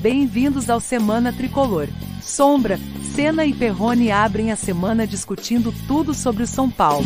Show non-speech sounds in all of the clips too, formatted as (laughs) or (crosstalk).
Bem-vindos ao Semana Tricolor. Sombra, Senna e Perrone abrem a semana discutindo tudo sobre o São Paulo.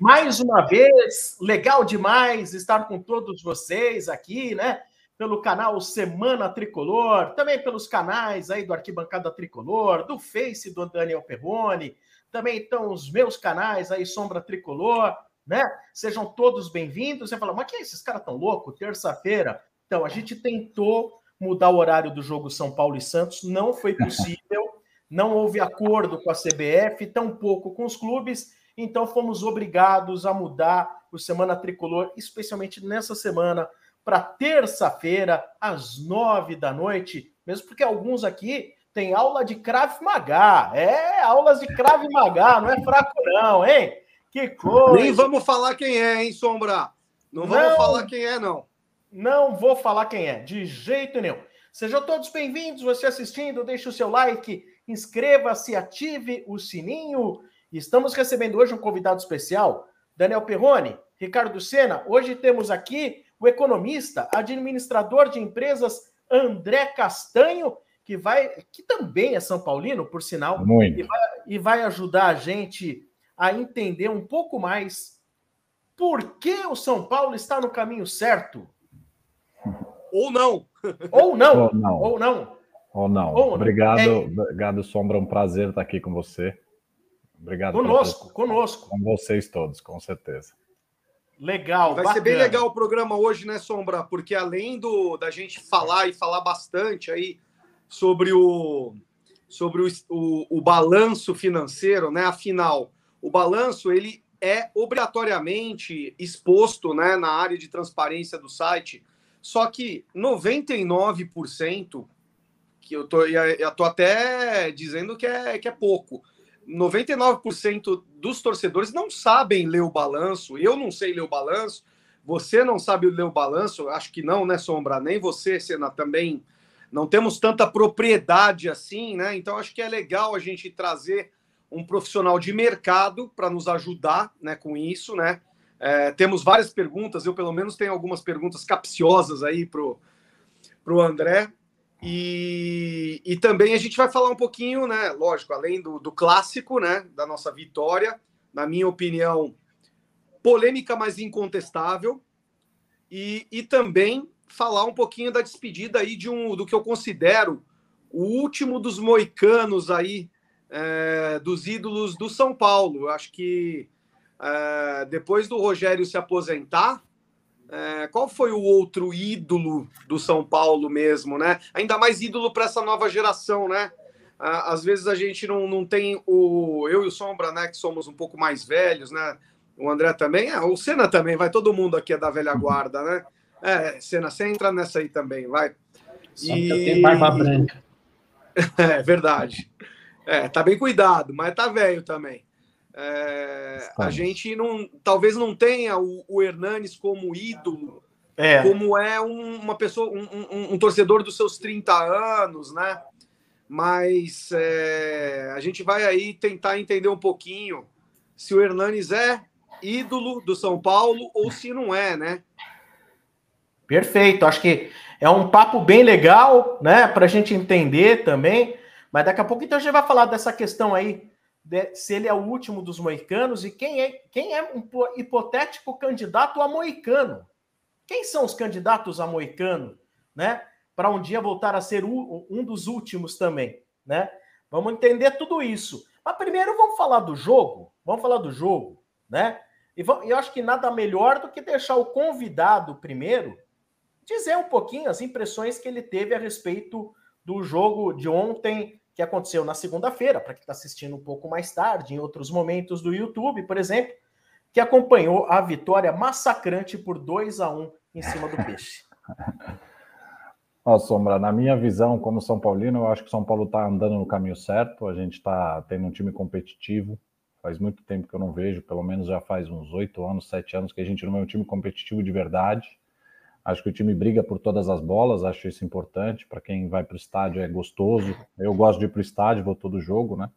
Mais uma vez, legal demais estar com todos vocês aqui, né? Pelo canal Semana Tricolor, também pelos canais aí do Arquibancada Tricolor, do Face do Daniel Perrone, também estão os meus canais aí, Sombra Tricolor, né? Sejam todos bem-vindos. Você fala, mas que é esses caras tão loucos? Terça-feira. Então, a gente tentou mudar o horário do jogo São Paulo e Santos, não foi possível, (laughs) não houve acordo com a CBF, tampouco com os clubes, então fomos obrigados a mudar o Semana Tricolor, especialmente nessa semana, para terça-feira, às nove da noite, mesmo porque alguns aqui têm aula de Krav Maga. É, aulas de Krav Maga, não é fraco não, hein? Que coisa! Nem vamos falar quem é, hein, Sombra? Não vamos não, falar quem é, não. Não vou falar quem é, de jeito nenhum. Sejam todos bem-vindos, você assistindo, deixe o seu like, inscreva-se, ative o sininho. Estamos recebendo hoje um convidado especial, Daniel Perrone, Ricardo Sena. Hoje temos aqui o economista, administrador de empresas André Castanho, que vai, que também é São Paulino, por sinal, Muito. E, vai, e vai ajudar a gente a entender um pouco mais por que o São Paulo está no caminho certo. Ou não. Ou não. Ou não. Ou não. Ou não. Ou obrigado, é... obrigado, Sombra. Um prazer estar aqui com você. Obrigado. Conosco, conosco. Com vocês todos, com certeza. Legal. Vai bacana. ser bem legal o programa hoje, né, Sombra? Porque além do da gente falar e falar bastante aí sobre o sobre o, o, o balanço financeiro, né? Afinal, o balanço ele é obrigatoriamente exposto né, na área de transparência do site, só que 99%, que eu tô, eu tô até dizendo que é, que é pouco, 99% dos torcedores não sabem ler o balanço, eu não sei ler o balanço, você não sabe ler o balanço, acho que não, né, Sombra? Nem você, Senna, também não temos tanta propriedade assim, né? Então acho que é legal a gente trazer um profissional de mercado para nos ajudar né, com isso, né? É, temos várias perguntas, eu pelo menos tenho algumas perguntas capciosas aí para o André. E, e também a gente vai falar um pouquinho, né? Lógico, além do, do clássico, né? Da nossa vitória, na minha opinião, polêmica, mas incontestável. E, e também falar um pouquinho da despedida aí de um do que eu considero o último dos moicanos aí é, dos ídolos do São Paulo. Eu acho que é, depois do Rogério se aposentar, é, qual foi o outro ídolo do São Paulo mesmo, né? Ainda mais ídolo para essa nova geração, né? Às vezes a gente não, não tem o. Eu e o Sombra, né? Que somos um pouco mais velhos, né? O André também, é, o Senna também, vai todo mundo aqui é da velha guarda, né? É, Senna, você entra nessa aí também, vai. Só e... que eu tenho barba branca. (laughs) é verdade. É, tá bem cuidado, mas tá velho também. É, a gente não, talvez não tenha o, o Hernanes como ídolo, é. como é um, uma pessoa, um, um, um, torcedor dos seus 30 anos, né? Mas é, a gente vai aí tentar entender um pouquinho se o Hernanes é ídolo do São Paulo ou se não é, né? Perfeito, acho que é um papo bem legal, né, para a gente entender também. Mas daqui a pouco então a gente vai falar dessa questão aí, de, se ele é o último dos moicanos e quem é, quem é um hipotético candidato a moicano. Quem são os candidatos a moicano, né? Para um dia voltar a ser um, dos últimos também, né? Vamos entender tudo isso. Mas primeiro vamos falar do jogo. Vamos falar do jogo, né? E eu acho que nada melhor do que deixar o convidado primeiro dizer um pouquinho as impressões que ele teve a respeito do jogo de ontem que aconteceu na segunda-feira, para quem está assistindo um pouco mais tarde, em outros momentos do YouTube, por exemplo, que acompanhou a vitória massacrante por 2 a 1 em cima do Peixe. (laughs) Ó, Sombra, na minha visão, como São Paulino, eu acho que São Paulo está andando no caminho certo. A gente está tendo um time competitivo. Faz muito tempo que eu não vejo, pelo menos já faz uns oito anos, sete anos, que a gente não é um time competitivo de verdade. Acho que o time briga por todas as bolas, acho isso importante. Para quem vai para o estádio é gostoso. Eu gosto de ir para o estádio, vou todo jogo, né?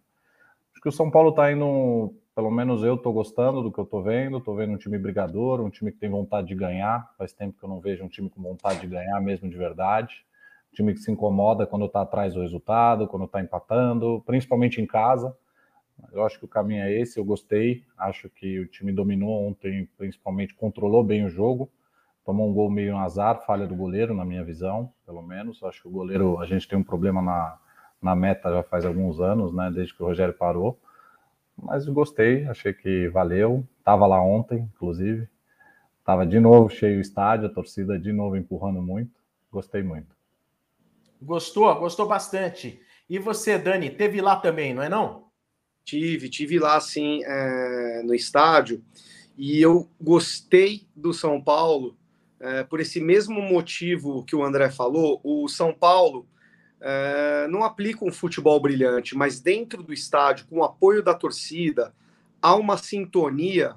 Acho que o São Paulo está indo pelo menos eu estou gostando do que eu estou vendo. Estou vendo um time brigador, um time que tem vontade de ganhar. Faz tempo que eu não vejo um time com vontade de ganhar mesmo de verdade. Um time que se incomoda quando está atrás do resultado, quando está empatando, principalmente em casa. Eu acho que o caminho é esse. Eu gostei. Acho que o time dominou ontem, principalmente controlou bem o jogo. Tomou um gol meio no azar, falha do goleiro, na minha visão, pelo menos. Acho que o goleiro, a gente tem um problema na, na meta já faz alguns anos, né? Desde que o Rogério parou mas gostei, achei que valeu. Tava lá ontem, inclusive. Tava de novo cheio o estádio, a torcida de novo empurrando muito. Gostei muito. Gostou? Gostou bastante. E você, Dani, teve lá também, não é não? Tive, tive lá sim é, no estádio. E eu gostei do São Paulo é, por esse mesmo motivo que o André falou. O São Paulo é, não aplica um futebol brilhante, mas dentro do estádio, com o apoio da torcida, há uma sintonia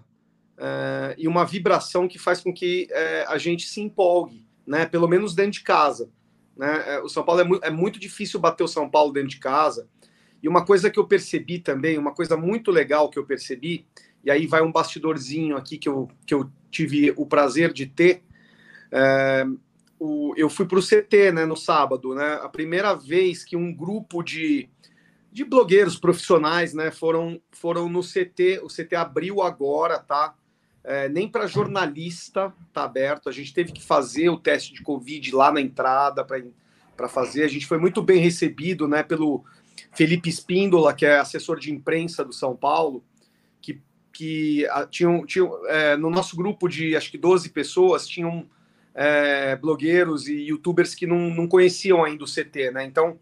é, e uma vibração que faz com que é, a gente se empolgue, né? Pelo menos dentro de casa. Né? É, o São Paulo é, mu é muito difícil bater o São Paulo dentro de casa. E uma coisa que eu percebi também, uma coisa muito legal que eu percebi, e aí vai um bastidorzinho aqui que eu, que eu tive o prazer de ter. É, o, eu fui para o CT né, no sábado, né? A primeira vez que um grupo de, de blogueiros profissionais né, foram, foram no CT. O CT abriu agora, tá? É, nem para jornalista tá aberto. A gente teve que fazer o teste de Covid lá na entrada para fazer. A gente foi muito bem recebido né, pelo Felipe Espíndola, que é assessor de imprensa do São Paulo, que, que a, tinham, tinham é, no nosso grupo de acho que 12 pessoas, tinham é, blogueiros e youtubers que não, não conheciam ainda o CT, né? Então,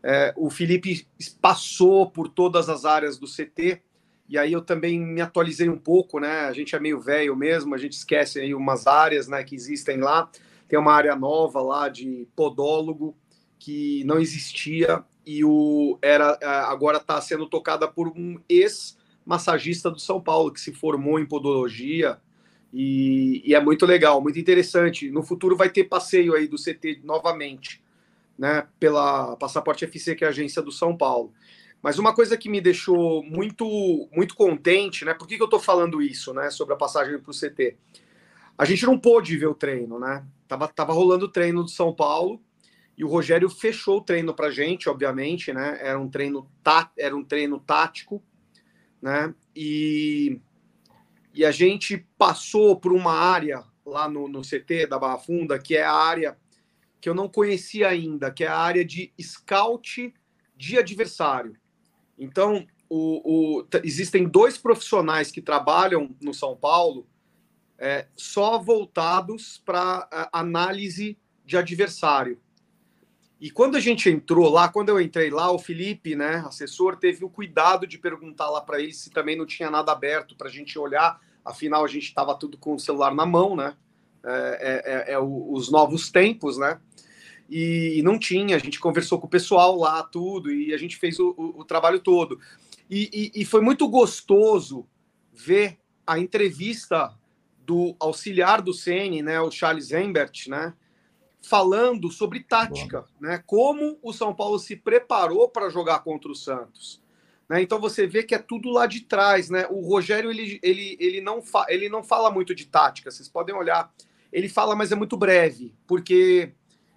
é, o Felipe passou por todas as áreas do CT e aí eu também me atualizei um pouco, né? A gente é meio velho mesmo, a gente esquece aí umas áreas, né, que existem lá. Tem uma área nova lá de podólogo que não existia e o era agora está sendo tocada por um ex massagista do São Paulo que se formou em podologia e, e, é muito legal, muito interessante. No futuro vai ter passeio aí do CT novamente, né? Pela Passaporte FC, que é a agência do São Paulo. Mas uma coisa que me deixou muito, muito contente, né? Por que, que eu estou falando isso, né? Sobre a passagem para o CT. A gente não pôde ver o treino, né? Tava, tava rolando o treino do São Paulo e o Rogério fechou o treino para gente, obviamente, né? Era um treino tá, era um treino tático, né? E e a gente passou por uma área lá no, no CT da Barra Funda, que é a área que eu não conhecia ainda, que é a área de scout de adversário. Então, o, o, existem dois profissionais que trabalham no São Paulo é, só voltados para análise de adversário. E quando a gente entrou lá, quando eu entrei lá, o Felipe, né, assessor, teve o cuidado de perguntar lá para ele se também não tinha nada aberto para a gente olhar afinal a gente estava tudo com o celular na mão, né? É, é, é, é os novos tempos, né? E, não tinha, a gente conversou com o pessoal lá, tudo, e a gente fez o, o, o trabalho todo. E, e, e, foi muito gostoso ver a entrevista do auxiliar do CN, né, o Charles Embert, né, falando sobre tática, né, como o São Paulo se preparou para jogar contra o Santos. Né? Então você vê que é tudo lá de trás. Né? O Rogério ele, ele, ele, não fa ele não fala muito de tática, vocês podem olhar. Ele fala, mas é muito breve, porque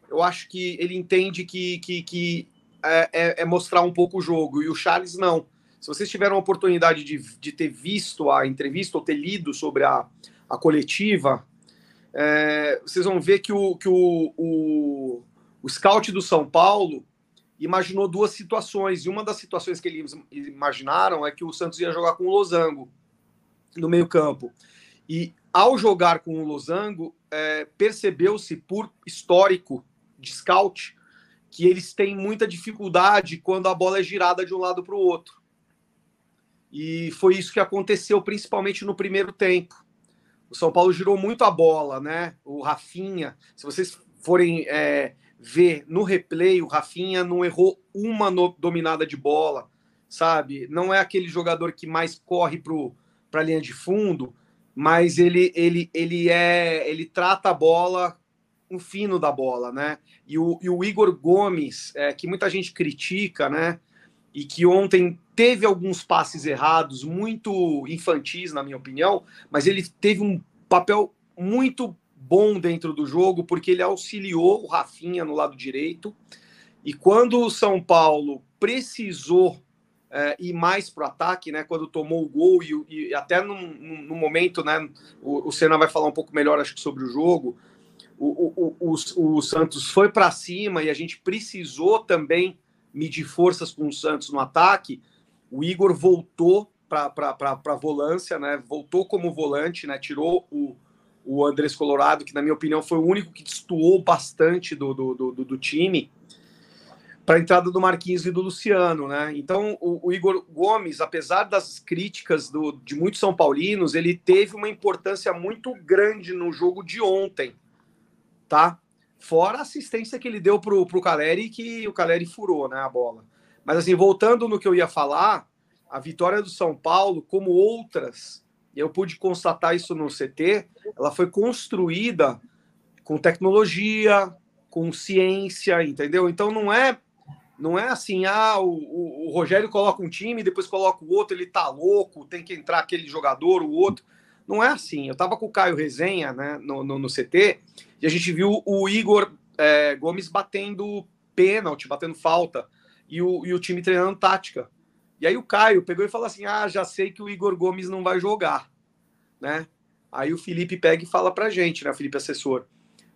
eu acho que ele entende que, que, que é, é, é mostrar um pouco o jogo. E o Charles não. Se vocês tiveram a oportunidade de, de ter visto a entrevista ou ter lido sobre a, a coletiva, é, vocês vão ver que o, que o, o, o scout do São Paulo imaginou duas situações. E uma das situações que eles imaginaram é que o Santos ia jogar com o Losango no meio-campo. E ao jogar com o Losango, é, percebeu-se, por histórico de scout, que eles têm muita dificuldade quando a bola é girada de um lado para o outro. E foi isso que aconteceu, principalmente no primeiro tempo. O São Paulo girou muito a bola, né? O Rafinha, se vocês forem é, ver no replay, o Rafinha não errou uma no, dominada de bola, sabe? Não é aquele jogador que mais corre para a linha de fundo, mas ele, ele, ele é ele trata a bola um fino da bola, né? E o, e o Igor Gomes, é, que muita gente critica, né? E que ontem teve alguns passes errados, muito infantis, na minha opinião, mas ele teve um papel muito bom dentro do jogo, porque ele auxiliou o Rafinha no lado direito. E quando o São Paulo precisou é, ir mais para o ataque, né? Quando tomou o gol e, e até no, momento, né? O, o Senna vai falar um pouco melhor, acho que sobre o jogo. O, o, o, o Santos foi para cima e a gente precisou também medir forças com o Santos no ataque. O Igor voltou para a volância, né? Voltou como volante, né? Tirou o, o Andrés Colorado, que na minha opinião foi o único que destoou bastante do, do, do, do time para a entrada do Marquinhos e do Luciano, né? Então, o, o Igor Gomes, apesar das críticas do, de muitos São Paulinos, ele teve uma importância muito grande no jogo de ontem, tá? Fora a assistência que ele deu pro, pro Caleri, que o Caleri furou, né, a bola. Mas assim, voltando no que eu ia falar, a vitória do São Paulo, como outras, eu pude constatar isso no CT, ela foi construída com tecnologia, com ciência, entendeu? Então não é não é assim, ah, o, o, o, Rogério coloca um time, depois coloca o outro, ele tá louco, tem que entrar aquele jogador, o outro. Não é assim. Eu tava com o Caio Resenha né, no, no, no CT e a gente viu o Igor é, Gomes batendo pênalti, batendo falta, e o, e o time treinando tática. E aí o Caio pegou e falou assim: Ah, já sei que o Igor Gomes não vai jogar. Né? Aí o Felipe pega e fala pra gente, né? Felipe assessor.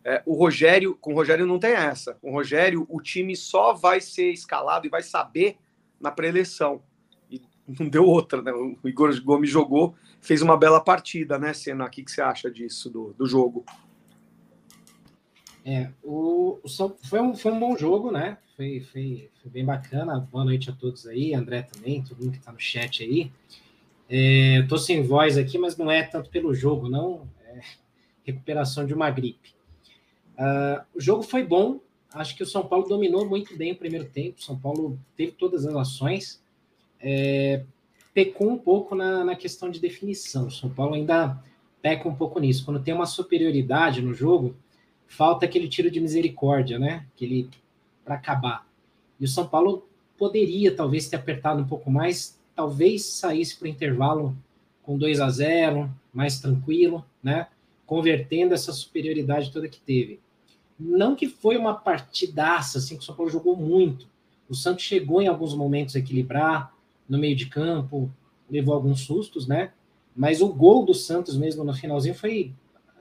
É, o Rogério, com o Rogério não tem essa. Com o Rogério, o time só vai ser escalado e vai saber na pré-eleição. E não deu outra, né? O Igor Gomes jogou, fez uma bela partida, né, Senna? O que, que você acha disso, do, do jogo? É, o, o foi, um, foi um bom jogo, né? Foi, foi, foi, bem bacana. Boa noite a todos aí, André também, todo mundo que está no chat aí. É, eu tô sem voz aqui, mas não é tanto pelo jogo, não. É recuperação de uma gripe. Uh, o jogo foi bom. Acho que o São Paulo dominou muito bem o primeiro tempo. São Paulo teve todas as ações. É, pecou um pouco na, na questão de definição. O São Paulo ainda peca um pouco nisso. Quando tem uma superioridade no jogo, falta aquele tiro de misericórdia, né? Aquele para acabar. E o São Paulo poderia talvez ter apertado um pouco mais, talvez saísse para o intervalo com 2 a 0, mais tranquilo, né? Convertendo essa superioridade toda que teve. Não que foi uma partidaça, assim, que o São Paulo jogou muito. O Santos chegou em alguns momentos a equilibrar no meio de campo, levou alguns sustos, né? Mas o gol do Santos mesmo no finalzinho foi.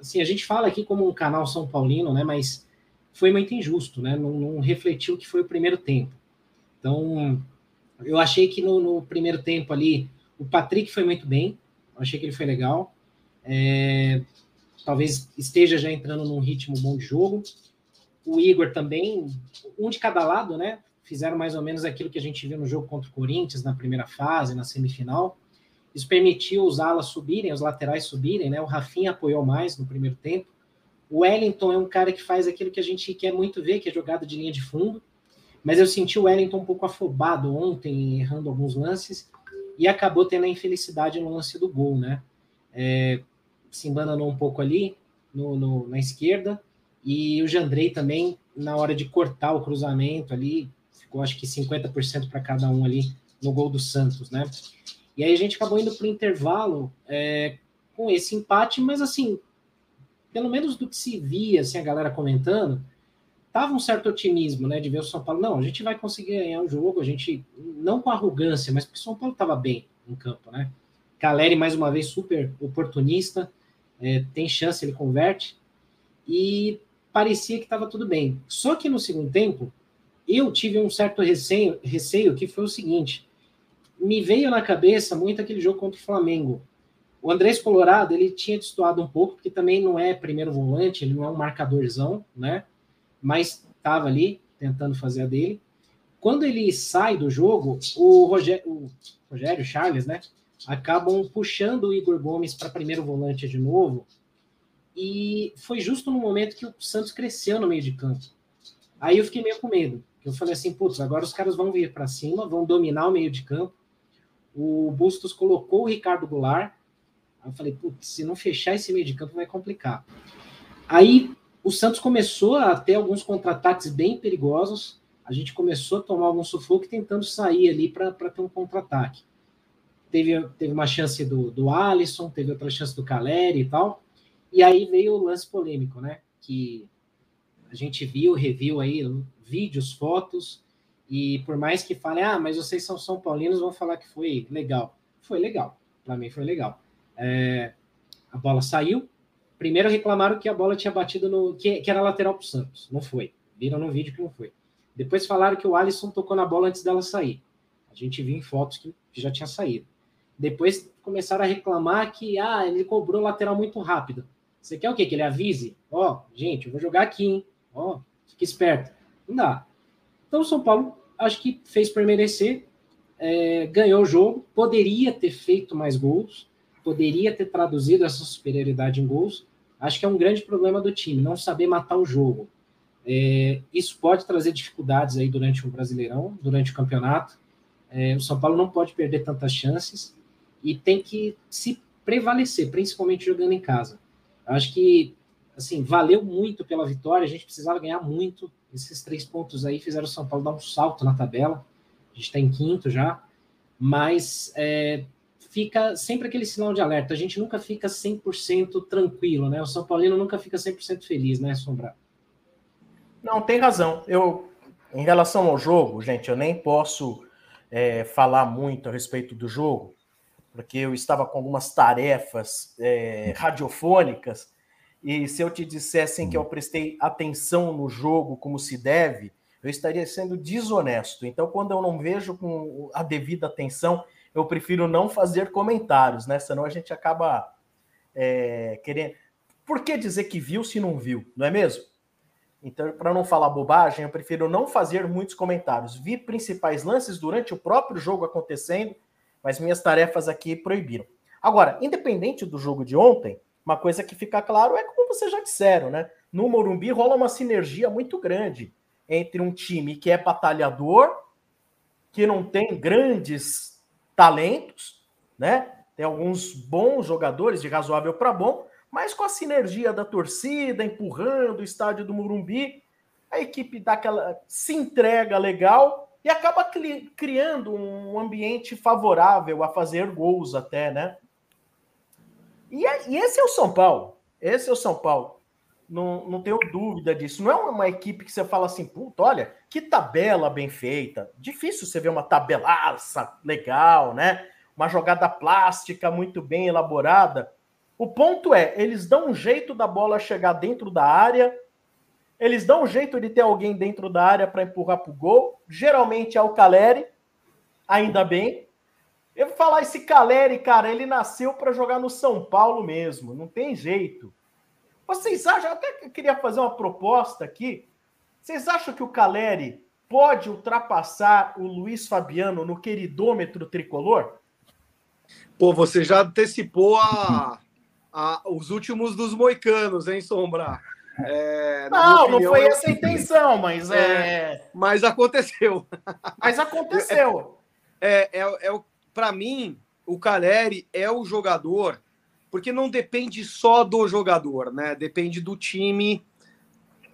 Assim, a gente fala aqui como um canal São Paulino, né? Mas foi muito injusto, né? Não, não refletiu que foi o primeiro tempo. Então, eu achei que no, no, primeiro tempo ali, o Patrick foi muito bem. Eu achei que ele foi legal. É, talvez esteja já entrando num ritmo bom de jogo. O Igor também, um de cada lado, né? Fizeram mais ou menos aquilo que a gente viu no jogo contra o Corinthians na primeira fase, na semifinal. Isso permitiu os alas subirem, os laterais subirem, né? O Rafinha apoiou mais no primeiro tempo. O Wellington é um cara que faz aquilo que a gente quer muito ver, que é jogada de linha de fundo. Mas eu senti o Wellington um pouco afobado ontem, errando alguns lances, e acabou tendo a infelicidade no lance do gol, né? É, se embananou um pouco ali no, no, na esquerda, e o Jandrei também, na hora de cortar o cruzamento ali, ficou acho que 50% para cada um ali no gol do Santos, né? E aí a gente acabou indo para o intervalo é, com esse empate, mas assim, pelo menos do que se via, assim, a galera comentando, tava um certo otimismo, né, de ver o São Paulo, não, a gente vai conseguir ganhar o jogo, a gente, não com arrogância, mas porque o São Paulo estava bem em campo, né? Caleri, mais uma vez, super oportunista, é, tem chance, ele converte, e parecia que estava tudo bem. Só que no segundo tempo, eu tive um certo receio, receio que foi o seguinte: me veio na cabeça muito aquele jogo contra o Flamengo. O Andrés Colorado, ele tinha destoado um pouco, porque também não é primeiro volante, ele não é um marcadorzão, né? Mas estava ali tentando fazer a dele. Quando ele sai do jogo, o Rogério, o Rogério Charles, né? Acabam puxando o Igor Gomes para primeiro volante de novo, e foi justo no momento que o Santos cresceu no meio de campo. Aí eu fiquei meio com medo. Eu falei assim, putz, agora os caras vão vir para cima, vão dominar o meio de campo. O Bustos colocou o Ricardo Goulart. Aí eu falei, putz, se não fechar esse meio de campo vai complicar. Aí o Santos começou a ter alguns contra-ataques bem perigosos. a gente começou a tomar algum sufoco tentando sair ali para ter um contra-ataque. Teve, teve uma chance do, do Alisson, teve outra chance do Caleri e tal. E aí veio o lance polêmico, né? Que a gente viu, reviu aí vídeos, fotos, e por mais que falem, ah, mas vocês são São Paulinos, vão falar que foi legal. Foi legal. Para mim foi legal. É, a bola saiu. Primeiro reclamaram que a bola tinha batido no. que, que era lateral para o Santos. Não foi. Viram no vídeo que não foi. Depois falaram que o Alisson tocou na bola antes dela sair. A gente viu em fotos que já tinha saído. Depois começaram a reclamar que ah, ele cobrou lateral muito rápido. Você quer o quê? Que ele avise? Ó, oh, gente, eu vou jogar aqui, hein? Ó, oh, fique esperto. Não dá. Então o São Paulo acho que fez por merecer, é, ganhou o jogo, poderia ter feito mais gols, poderia ter traduzido essa superioridade em gols. Acho que é um grande problema do time, não saber matar o jogo. É, isso pode trazer dificuldades aí durante o Brasileirão, durante o campeonato. É, o São Paulo não pode perder tantas chances e tem que se prevalecer, principalmente jogando em casa. Acho que assim valeu muito pela vitória. A gente precisava ganhar muito. Esses três pontos aí fizeram o São Paulo dar um salto na tabela. A gente está em quinto já, mas é, fica sempre aquele sinal de alerta. A gente nunca fica 100% tranquilo, né? O São Paulino nunca fica 100% feliz, né, Sombra? Não, tem razão. Eu, em relação ao jogo, gente, eu nem posso é, falar muito a respeito do jogo, porque eu estava com algumas tarefas é, radiofônicas, e se eu te dissessem que eu prestei atenção no jogo como se deve, eu estaria sendo desonesto. Então, quando eu não vejo com a devida atenção, eu prefiro não fazer comentários, né? Senão a gente acaba é, querendo. Por que dizer que viu se não viu, não é mesmo? Então, para não falar bobagem, eu prefiro não fazer muitos comentários. Vi principais lances durante o próprio jogo acontecendo, mas minhas tarefas aqui proibiram. Agora, independente do jogo de ontem, uma coisa que fica claro é como vocês já disseram, né? No Morumbi rola uma sinergia muito grande entre um time que é batalhador, que não tem grandes talentos, né? Tem alguns bons jogadores de razoável para bom, mas com a sinergia da torcida, empurrando o estádio do Murumbi, a equipe dá aquela, se entrega legal e acaba cri, criando um ambiente favorável a fazer gols até, né? E, é, e, esse é o São Paulo. Esse é o São Paulo. Não, não tenho dúvida disso. Não é uma equipe que você fala assim, puta, olha, que tabela bem feita. Difícil você ver uma tabelaça legal, né? Uma jogada plástica muito bem elaborada. O ponto é, eles dão um jeito da bola chegar dentro da área, eles dão um jeito de ter alguém dentro da área para empurrar para o gol. Geralmente é o Caleri, ainda bem. Eu vou falar, esse Caleri, cara, ele nasceu para jogar no São Paulo mesmo, não tem jeito. Vocês acham, até que eu queria fazer uma proposta aqui. Vocês acham que o Caleri pode ultrapassar o Luiz Fabiano no queridômetro tricolor? Pô, você já antecipou a, a, os últimos dos moicanos, hein, Sombra? É, não, opinião, não foi essa a intenção, mas é... é... Mas aconteceu. Mas aconteceu. (laughs) É, é, é, é para mim, o Caleri é o jogador, porque não depende só do jogador, né? Depende do time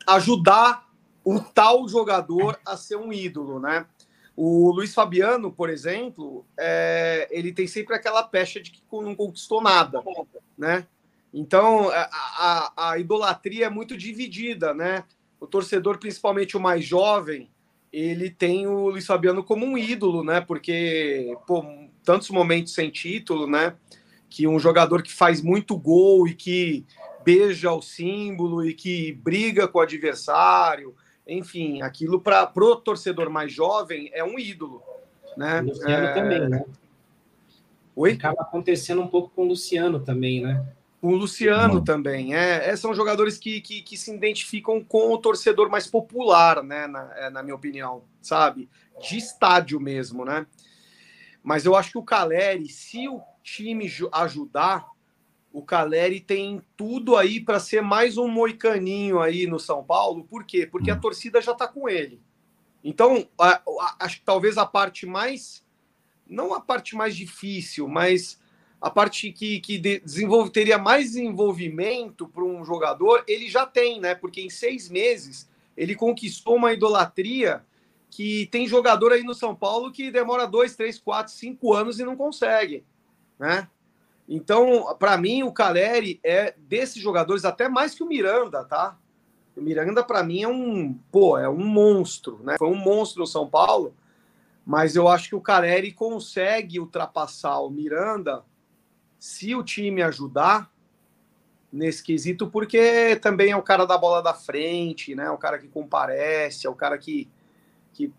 ajudar o tal jogador a ser um ídolo, né? O Luiz Fabiano, por exemplo, é, ele tem sempre aquela pecha de que não conquistou nada, né? Então, a, a, a, idolatria é muito dividida, né? O torcedor, principalmente o mais jovem, ele tem o Luiz Fabiano como um ídolo, né? Porque, pô, tantos momentos sem título, né? Que um jogador que faz muito gol e que beija o símbolo e que briga com o adversário, enfim, aquilo para o torcedor mais jovem é um ídolo. Né? O Luciano é... também, né? Oi? Acaba acontecendo um pouco com o Luciano também, né? O Luciano uhum. também. É, é, são jogadores que, que, que, se identificam com o torcedor mais popular, né? Na, é, na minha opinião, sabe? De estádio mesmo, né? Mas eu acho que o Caleri, se o time ajudar, o Caleri tem tudo aí para ser mais um moicaninho aí no São Paulo. Por quê? Porque a hum. torcida já está com ele. Então, acho que talvez a parte mais. Não a parte mais difícil, mas a parte que, que desenvolve, teria mais desenvolvimento para um jogador, ele já tem, né? Porque em seis meses ele conquistou uma idolatria que tem jogador aí no São Paulo que demora dois, três, quatro, cinco anos e não consegue, né? Então, para mim, o Caleri é desses jogadores até mais que o Miranda, tá? O Miranda, para mim, é um, pô, é um monstro, né? Foi um monstro no São Paulo, mas eu acho que o Caleri consegue ultrapassar o Miranda se o time ajudar nesse quesito, porque também é o cara da bola da frente, né? O cara que comparece, é o cara que, que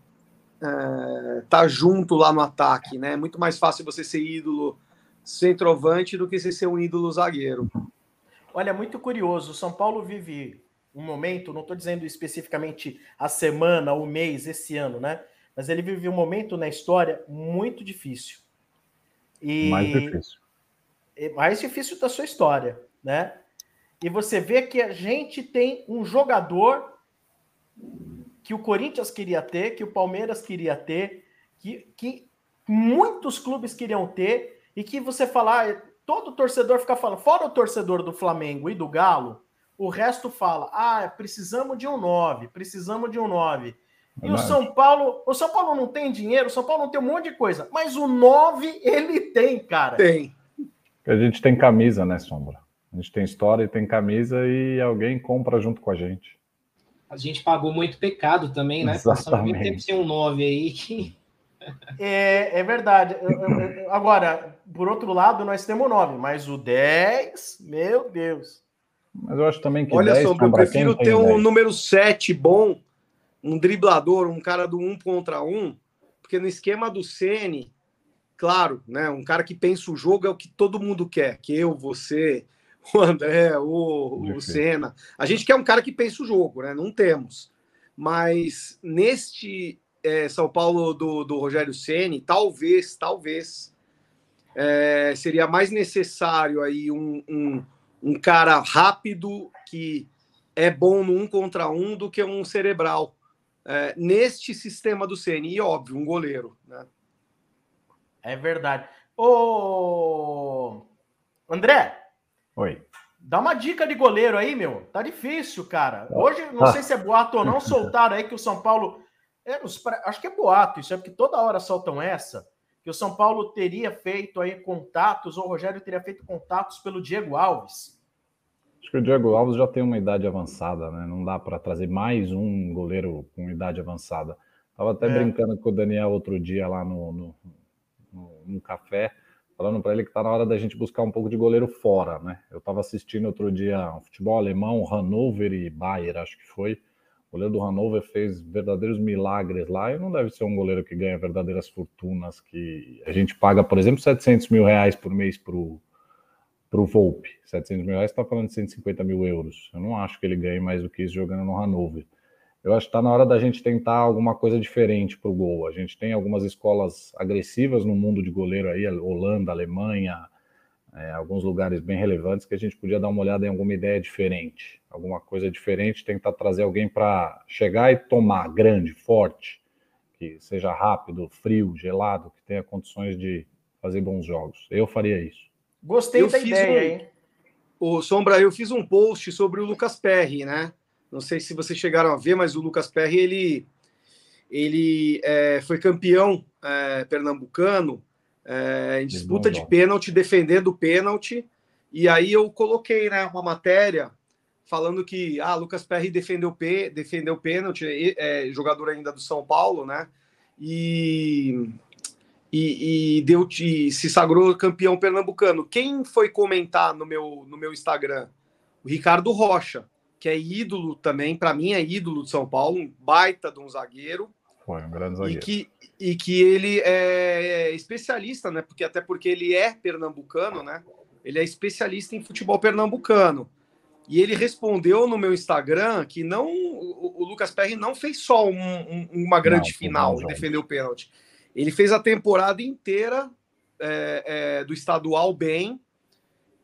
é, tá junto lá no ataque, né? É muito mais fácil você ser ídolo centroavante do que você ser um ídolo zagueiro. Olha, é muito curioso. O São Paulo vive um momento, não estou dizendo especificamente a semana, o mês, esse ano, né? Mas ele vive um momento na história muito difícil. E mais difícil. Mais difícil da sua história, né? E você vê que a gente tem um jogador que o Corinthians queria ter, que o Palmeiras queria ter, que, que muitos clubes queriam ter, e que você falar, ah, todo torcedor fica falando, fora o torcedor do Flamengo e do Galo, o resto fala: ah, precisamos de um 9, precisamos de um 9. E o São Paulo, o São Paulo não tem dinheiro, o São Paulo não tem um monte de coisa, mas o 9 ele tem, cara. Tem. A gente tem camisa, né, Sombra? A gente tem história e tem camisa e alguém compra junto com a gente. A gente pagou muito pecado também, né? Exatamente. Passamos muito tempo sem um 9 aí que (laughs) é, é verdade. Agora, por outro lado, nós temos o 9, mas o 10, meu Deus. Mas eu acho também que. Olha 10, só, eu prefiro ter um 10. número 7 bom, um driblador, um cara do 1 contra 1, porque no esquema do Sene, claro, né? Um cara que pensa o jogo é o que todo mundo quer, que eu, você, o André, o, o Senna. A gente quer um cara que pensa o jogo, né? Não temos. Mas neste é, São Paulo do, do Rogério Ceni, talvez, talvez é, seria mais necessário aí um, um, um, cara rápido que é bom no um contra um do que um cerebral é, neste sistema do Ceni e óbvio um goleiro, né? É verdade. Ô André. Oi. Dá uma dica de goleiro aí, meu. Tá difícil, cara. Hoje, não ah. sei se é boato ou não, (laughs) soltaram aí que o São Paulo é, acho que é boato, isso é porque toda hora soltam essa, que o São Paulo teria feito aí contatos, ou o Rogério teria feito contatos pelo Diego Alves. Acho que o Diego Alves já tem uma idade avançada, né? Não dá para trazer mais um goleiro com idade avançada. Tava até é. brincando com o Daniel outro dia lá no, no, no café, falando para ele que tá na hora da gente buscar um pouco de goleiro fora, né? Eu estava assistindo outro dia um futebol alemão, Hannover e Bayern, acho que foi. O goleiro do Hannover fez verdadeiros milagres lá e não deve ser um goleiro que ganha verdadeiras fortunas que a gente paga, por exemplo, 700 mil reais por mês para o Volpe. 700 mil reais está falando de 150 mil euros. Eu não acho que ele ganhe mais do que isso jogando no Hannover. Eu acho que está na hora da gente tentar alguma coisa diferente para o gol. A gente tem algumas escolas agressivas no mundo de goleiro aí, Holanda, Alemanha, é, alguns lugares bem relevantes que a gente podia dar uma olhada em alguma ideia diferente, alguma coisa diferente, tentar trazer alguém para chegar e tomar grande, forte, que seja rápido, frio, gelado, que tenha condições de fazer bons jogos. Eu faria isso. Gostei eu da ideia, um... hein? O Sombra, eu fiz um post sobre o Lucas Perry, né? Não sei se vocês chegaram a ver, mas o Lucas Perry ele ele é, foi campeão é, pernambucano é, em disputa de pênalti, defendendo o pênalti. E aí eu coloquei né, uma matéria falando que ah, Lucas Perry defendeu, defendeu pênalti, é, jogador ainda do São Paulo, né? E, e, e deu, e se sagrou campeão pernambucano. Quem foi comentar no meu, no meu Instagram? O Ricardo Rocha, que é ídolo também, para mim é ídolo de São Paulo, um baita de um zagueiro. Foi um grande zagueiro. E que, e que ele é especialista, né? Porque até porque ele é pernambucano, né? Ele é especialista em futebol pernambucano. E ele respondeu no meu Instagram que não o, o Lucas Perry não fez só um, um, uma grande não, final e defendeu o pênalti. Ele fez a temporada inteira é, é, do estadual bem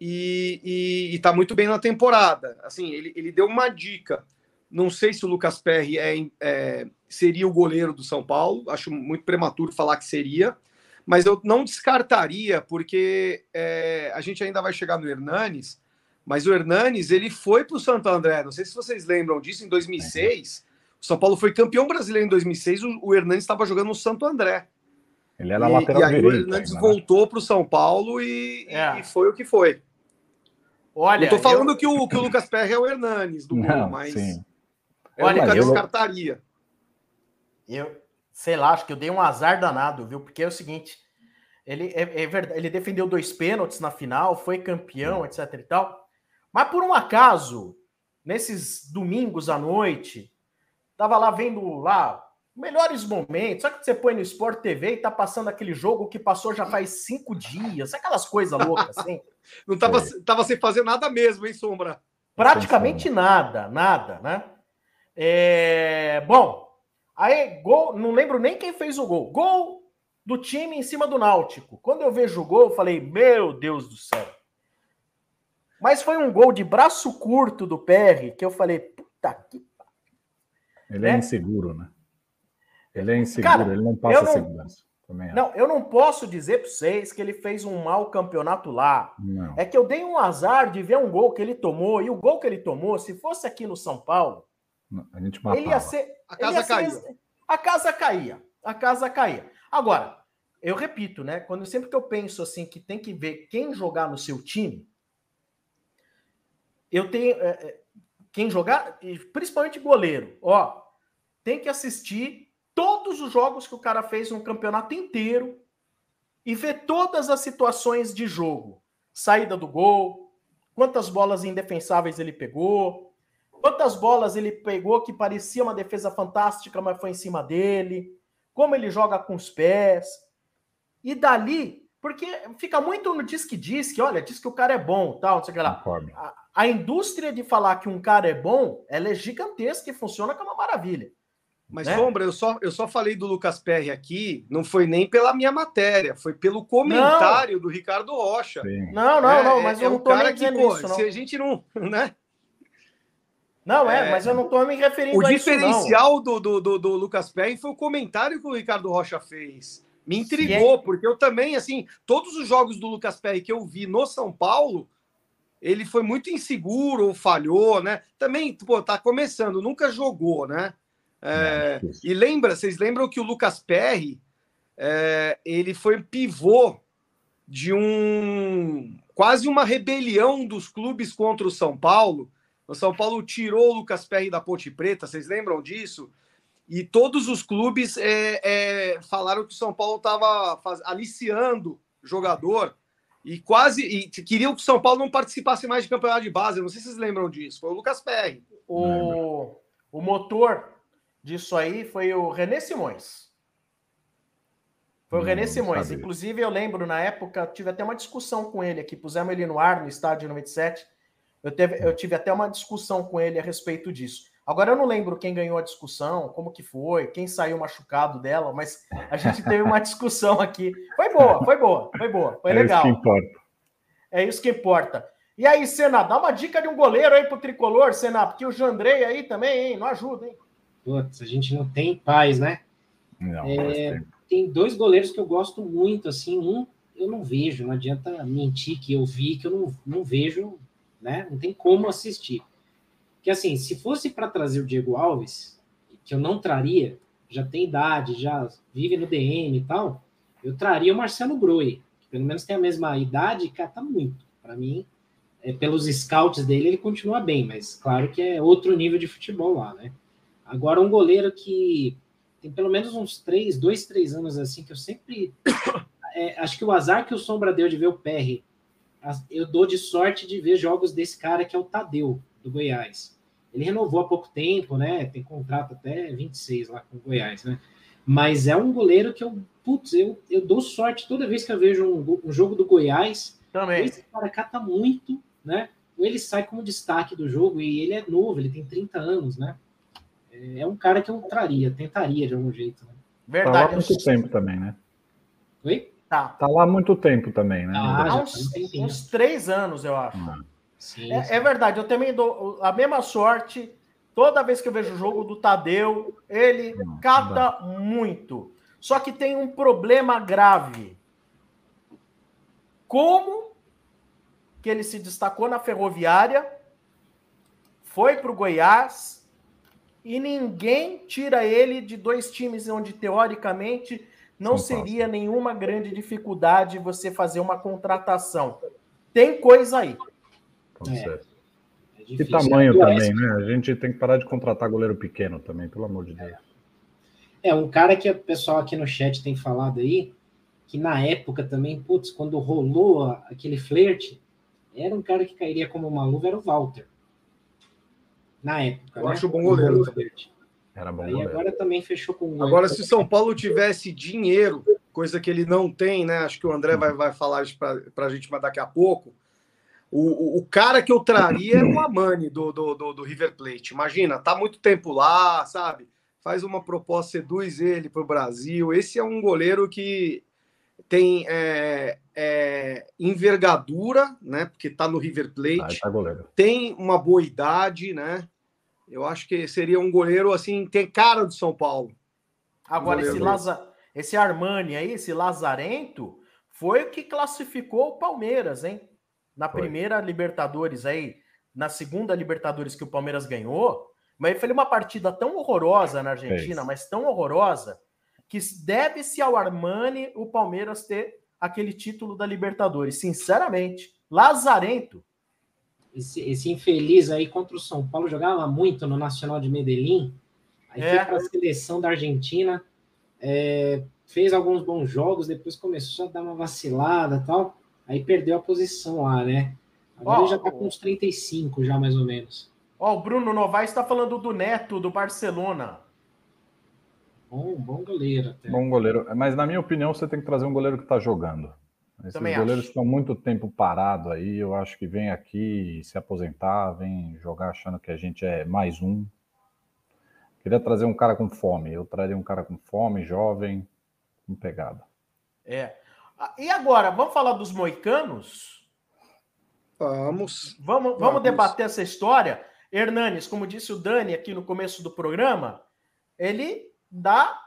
e, e, e tá muito bem na temporada. Assim, ele, ele deu uma dica não sei se o Lucas Perry é, é, seria o goleiro do São Paulo, acho muito prematuro falar que seria, mas eu não descartaria, porque é, a gente ainda vai chegar no Hernanes, mas o Hernanes ele foi para o Santo André, não sei se vocês lembram disso, em 2006, O São Paulo foi campeão brasileiro em 2006, o, o Hernandes estava jogando no Santo André. Ele era e, lateral e aí direito. O Hernandes ainda, né? voltou para o São Paulo e, é. e, foi o que foi. Olha, eu tô falando eu... que, o, que o Lucas Perry é o Hernandes do Não, mas sim. eu Olha, nunca eu... descartaria. Eu, sei lá, acho que eu dei um azar danado, viu? Porque é o seguinte, ele é, é verdade, ele defendeu dois pênaltis na final, foi campeão, etc e tal. Mas por um acaso, nesses domingos à noite, tava lá vendo lá melhores momentos. Sabe que você põe no Sport TV e tá passando aquele jogo que passou já faz cinco dias, aquelas coisas loucas assim. (laughs) Não tava, tava sem fazer nada mesmo, hein, Sombra? Praticamente nada, nada, né? É... Bom, aí gol, não lembro nem quem fez o gol. Gol do time em cima do Náutico. Quando eu vejo o gol, eu falei, meu Deus do céu. Mas foi um gol de braço curto do PR que eu falei, puta que. Ele é, é inseguro, né? Ele é inseguro, Cara, ele não passa não, segurança. não, eu não posso dizer para vocês que ele fez um mau campeonato lá. Não. É que eu dei um azar de ver um gol que ele tomou, e o gol que ele tomou, se fosse aqui no São Paulo, a gente matava. Ele ia ser, a casa caía. a casa caía. A casa caía. Agora, eu repito, né? Quando sempre que eu penso assim que tem que ver quem jogar no seu time, eu tenho é, é quem jogar, principalmente goleiro, ó, tem que assistir todos os jogos que o cara fez no campeonato inteiro e ver todas as situações de jogo, saída do gol, quantas bolas indefensáveis ele pegou, quantas bolas ele pegou que parecia uma defesa fantástica, mas foi em cima dele, como ele joga com os pés. E dali, porque fica muito no diz que diz que, olha, diz que o cara é bom, tal, não sei o que lá. A, a, indústria de falar que um cara é bom, ela é gigantesca e funciona como uma maravilha. Mas, né? Sombra, eu só, eu só falei do Lucas Perry aqui, não foi nem pela minha matéria, foi pelo comentário não. do Ricardo Rocha. Sim. Não, não, é, não, mas é, eu não tô nem que, pô, isso, não. se a gente não, (laughs) né? Não, é, é, mas eu não tô me referindo o a isso, O diferencial do, do, do, do, Lucas Perry foi o comentário que o Ricardo Rocha fez. Me intrigou, é. porque eu também, assim, todos os jogos do Lucas Perry que eu vi no São Paulo, ele foi muito inseguro ou falhou, né? Também, pô, tá começando, nunca jogou, né? É, e lembra, vocês lembram que o Lucas Perry é, ele foi pivô de um quase uma rebelião dos clubes contra o São Paulo. O São Paulo tirou o Lucas Perry da Ponte Preta, vocês lembram disso? E todos os clubes é, é falaram que o São Paulo estava aliciando jogador e quase e queriam que o São Paulo não participasse mais de campeonato de base. Não sei se vocês lembram disso. Foi o Lucas Perry. O, o motor disso aí foi o René Simões. Foi o René Simões. Inclusive, eu lembro, na época, tive até uma discussão com ele aqui, pusemos ele no ar no estádio 97. Eu, teve, eu tive até uma discussão com ele a respeito disso. Agora eu não lembro quem ganhou a discussão, como que foi, quem saiu machucado dela, mas a gente teve uma (laughs) discussão aqui. Foi boa, foi boa, foi boa, foi é legal. É isso que importa. É isso que importa. E aí, Senna, dá uma dica de um goleiro aí pro tricolor, Senna, porque o Jandrei aí também, hein? Não ajuda, hein? Putz, a gente não tem paz, né? Não, é, tem dois goleiros que eu gosto muito, assim, um eu não vejo, não adianta mentir que eu vi, que eu não, não vejo, né? Não tem como assistir. Que assim, se fosse para trazer o Diego Alves, que eu não traria, já tem idade, já vive no DM e tal, eu traria o Marcelo Groi, que pelo menos tem a mesma idade cata muito. Para mim, é, pelos scouts dele, ele continua bem, mas claro que é outro nível de futebol lá, né? Agora, um goleiro que tem pelo menos uns três, dois, três anos assim, que eu sempre. (coughs) É, acho que o azar que o Sombra deu de ver o PR, eu dou de sorte de ver jogos desse cara que é o Tadeu, do Goiás. Ele renovou há pouco tempo, né? Tem contrato até 26 lá com o Goiás, né? Mas é um goleiro que eu, putz, eu, eu dou sorte toda vez que eu vejo um, um jogo do Goiás. Também. Esse cara cata muito, né? Ou ele sai como destaque do jogo e ele é novo, ele tem 30 anos, né? É um cara que eu traria, tentaria de algum jeito. Né? Verdade. Tá lá há muito tempo também, né? Oi? Tá. Tá lá há muito tempo também, né? Ah, há uns, uns, três anos, eu acho. Ah. Sim, é, sim. é, verdade, eu também dou a mesma sorte. Toda vez que eu vejo o jogo do Tadeu, ele não, cata não muito. Só que tem um problema grave. Como que ele se destacou na ferroviária, foi para o Goiás e ninguém tira ele de dois times onde, teoricamente, não São seria Paulo. nenhuma grande dificuldade você fazer uma contratação. Tem coisa aí. Com é. É tamanho também, né? A gente tem que parar de contratar goleiro pequeno também, pelo amor de Deus. É, um cara que o pessoal aqui no chat tem falado aí, que na época também, putz, quando rolou aquele flerte, era um cara que cairia como uma luva, era o Walter. Na época. Eu né? acho bom goleiro. Era bom Aí goleiro. agora também fechou com. Agora, se São Paulo tivesse dinheiro, coisa que ele não tem, né? Acho que o André vai, vai falar isso para a gente mas daqui a pouco. O, o, o, cara que eu traria é o Amani do, do, do, do, River Plate. Imagina, tá muito tempo lá, sabe? Faz uma proposta, seduz ele para o Brasil. Esse é um goleiro que tem é, é, envergadura, né? Porque tá no River Plate. Ah, tá tem uma boa idade, né? Eu acho que seria um goleiro assim, tem cara do São Paulo. Agora, esse, Laza... esse Armani aí, esse Lazarento, foi o que classificou o Palmeiras, hein? na foi. primeira Libertadores aí, na segunda Libertadores que o Palmeiras ganhou, mas foi uma partida tão horrorosa na Argentina, é mas tão horrorosa, que deve-se ao Armani o Palmeiras ter aquele título da Libertadores. Sinceramente, Lazarento. Esse, esse infeliz aí contra o São Paulo jogava muito no Nacional de Medellín, aí é. foi para a seleção da Argentina, é, fez alguns bons jogos, depois começou a dar uma vacilada tal. Aí perdeu a posição lá, né? Agora ele já tá com uns 35, já mais ou menos. Ó, o Bruno Novaes está falando do Neto, do Barcelona. Bom, bom goleiro até. Bom goleiro. Mas na minha opinião, você tem que trazer um goleiro que está jogando. Esses Também goleiros acho. estão muito tempo parados aí. Eu acho que vem aqui se aposentar, vem jogar achando que a gente é mais um. Queria trazer um cara com fome. Eu traria um cara com fome, jovem, com pegada. É. Ah, e agora, vamos falar dos moicanos? Vamos. Vamos, vamos, debater essa história. Hernanes, como disse o Dani aqui no começo do programa, ele dá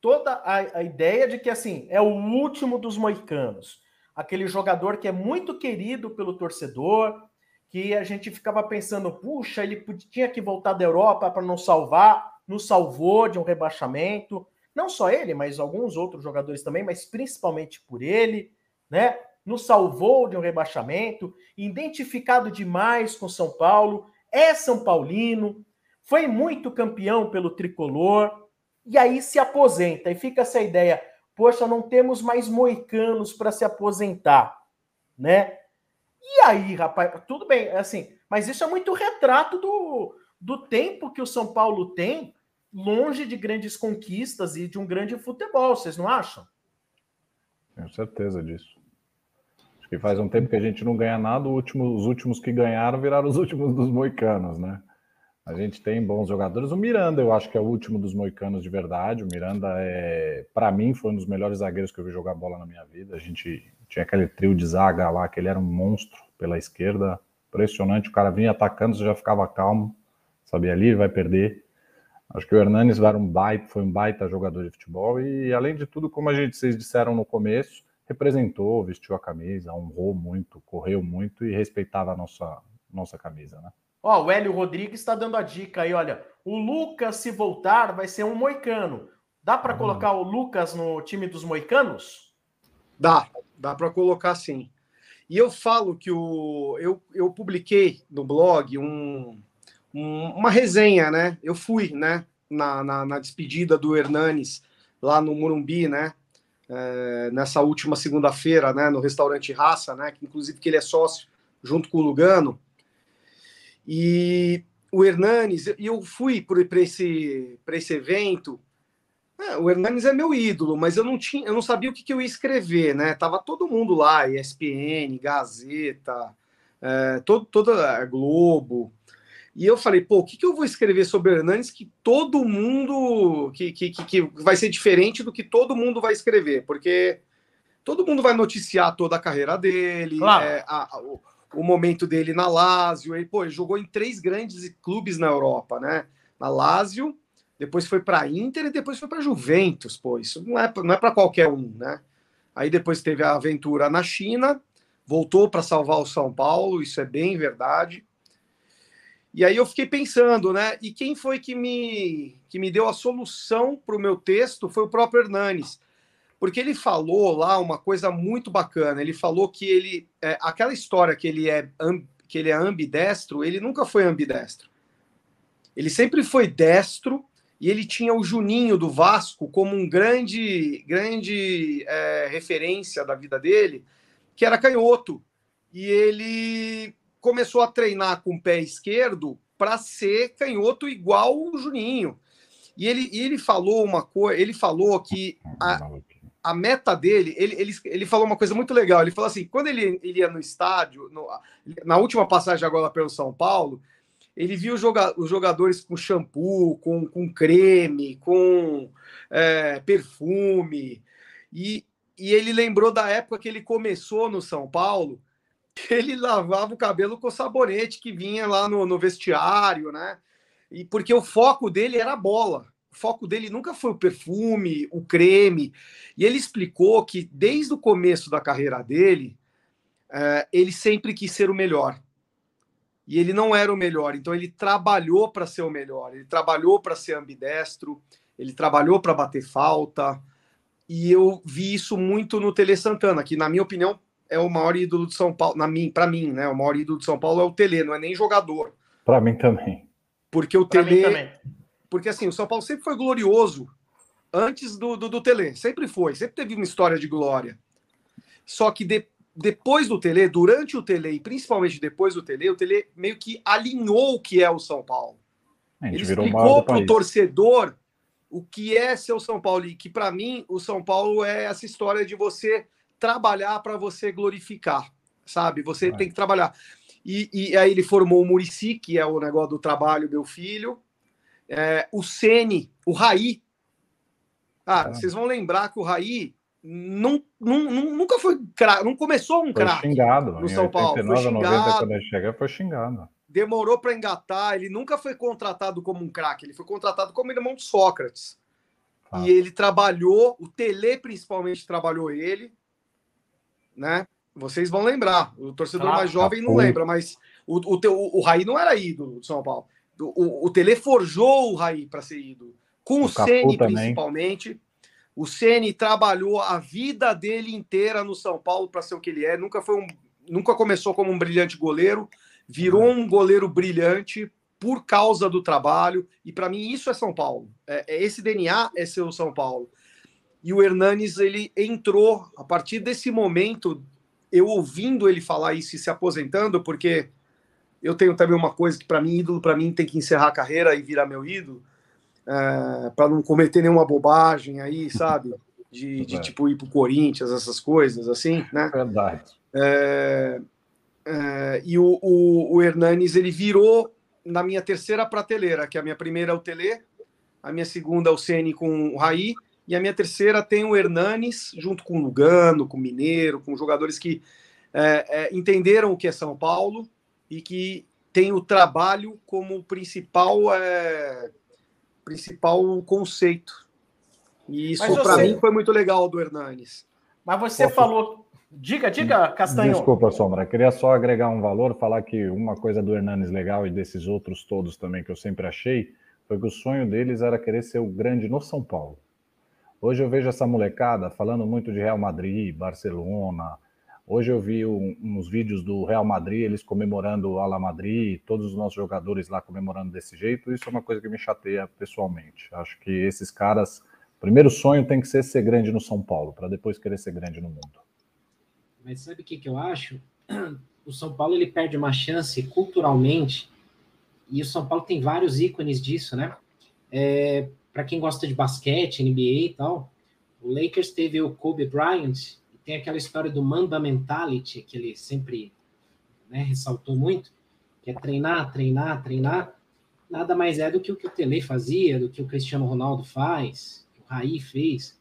toda a, a ideia de que assim é o último dos moicanos. Aquele jogador que é muito querido pelo torcedor, que a gente ficava pensando, puxa, ele tinha que voltar da Europa para nos salvar, nos salvou de um rebaixamento. Não só ele, mas alguns outros jogadores também, mas principalmente por ele, né? Nos salvou de um rebaixamento, identificado demais com São Paulo, é São Paulino, foi muito campeão pelo tricolor, e aí se aposenta. E fica essa ideia: poxa, não temos mais moicanos para se aposentar, né? E aí, rapaz, tudo bem, assim, mas isso é muito retrato do, do tempo que o São Paulo tem longe de grandes conquistas e de um grande futebol, vocês não acham? Tenho certeza disso. Acho que faz um tempo que a gente não ganha nada, último, os últimos que ganharam viraram os últimos dos moicanos, né? A gente tem bons jogadores. O Miranda, eu acho que é o último dos moicanos de verdade. O Miranda, é, para mim, foi um dos melhores zagueiros que eu vi jogar bola na minha vida. A gente tinha aquele trio de zaga lá, que ele era um monstro pela esquerda. Impressionante. O cara vinha atacando, você já ficava calmo. Sabia ali, vai perder. Acho que o Hernanes era um baita, foi um baita jogador de futebol e, além de tudo, como a gente vocês disseram no começo, representou, vestiu a camisa, honrou muito, correu muito e respeitava a nossa, nossa camisa, né? Ó, o Hélio Rodrigues está dando a dica aí, olha, o Lucas, se voltar, vai ser um moicano. Dá para ah, colocar o Lucas no time dos moicanos? Dá, dá para colocar sim. E eu falo que o, eu, eu publiquei no blog um, uma resenha, né? Eu fui, né? Na, na, na despedida do Hernanes lá no Morumbi, né? É, nessa última segunda-feira, né? No restaurante Raça, né? Que inclusive que ele é sócio junto com o Lugano. E o Hernanes, e eu fui para esse, esse evento. É, o Hernanes é meu ídolo, mas eu não tinha, eu não sabia o que, que eu ia escrever, né? Tava todo mundo lá, ESPN, Gazeta, é, todo, toda a Globo. E eu falei, pô, o que, que eu vou escrever sobre o Hernandes que todo mundo. Que, que, que, vai ser diferente do que todo mundo vai escrever? Porque todo mundo vai noticiar toda a carreira dele, claro. é, a, a, o, o, momento dele na Lazio. Ele, pô, ele jogou em três grandes clubes na Europa, né? Na Lazio, depois foi para Inter e depois foi para Juventus, pô. Isso não é, não é para qualquer um, né? Aí depois teve a aventura na China, voltou para salvar o São Paulo, isso é bem verdade. E aí eu fiquei pensando, né? E quem foi que me, que me deu a solução para o meu texto foi o próprio Hernanes. Porque ele falou lá uma coisa muito bacana. Ele falou que ele. É, aquela história que ele, é, que ele é ambidestro, ele nunca foi ambidestro. Ele sempre foi destro e ele tinha o Juninho do Vasco como um grande, grande é, referência da vida dele, que era canhoto. E ele começou a treinar com o pé esquerdo para ser canhoto igual o Juninho. E ele, ele falou uma coisa, ele falou que a, a meta dele, ele, ele, ele falou uma coisa muito legal. Ele falou assim: quando ele, ele ia no estádio, no, na última passagem agora pelo São Paulo, ele viu joga, os jogadores com shampoo, com, com creme, com é, perfume. E, e ele lembrou da época que ele começou no São Paulo ele lavava o cabelo com sabonete que vinha lá no, no vestiário, né? E porque o foco dele era a bola. O foco dele nunca foi o perfume, o creme. E ele explicou que desde o começo da carreira dele, é, ele sempre quis ser o melhor. E ele não era o melhor, então ele trabalhou para ser o melhor. Ele trabalhou para ser ambidestro, ele trabalhou para bater falta. E eu vi isso muito no Tele Santana, que, na minha opinião, é o maior ídolo de São Paulo, na mim, para mim, né? O maior ídolo de São Paulo é o Tele, não é nem jogador. Para mim também. Porque o Tele, porque assim, o São Paulo sempre foi glorioso antes do, do, do Tele, sempre foi, sempre teve uma história de glória. Só que de, depois do Tele, durante o Tele e principalmente depois do Tele, o Tele meio que alinhou o que é o São Paulo. Ele explicou para o torcedor o que é ser o São Paulo e que para mim o São Paulo é essa história de você trabalhar para você glorificar, sabe? Você tem que trabalhar. E, e, aí ele formou o Murici, que é o negócio do trabalho, meu filho. É, o Sene, o Raí. Cara, ah. vocês vão lembrar que o Raí não, não, nunca foi craque, não começou um craque no São 89, Paulo. Foi xingado, 90, quando ele chegou, foi xingado. Demorou para engatar, ele nunca foi contratado como um craque, ele foi contratado como irmão de Sócrates. Ah. E ele trabalhou, o Tele principalmente trabalhou ele, né? Vocês vão lembrar. O torcedor ah, mais jovem tá não lembra, mas o, o, o, o Raí não era ídolo do São Paulo. O, o, Tele forjou o Raí para ser ídolo. Com o, o Ceni, principalmente. O Ceni trabalhou a vida dele inteira no São Paulo para ser o que ele é. Nunca foi um, nunca começou como um brilhante goleiro, virou um goleiro brilhante por causa do trabalho. E para mim isso é São Paulo. É, é, esse DNA é ser o São Paulo. E o Hernanes ele entrou a partir desse momento, eu ouvindo ele falar isso e se aposentando, porque eu tenho também uma coisa que para mim ídolo para mim tem que encerrar a carreira e virar meu ídolo, é, para não cometer nenhuma bobagem aí, sabe? De, de tipo ir pro Corinthians, essas coisas assim, né? Verdade. É, é, e o, o, o Hernanes ele virou na minha terceira prateleira, que é a minha primeira é o Tele, a minha segunda é o Ceni com o Raí, e a minha terceira tem o Hernanes, junto com o Lugano, com o Mineiro, com jogadores que é, é, entenderam o que é São Paulo e que tem o trabalho como principal, é, principal conceito. E isso, para mim, foi muito legal do Hernanes. Mas você Posso... falou. Diga, diga, Castanho. Desculpa, Sombra. Queria só agregar um valor, falar que uma coisa do Hernanes legal e desses outros todos também que eu sempre achei foi que o sonho deles era querer ser o grande no São Paulo. Hoje eu vejo essa molecada falando muito de Real Madrid, Barcelona. Hoje eu vi um, uns vídeos do Real Madrid, eles comemorando o Ala Madrid, todos os nossos jogadores lá comemorando desse jeito. Isso é uma coisa que me chateia pessoalmente. Acho que esses caras, primeiro sonho tem que ser ser grande no São Paulo, para depois querer ser grande no mundo. Mas sabe o que, que eu acho? O São Paulo ele perde uma chance culturalmente, e o São Paulo tem vários ícones disso, né? É, para quem gosta de basquete, NBA e tal, o Lakers teve o Kobe Bryant, tem aquela história do Mamba Mentality, que ele sempre né, ressaltou muito, que é treinar, treinar, treinar. Nada mais é do que o que o Tele fazia, do que o Cristiano Ronaldo faz, que o Raí fez.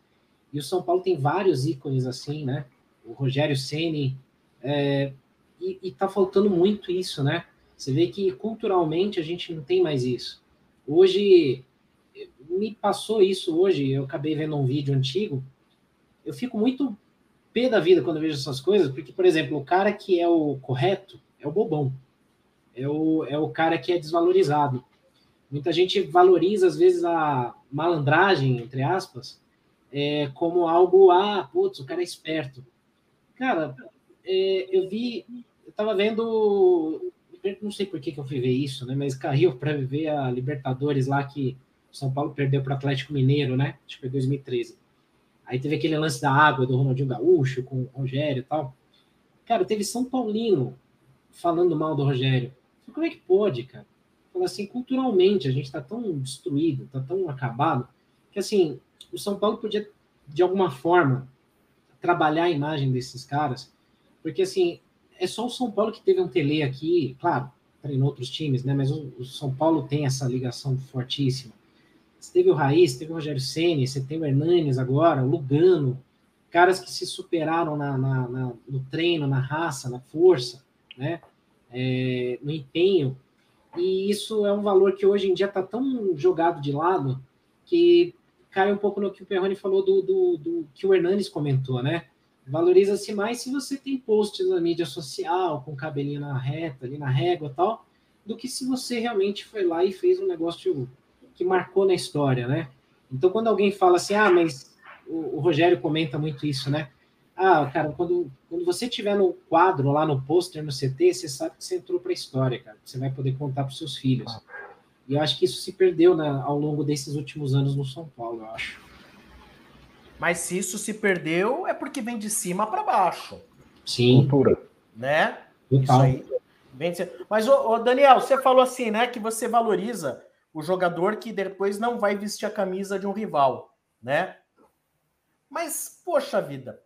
E o São Paulo tem vários ícones assim, né? O Rogério Ceni é, e, e tá faltando muito isso, né? Você vê que culturalmente a gente não tem mais isso. Hoje me passou isso hoje, eu acabei vendo um vídeo antigo, eu fico muito pé da vida quando eu vejo essas coisas, porque, por exemplo, o cara que é o correto é o bobão. é o, é o cara que é desvalorizado. Muita gente valoriza, às vezes, a malandragem, entre aspas, é, como algo, ah, putz, o cara é esperto. Cara, é, eu vi, eu tava vendo, não sei por que, que eu fui ver isso, né? Mas caiu (laughs) para ver a Libertadores lá que o São Paulo perdeu para o Atlético Mineiro, né? Acho que foi 2013. Aí teve aquele lance da água do Ronaldinho Gaúcho com o Rogério e tal. Cara, teve São Paulino falando mal do Rogério. Como é que pode, cara? Fala assim, culturalmente a gente está tão destruído, está tão acabado, que assim, o São Paulo podia, de alguma forma, trabalhar a imagem desses caras, porque assim, é só o São Paulo que teve um tele aqui, claro, treinou outros times, né? Mas o, o São Paulo tem essa ligação fortíssima. Você teve o Raiz, teve o Rogério Ceni, você tem o Hernanes agora, o Lugano, caras que se superaram na, na, na, no treino, na raça, na força, né? É, no empenho. E isso é um valor que hoje em dia está tão jogado de lado que cai um pouco no que o Perrone falou do, do, do que o Hernanes comentou, né? Valoriza-se mais se você tem posts na mídia social, com cabelinho na reta, ali na régua e tal, do que se você realmente foi lá e fez um negócio que marcou na história, né? Então, quando alguém fala assim, ah, mas o, o Rogério comenta muito isso, né? Ah, cara, quando, quando você tiver no quadro, lá no pôster, no CT, você sabe que você entrou para a história, cara. Você vai poder contar para os seus filhos. E eu acho que isso se perdeu né, ao longo desses últimos anos no São Paulo, eu acho. Mas se isso se perdeu, é porque vem de cima para baixo. Sim. Cultura. Né? Total. Isso aí. Vem de... Mas, ô, ô, Daniel, você falou assim, né, que você valoriza o jogador que depois não vai vestir a camisa de um rival, né? Mas, poxa vida,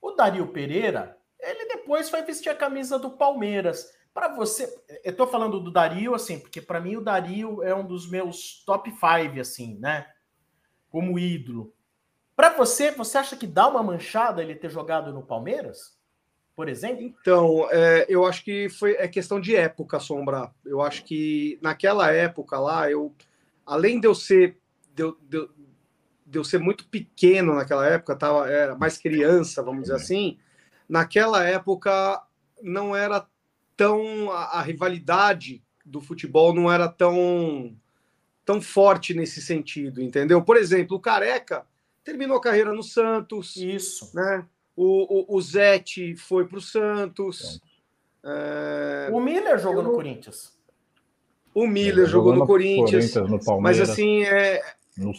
o Dario Pereira, ele depois foi vestir a camisa do Palmeiras. Para você, eu tô falando do Dario, assim, porque para mim o Dario é um dos meus top five, assim, né? Como ídolo. Para você, você acha que dá uma manchada ele ter jogado no Palmeiras? Por exemplo? Então, é, eu acho que foi é questão de época, Sombra. Eu acho que naquela época lá, eu, além de eu ser, de eu, de, de eu ser muito pequeno naquela época, tava, era mais criança, vamos dizer assim, naquela época não era tão. A, a rivalidade do futebol não era tão, tão forte nesse sentido, entendeu? Por exemplo, o Careca terminou a carreira no Santos. Isso. Né? O, o, o Zete foi para o Santos. É... O Miller jogou no Corinthians. O Miller jogou, jogou, no, Corinthians. Corinthians no mas assim, é,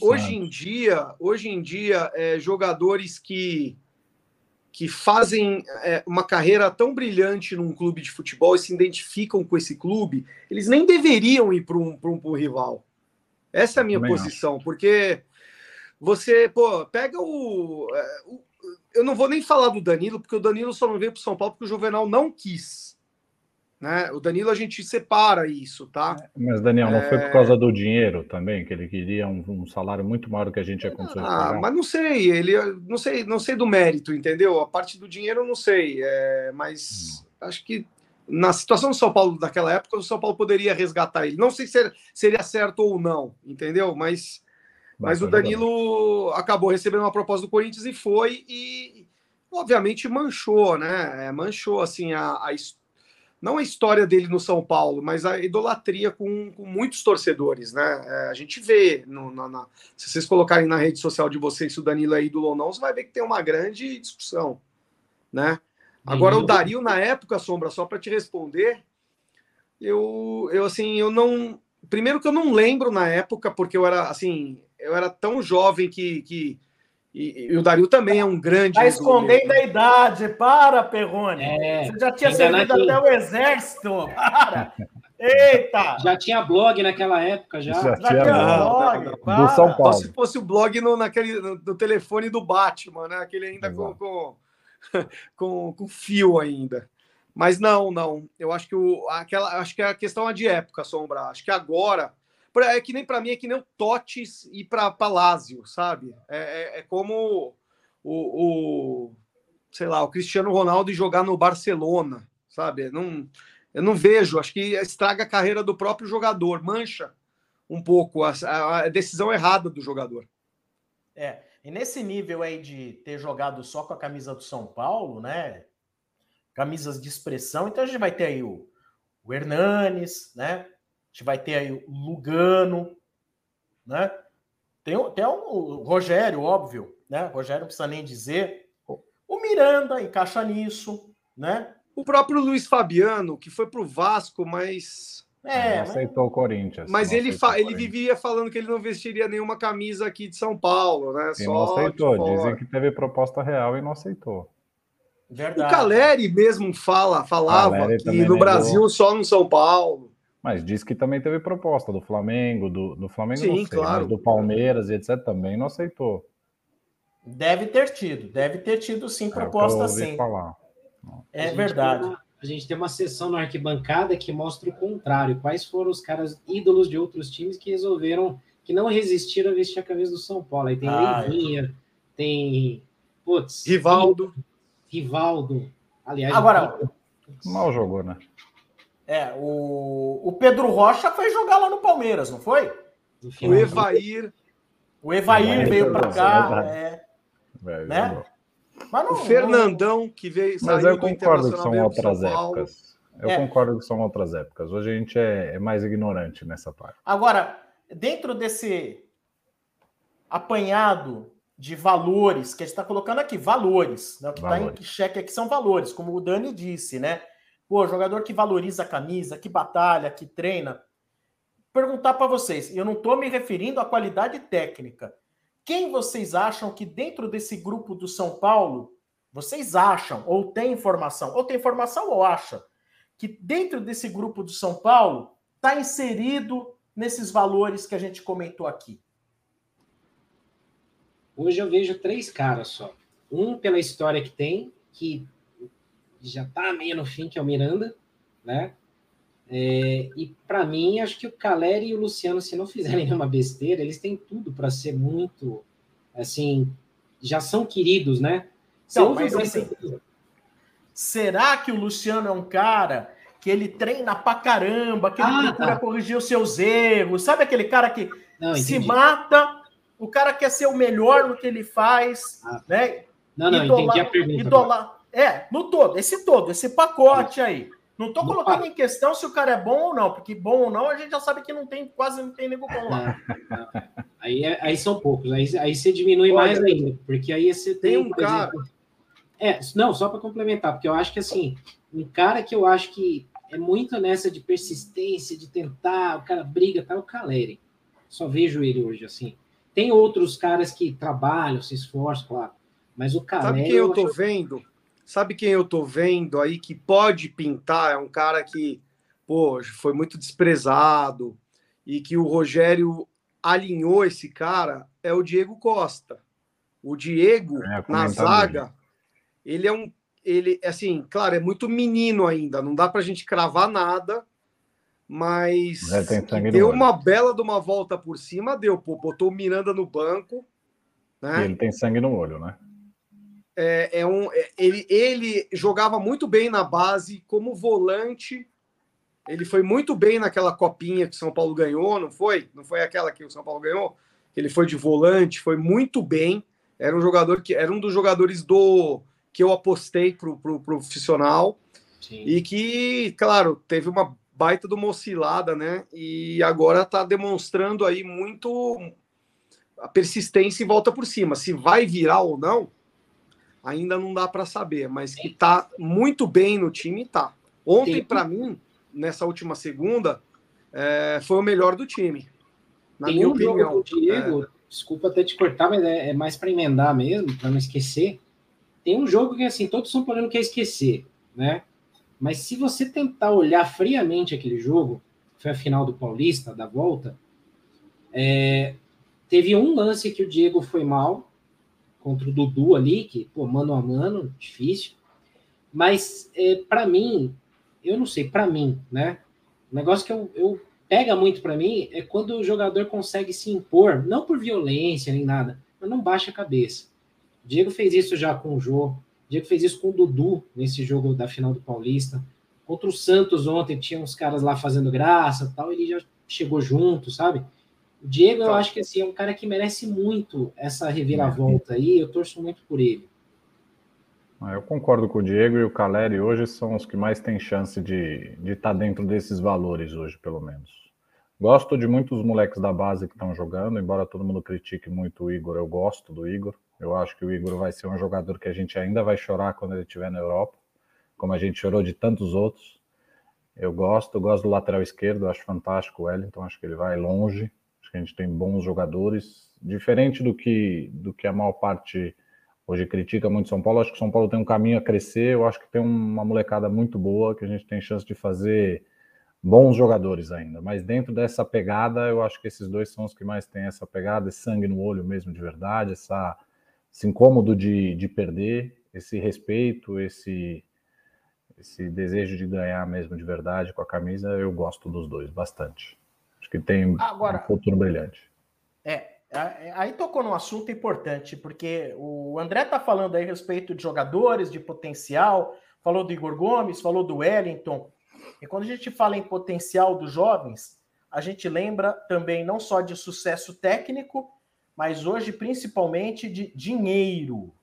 hoje em dia, hoje em dia, é, jogadores que que fazem é, uma carreira tão brilhante num clube de futebol e se identificam com esse clube, eles nem deveriam ir para um, um, um rival. Essa é a minha posição, acho. porque você, pô, pega o, é, o, Eu não vou nem falar do Danilo, porque o Danilo só não veio para São Paulo porque o Juvenal não quis. Né? O Danilo a gente separa isso, tá? Mas, Daniel, não é... foi por é. causa do dinheiro também, que ele queria um, um salário muito maior do que a gente ia conseguir. Ah, mas não sei, ele não sei, não sei do mérito, entendeu? A parte do dinheiro eu não sei, é, mas hum. acho que na situação do São Paulo daquela época, o São Paulo poderia resgatar ele. Não sei se seria certo ou não, entendeu? Mas mas o Danilo acabou recebendo uma proposta do Corinthians e foi, e obviamente manchou, né? É, manchou assim a, a, não a história dele no São Paulo, mas a idolatria com, com muitos torcedores, né? É, a gente vê, no, na, na, se vocês colocarem na rede social de vocês se o Danilo é ídolo ou não, você vai ver que tem uma grande discussão, né? Agora o Dario na época, Sombra, só para te responder, eu, eu assim, eu não, primeiro que eu não lembro na época porque eu era assim, eu era tão jovem que. que e, e o Dario também é um grande. Está escondendo a idade, para, Perrone. É, Você já tinha servido até o exército, para. (laughs) Eita! Já tinha blog naquela época, já. Já, já tinha, tinha blog. do São Paulo. Só se fosse o blog no, naquele, no, no telefone do Batman, né? Aquele ainda com, com, (laughs) com, com, fio ainda. Mas não, não. Eu acho que, o, aquela, acho que a questão é de época, Sombra. Acho que agora é que nem para mim, é que nem o Totes ir para Palácio, sabe? É, é, é como o, o, sei lá, o Cristiano Ronaldo jogar no Barcelona, sabe? Não, eu não vejo, acho que estraga a carreira do próprio jogador, mancha um pouco a, a decisão errada do jogador. É, e nesse nível aí de ter jogado só com a camisa do São Paulo, né? Camisas de expressão, então a gente vai ter aí o o Hernanes, né? A gente vai ter aí o Lugano, né? Tem, tem o Rogério, óbvio, né? O Rogério não precisa nem dizer. O Miranda encaixa nisso, né? O próprio Luiz Fabiano, que foi para o Vasco, mas. É, não aceitou o Corinthians. Mas ele, fa ele vivia falando que ele não vestiria nenhuma camisa aqui de São Paulo, né? E Só não aceitou. Dizem que teve proposta real e não aceitou. Verdade. O Caleri mesmo fala, falava Caleri que no Brasil só no São Paulo. Mas disse que também teve proposta do Flamengo, do, do Flamengo Sim, sei, claro. do Palmeiras e etc. também não aceitou. Deve ter tido, deve ter tido sim é proposta sim. Falar. É a verdade. Uma, a gente tem uma sessão na arquibancada que mostra o contrário. Quais foram os caras ídolos de outros times que resolveram, que não resistiram a vestir a camisa do São Paulo. Aí tem ah, Leivinha, é. tem putz, Rivaldo. Rivaldo. Aliás, agora mal jogou, né? É, o, o Pedro Rocha foi jogar lá no Palmeiras, não foi? O Evair. O Evair veio para cá. É, né? Não, o Fernandão, que veio. Mas eu concordo que são outras épocas. Eu é. concordo que são outras épocas. Hoje a gente é, é mais ignorante nessa parte. Agora, dentro desse apanhado de valores que a gente está colocando aqui, valores, né? o que está em xeque aqui são valores, como o Dani disse, né? Pô, jogador que valoriza a camisa, que batalha, que treina. Perguntar para vocês, eu não estou me referindo à qualidade técnica. Quem vocês acham que dentro desse grupo do São Paulo, vocês acham, ou tem informação, ou tem informação ou acha, que dentro desse grupo do São Paulo está inserido nesses valores que a gente comentou aqui? Hoje eu vejo três caras só. Um pela história que tem, que já tá meio no fim, que é o Miranda, né? É, e para mim, acho que o Caleri e o Luciano, se não fizerem (laughs) nenhuma besteira, eles têm tudo para ser muito, assim, já são queridos, né? Então, mas assim, será que o Luciano é um cara que ele treina pra caramba, que ele ah, procura tá. corrigir os seus erros? Sabe aquele cara que não, se mata o cara quer ser o melhor no que ele faz, ah, né? Não, não, idolar, entendi a pergunta. É, no todo, esse todo, esse pacote aí. Não estou colocando em questão se o cara é bom ou não, porque bom ou não, a gente já sabe que não tem, quase não tem nego bom lá. Aí, é, aí são poucos, aí, aí você diminui Olha, mais ainda, porque aí você tem, tem um cara. Exemplo, é, não, só para complementar, porque eu acho que assim, um cara que eu acho que é muito nessa de persistência, de tentar, o cara briga, tá o Caleri. Só vejo ele hoje assim. Tem outros caras que trabalham, se esforçam, claro. Mas o Caleri. Sabe quem eu tô acho... vendo? Sabe quem eu tô vendo aí que pode pintar? É um cara que, pô, foi muito desprezado e que o Rogério alinhou esse cara. É o Diego Costa. O Diego, é, na zaga, ele é um. Ele, assim, claro, é muito menino ainda, não dá pra gente cravar nada mas deu uma bela de uma volta por cima, deu, pô, botou o Miranda no banco. Né? E ele tem sangue no olho, né? É, é um, é, ele, ele jogava muito bem na base, como volante. Ele foi muito bem naquela copinha que o São Paulo ganhou, não foi? Não foi aquela que o São Paulo ganhou? Ele foi de volante, foi muito bem. Era um jogador que era um dos jogadores do que eu apostei pro, pro, pro profissional. Sim. E que, claro, teve uma baita de uma oscilada, né? E agora está demonstrando aí muito a persistência e volta por cima. Se vai virar ou não, ainda não dá para saber, mas que tá muito bem no time, tá. Ontem, para mim, nessa última segunda, é, foi o melhor do time. Na Tem minha um opinião. Jogo do Diego, é... desculpa até te cortar, mas é, é mais para emendar mesmo, para não esquecer. Tem um jogo que assim, todos São Paulo quer esquecer, né? Mas se você tentar olhar friamente aquele jogo, foi a final do Paulista, da volta, é, teve um lance que o Diego foi mal contra o Dudu ali, que, pô, mano a mano, difícil. Mas, é, para mim, eu não sei, para mim, né? O negócio que eu, eu pega muito para mim é quando o jogador consegue se impor, não por violência nem nada, mas não baixa a cabeça. O Diego fez isso já com o Jô, Diego fez isso com o Dudu nesse jogo da final do Paulista. Contra o Santos ontem, tinha uns caras lá fazendo graça tal, ele já chegou junto, sabe? O Diego, eu tá. acho que assim, é um cara que merece muito essa reviravolta aí, eu torço muito por ele. Ah, eu concordo com o Diego e o Caleri hoje são os que mais têm chance de estar de tá dentro desses valores hoje, pelo menos. Gosto de muitos moleques da base que estão jogando, embora todo mundo critique muito o Igor, eu gosto do Igor. Eu acho que o Igor vai ser um jogador que a gente ainda vai chorar quando ele estiver na Europa, como a gente chorou de tantos outros. Eu gosto, eu gosto do lateral esquerdo, acho fantástico o Wellington, acho que ele vai longe. Que a gente tem bons jogadores, diferente do que do que a maior parte hoje critica muito São Paulo. Acho que São Paulo tem um caminho a crescer. Eu acho que tem uma molecada muito boa que a gente tem chance de fazer bons jogadores ainda. Mas dentro dessa pegada, eu acho que esses dois são os que mais têm essa pegada, esse sangue no olho mesmo de verdade, essa, esse incômodo de, de perder, esse respeito, esse esse desejo de ganhar mesmo de verdade com a camisa, eu gosto dos dois bastante. Acho que tem Agora, um futuro brilhante. É, aí tocou num assunto importante, porque o André tá falando aí a respeito de jogadores, de potencial, falou do Igor Gomes, falou do Wellington. E quando a gente fala em potencial dos jovens, a gente lembra também não só de sucesso técnico, mas hoje principalmente de dinheiro.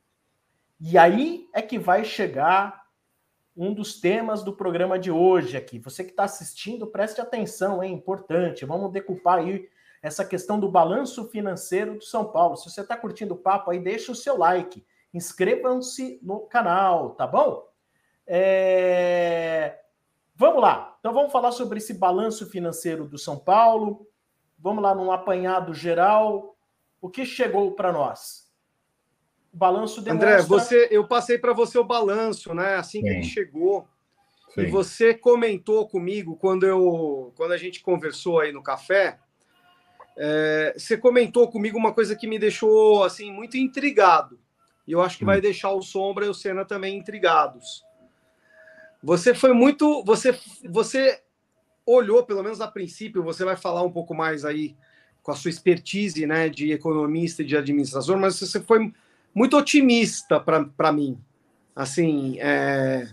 E aí é que vai chegar um dos temas do programa de hoje aqui. Você que está assistindo, preste atenção, é importante. Vamos decupar aí essa questão do balanço financeiro do São Paulo. Se você está curtindo o papo aí, deixa o seu like. Inscrevam-se no canal, tá bom? É... Vamos lá. Então vamos falar sobre esse balanço financeiro do São Paulo. Vamos lá num apanhado geral. O que chegou para nós? Balanço demonstra... André, você, eu passei para você o balanço, né? Assim que Sim. ele chegou. Sim. E você comentou comigo quando eu, quando a gente conversou aí no café é, você comentou comigo uma coisa que me deixou assim muito intrigado. E eu acho que vai hum. deixar o Sombra e o Senna também intrigados. Você foi muito. Você, você olhou, pelo menos a princípio, você vai falar um pouco mais aí com a sua expertise né, de economista e de administrador, mas você foi muito otimista para mim. Assim, é,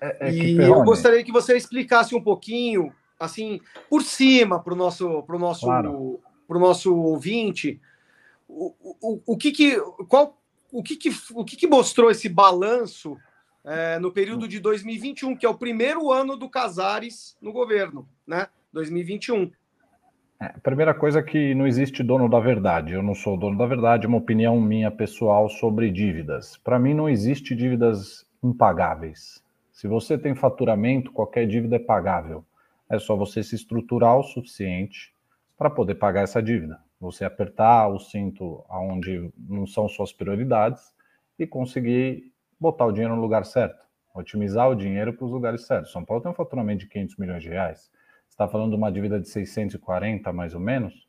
é, é e eu gostaria que você explicasse um pouquinho, assim, por cima, para o nosso, pro nosso claro nosso ouvinte o, o, o que que qual o que que o que, que mostrou esse balanço é, no período de 2021 que é o primeiro ano do Casares no governo, né? 2021. É, primeira coisa é que não existe dono da verdade. Eu não sou dono da verdade, é uma opinião minha pessoal sobre dívidas. Para mim, não existe dívidas impagáveis. Se você tem faturamento, qualquer dívida é pagável. É só você se estruturar o suficiente para poder pagar essa dívida. Você apertar o cinto aonde não são suas prioridades e conseguir botar o dinheiro no lugar certo, otimizar o dinheiro para os lugares certos. São Paulo tem um faturamento de 500 milhões de reais. Está falando de uma dívida de 640, mais ou menos,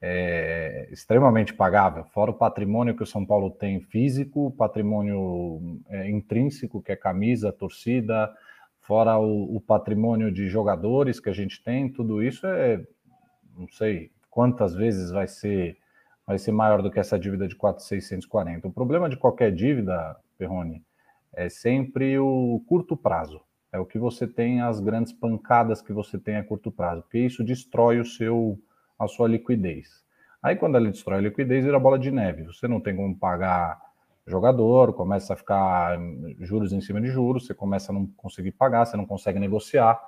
é extremamente pagável, fora o patrimônio que o São Paulo tem físico, patrimônio é, intrínseco, que é camisa, torcida, fora o, o patrimônio de jogadores que a gente tem, tudo isso é não sei quantas vezes vai ser vai ser maior do que essa dívida de 4,640. O problema de qualquer dívida, Perrone, é sempre o curto prazo. É o que você tem, as grandes pancadas que você tem a curto prazo, porque isso destrói o seu a sua liquidez. Aí quando ela destrói a liquidez, vira bola de neve. Você não tem como pagar jogador, começa a ficar juros em cima de juros, você começa a não conseguir pagar, você não consegue negociar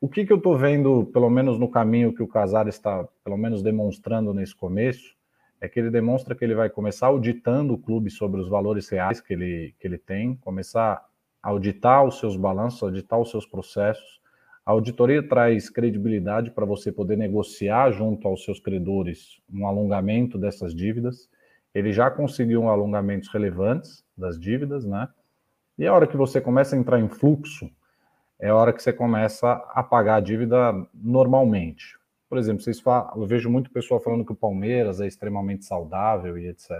o que, que eu estou vendo, pelo menos no caminho que o Casar está, pelo menos demonstrando nesse começo, é que ele demonstra que ele vai começar auditando o clube sobre os valores reais que ele, que ele tem, começar auditar os seus balanços, auditar os seus processos. A auditoria traz credibilidade para você poder negociar junto aos seus credores um alongamento dessas dívidas. Ele já conseguiu alongamentos relevantes das dívidas, né? E a hora que você começa a entrar em fluxo, é a hora que você começa a pagar a dívida normalmente. Por exemplo, vocês falam, eu vejo muito pessoal falando que o Palmeiras é extremamente saudável e etc.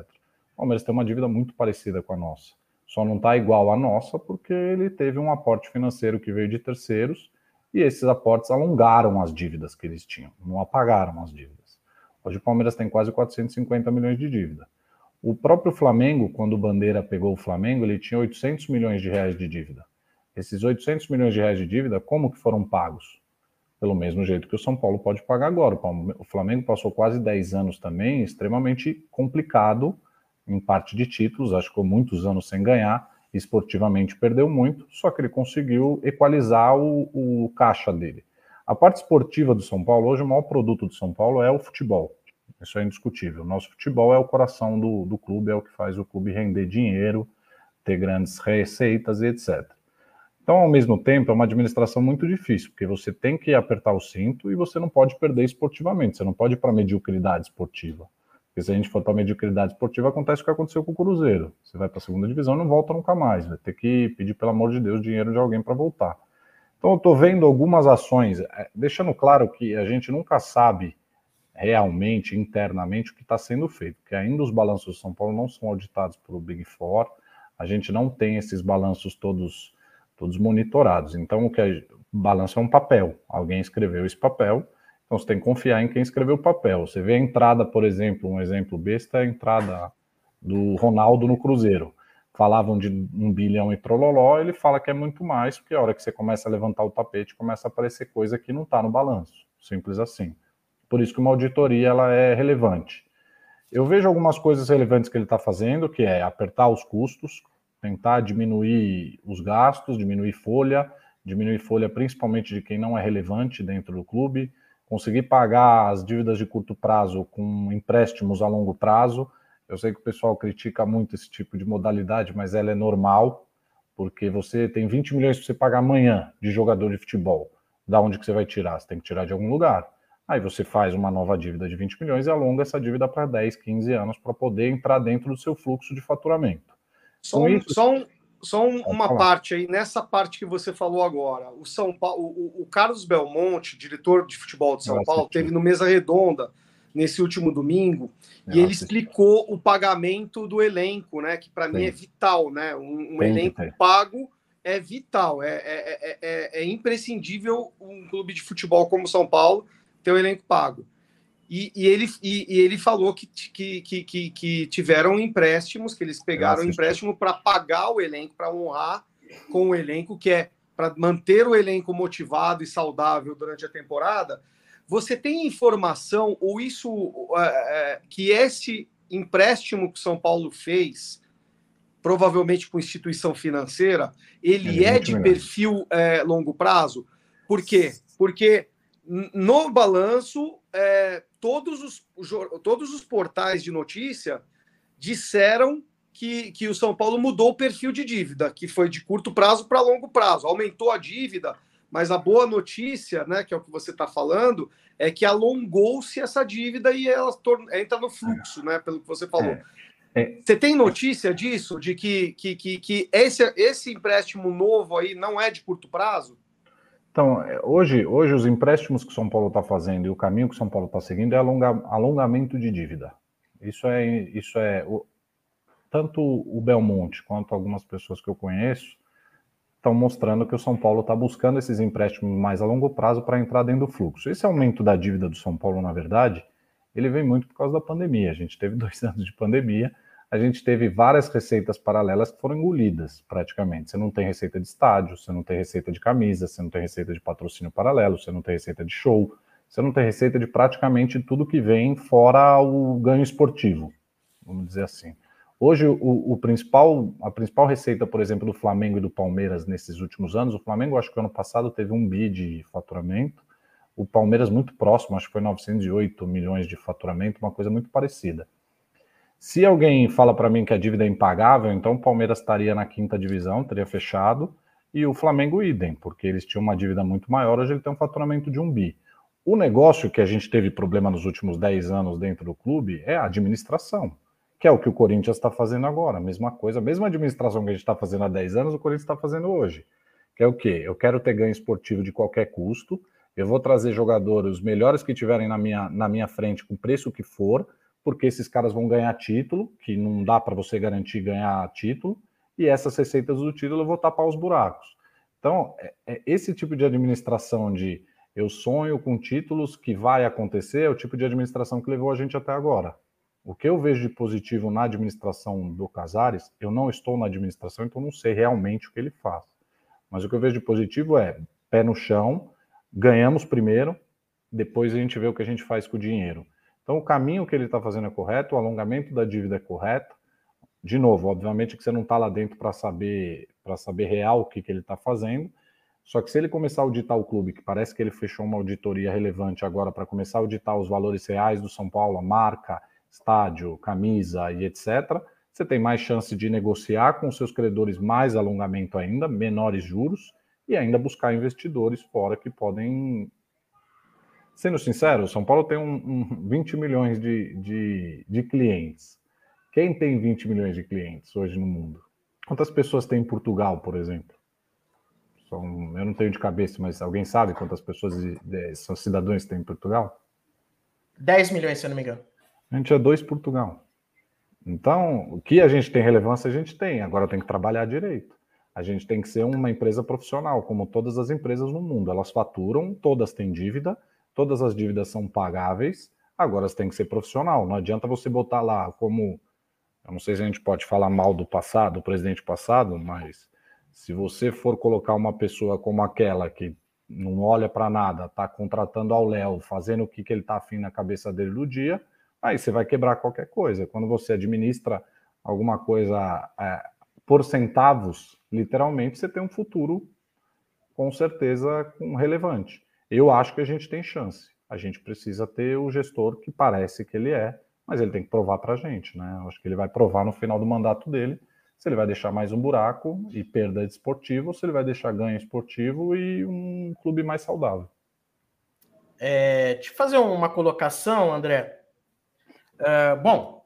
O Palmeiras tem uma dívida muito parecida com a nossa. Só não está igual à nossa porque ele teve um aporte financeiro que veio de terceiros e esses aportes alongaram as dívidas que eles tinham, não apagaram as dívidas. Hoje o Palmeiras tem quase 450 milhões de dívida. O próprio Flamengo, quando o Bandeira pegou o Flamengo, ele tinha 800 milhões de reais de dívida. Esses 800 milhões de reais de dívida, como que foram pagos? Pelo mesmo jeito que o São Paulo pode pagar agora. O Flamengo passou quase 10 anos também, extremamente complicado em parte de títulos, acho que ficou muitos anos sem ganhar, esportivamente perdeu muito, só que ele conseguiu equalizar o, o caixa dele. A parte esportiva do São Paulo, hoje o maior produto do São Paulo é o futebol. Isso é indiscutível. Nosso futebol é o coração do, do clube, é o que faz o clube render dinheiro, ter grandes receitas e etc. Então, ao mesmo tempo, é uma administração muito difícil, porque você tem que apertar o cinto e você não pode perder esportivamente, você não pode ir para mediocridade esportiva. Porque se a gente for para mediocridade esportiva, acontece o que aconteceu com o Cruzeiro. Você vai para a segunda divisão e não volta nunca mais. Vai ter que pedir, pelo amor de Deus, dinheiro de alguém para voltar. Então, eu estou vendo algumas ações, é, deixando claro que a gente nunca sabe realmente, internamente, o que está sendo feito, porque ainda os balanços de São Paulo não são auditados pelo Big Four, a gente não tem esses balanços todos todos monitorados. Então, o que é, balanço é um papel. Alguém escreveu esse papel, então você tem que confiar em quem escreveu o papel. Você vê a entrada, por exemplo, um exemplo besta é a entrada do Ronaldo no Cruzeiro. Falavam de um bilhão e trololó, ele fala que é muito mais, porque a hora que você começa a levantar o tapete, começa a aparecer coisa que não está no balanço. Simples assim. Por isso que uma auditoria ela é relevante. Eu vejo algumas coisas relevantes que ele está fazendo, que é apertar os custos, tentar diminuir os gastos, diminuir folha, diminuir folha principalmente de quem não é relevante dentro do clube, conseguir pagar as dívidas de curto prazo com empréstimos a longo prazo. Eu sei que o pessoal critica muito esse tipo de modalidade, mas ela é normal, porque você tem 20 milhões para você pagar amanhã de jogador de futebol. Da onde que você vai tirar? Você tem que tirar de algum lugar. Aí você faz uma nova dívida de 20 milhões e alonga essa dívida para 10, 15 anos para poder entrar dentro do seu fluxo de faturamento. Só, um, só, um, só um, uma falar. parte aí, nessa parte que você falou agora. O São Paulo, o, o Carlos Belmonte, diretor de futebol de São Paulo, teve no Mesa Redonda nesse último domingo e ele explicou o pagamento do elenco, né? Que para mim é vital, né? Um, um elenco pago é vital, é, é, é, é, imprescindível um clube de futebol como São Paulo ter o elenco pago. E, e, ele, e, e, ele falou que, que, que, que, tiveram empréstimos, que eles pegaram empréstimo para pagar o elenco, para honrar com o elenco, que é para manter o elenco motivado e saudável durante a temporada. Você tem informação, ou isso, é, que esse empréstimo que São Paulo fez, provavelmente com instituição financeira, ele é, é de perfil é, longo prazo? Por quê? Porque no balanço, é, todos, os, todos os portais de notícia disseram que, que o São Paulo mudou o perfil de dívida, que foi de curto prazo para longo prazo, aumentou a dívida, mas a boa notícia, né, que é o que você está falando, é que alongou-se essa dívida e ela entra no fluxo, né, pelo que você falou. É. É. Você tem notícia disso, de que, que, que, que esse, esse empréstimo novo aí não é de curto prazo? Então, é, hoje, hoje os empréstimos que São Paulo está fazendo e o caminho que São Paulo está seguindo é alonga, alongamento de dívida. Isso é, isso é o, tanto o Belmonte quanto algumas pessoas que eu conheço estão mostrando que o São Paulo está buscando esses empréstimos mais a longo prazo para entrar dentro do fluxo. Esse aumento da dívida do São Paulo, na verdade, ele vem muito por causa da pandemia. A gente teve (laughs) dois anos de pandemia a gente teve várias receitas paralelas que foram engolidas, praticamente. Você não tem receita de estádio, você não tem receita de camisa, você não tem receita de patrocínio paralelo, você não tem receita de show, você não tem receita de praticamente tudo que vem fora o ganho esportivo, vamos dizer assim. Hoje, o, o, principal, a principal receita, por exemplo, do Flamengo e do Palmeiras nesses últimos anos, o Flamengo, acho que ano passado teve um bi de faturamento, o Palmeiras muito próximo, acho que foi 908 milhões de faturamento, uma coisa muito parecida. Se alguém fala para mim que a dívida é impagável, então o Palmeiras estaria na quinta divisão, teria fechado, e o Flamengo idem, porque eles tinham uma dívida muito maior, hoje ele tem um faturamento de um bi. O negócio que a gente teve problema nos últimos 10 anos dentro do clube é a administração, que é o que o Corinthians está fazendo agora, mesma coisa, mesma administração que a gente está fazendo há 10 anos, o Corinthians está fazendo hoje. Que é o quê? Eu quero ter ganho esportivo de qualquer custo, eu vou trazer jogadores, os melhores que tiverem na minha, na minha frente, com preço que for, porque esses caras vão ganhar título, que não dá para você garantir ganhar título, e essas receitas do título eu vou tapar os buracos. Então, é, é esse tipo de administração de eu sonho com títulos que vai acontecer é o tipo de administração que levou a gente até agora. O que eu vejo de positivo na administração do Casares, eu não estou na administração, então não sei realmente o que ele faz. Mas o que eu vejo de positivo é pé no chão, ganhamos primeiro, depois a gente vê o que a gente faz com o dinheiro. Então, o caminho que ele está fazendo é correto, o alongamento da dívida é correto, de novo, obviamente que você não está lá dentro para saber para saber real o que, que ele está fazendo. Só que se ele começar a auditar o clube, que parece que ele fechou uma auditoria relevante agora para começar a auditar os valores reais do São Paulo, a marca, estádio, camisa e etc., você tem mais chance de negociar com seus credores mais alongamento ainda, menores juros, e ainda buscar investidores fora que podem. Sendo sincero, o São Paulo tem um, um 20 milhões de, de, de clientes. Quem tem 20 milhões de clientes hoje no mundo? Quantas pessoas tem em Portugal, por exemplo? São, eu não tenho de cabeça, mas alguém sabe quantas pessoas são cidadãos tem em Portugal? 10 milhões, se eu não me engano. A gente é dois Portugal. Então, o que a gente tem relevância, a gente tem. Agora tem que trabalhar direito. A gente tem que ser uma empresa profissional, como todas as empresas no mundo. Elas faturam, todas têm dívida, todas as dívidas são pagáveis. Agora você tem que ser profissional. Não adianta você botar lá como. Eu não sei se a gente pode falar mal do passado, do presidente passado, mas se você for colocar uma pessoa como aquela que não olha para nada, está contratando ao Léo, fazendo o que, que ele está afim na cabeça dele do dia, aí você vai quebrar qualquer coisa. Quando você administra alguma coisa é, por centavos, literalmente, você tem um futuro com certeza relevante. Eu acho que a gente tem chance. A gente precisa ter o gestor que parece que ele é, mas ele tem que provar para a gente, né? Eu acho que ele vai provar no final do mandato dele se ele vai deixar mais um buraco e perda esportiva, ou se ele vai deixar ganho esportivo e um clube mais saudável. É, te fazer uma colocação, André. É, bom,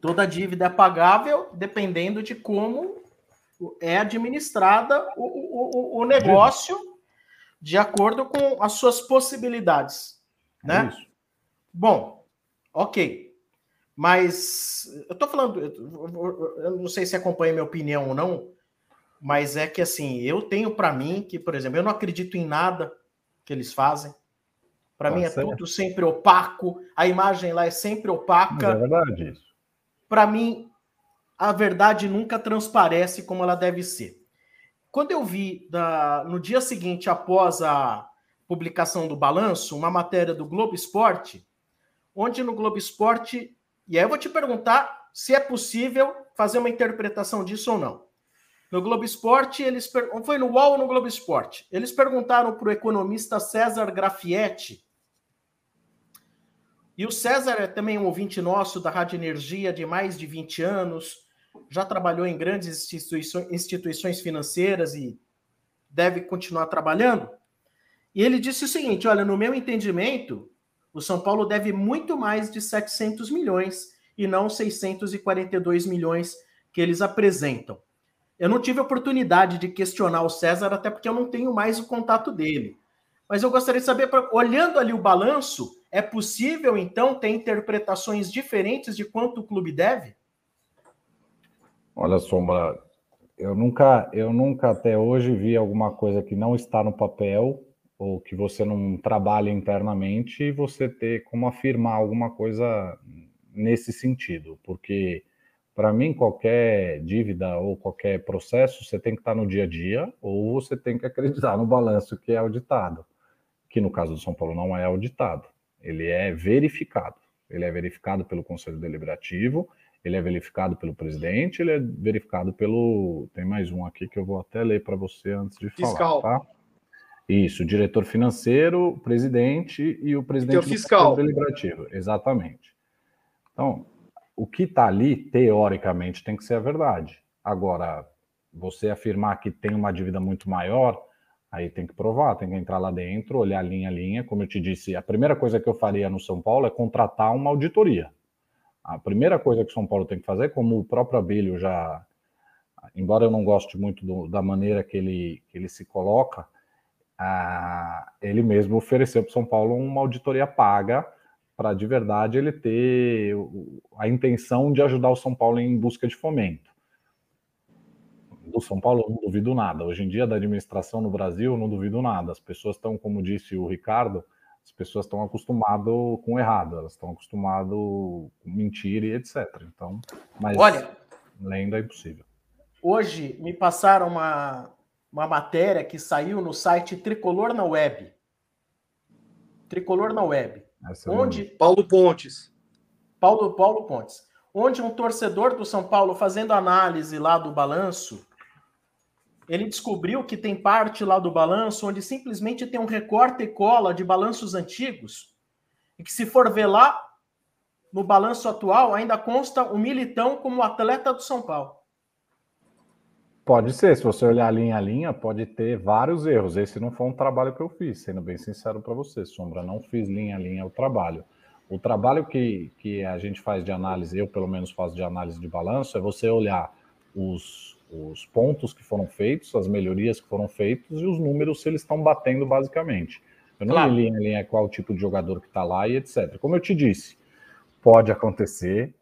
toda dívida é pagável dependendo de como é administrada o, o, o negócio de acordo com as suas possibilidades. Né? É. Bom, ok. Mas eu tô falando, eu não sei se acompanha minha opinião ou não, mas é que assim, eu tenho para mim que, por exemplo, eu não acredito em nada que eles fazem. Para mim é ser. tudo sempre opaco, a imagem lá é sempre opaca. Mas é verdade isso. Para mim, a verdade nunca transparece como ela deve ser. Quando eu vi da, no dia seguinte, após a publicação do balanço, uma matéria do Globo Esporte, onde no Globo Esporte e aí eu vou te perguntar se é possível fazer uma interpretação disso ou não. No Globo Esporte, eles foi no UOL ou no Globo Esporte? Eles perguntaram para o economista César Grafietti. E o César é também um ouvinte nosso da Rádio Energia de mais de 20 anos, já trabalhou em grandes instituições, financeiras e deve continuar trabalhando. E ele disse o seguinte: olha, no meu entendimento, o São Paulo deve muito mais de 700 milhões e não 642 milhões que eles apresentam. Eu não tive oportunidade de questionar o César, até porque eu não tenho mais o contato dele. Mas eu gostaria de saber, olhando ali o balanço, é possível então ter interpretações diferentes de quanto o clube deve? Olha, Sombra, eu nunca, eu nunca até hoje vi alguma coisa que não está no papel ou que você não trabalha internamente e você ter como afirmar alguma coisa nesse sentido, porque para mim qualquer dívida ou qualquer processo você tem que estar no dia a dia ou você tem que acreditar no balanço que é auditado, que no caso do São Paulo não é auditado, ele é verificado, ele é verificado pelo Conselho Deliberativo, ele é verificado pelo presidente, ele é verificado pelo tem mais um aqui que eu vou até ler para você antes de Fiscal. falar, tá? Isso, diretor financeiro, o presidente e o presidente fiscal. deliberativo. Exatamente. Então, o que está ali, teoricamente, tem que ser a verdade. Agora, você afirmar que tem uma dívida muito maior, aí tem que provar, tem que entrar lá dentro, olhar linha a linha. Como eu te disse, a primeira coisa que eu faria no São Paulo é contratar uma auditoria. A primeira coisa que o São Paulo tem que fazer, como o próprio Abílio já, embora eu não goste muito do, da maneira que ele, que ele se coloca, ele mesmo ofereceu para o São Paulo uma auditoria paga para de verdade ele ter a intenção de ajudar o São Paulo em busca de fomento. Do São Paulo eu não duvido nada. Hoje em dia da administração no Brasil eu não duvido nada. As pessoas estão, como disse o Ricardo, as pessoas estão acostumadas com o errado, elas estão acostumadas com mentira e etc. Então, mas Olha, lenda é impossível. Hoje me passaram uma, uma matéria que saiu no site Tricolor na Web. Tricolor na Web. Essa é onde Paulo Pontes. Paulo Paulo Pontes. onde um torcedor do São Paulo, fazendo análise lá do balanço, ele descobriu que tem parte lá do balanço onde simplesmente tem um recorte e cola de balanços antigos, e que se for ver lá, no balanço atual, ainda consta o Militão como atleta do São Paulo. Pode ser, se você olhar linha a linha, pode ter vários erros. Esse não foi um trabalho que eu fiz, sendo bem sincero para você, Sombra. Não fiz linha a linha o trabalho. O trabalho que, que a gente faz de análise, eu pelo menos faço de análise de balanço, é você olhar os, os pontos que foram feitos, as melhorias que foram feitas e os números se eles estão batendo basicamente. Eu não claro. li linha qual o tipo de jogador que está lá e etc. Como eu te disse, pode acontecer,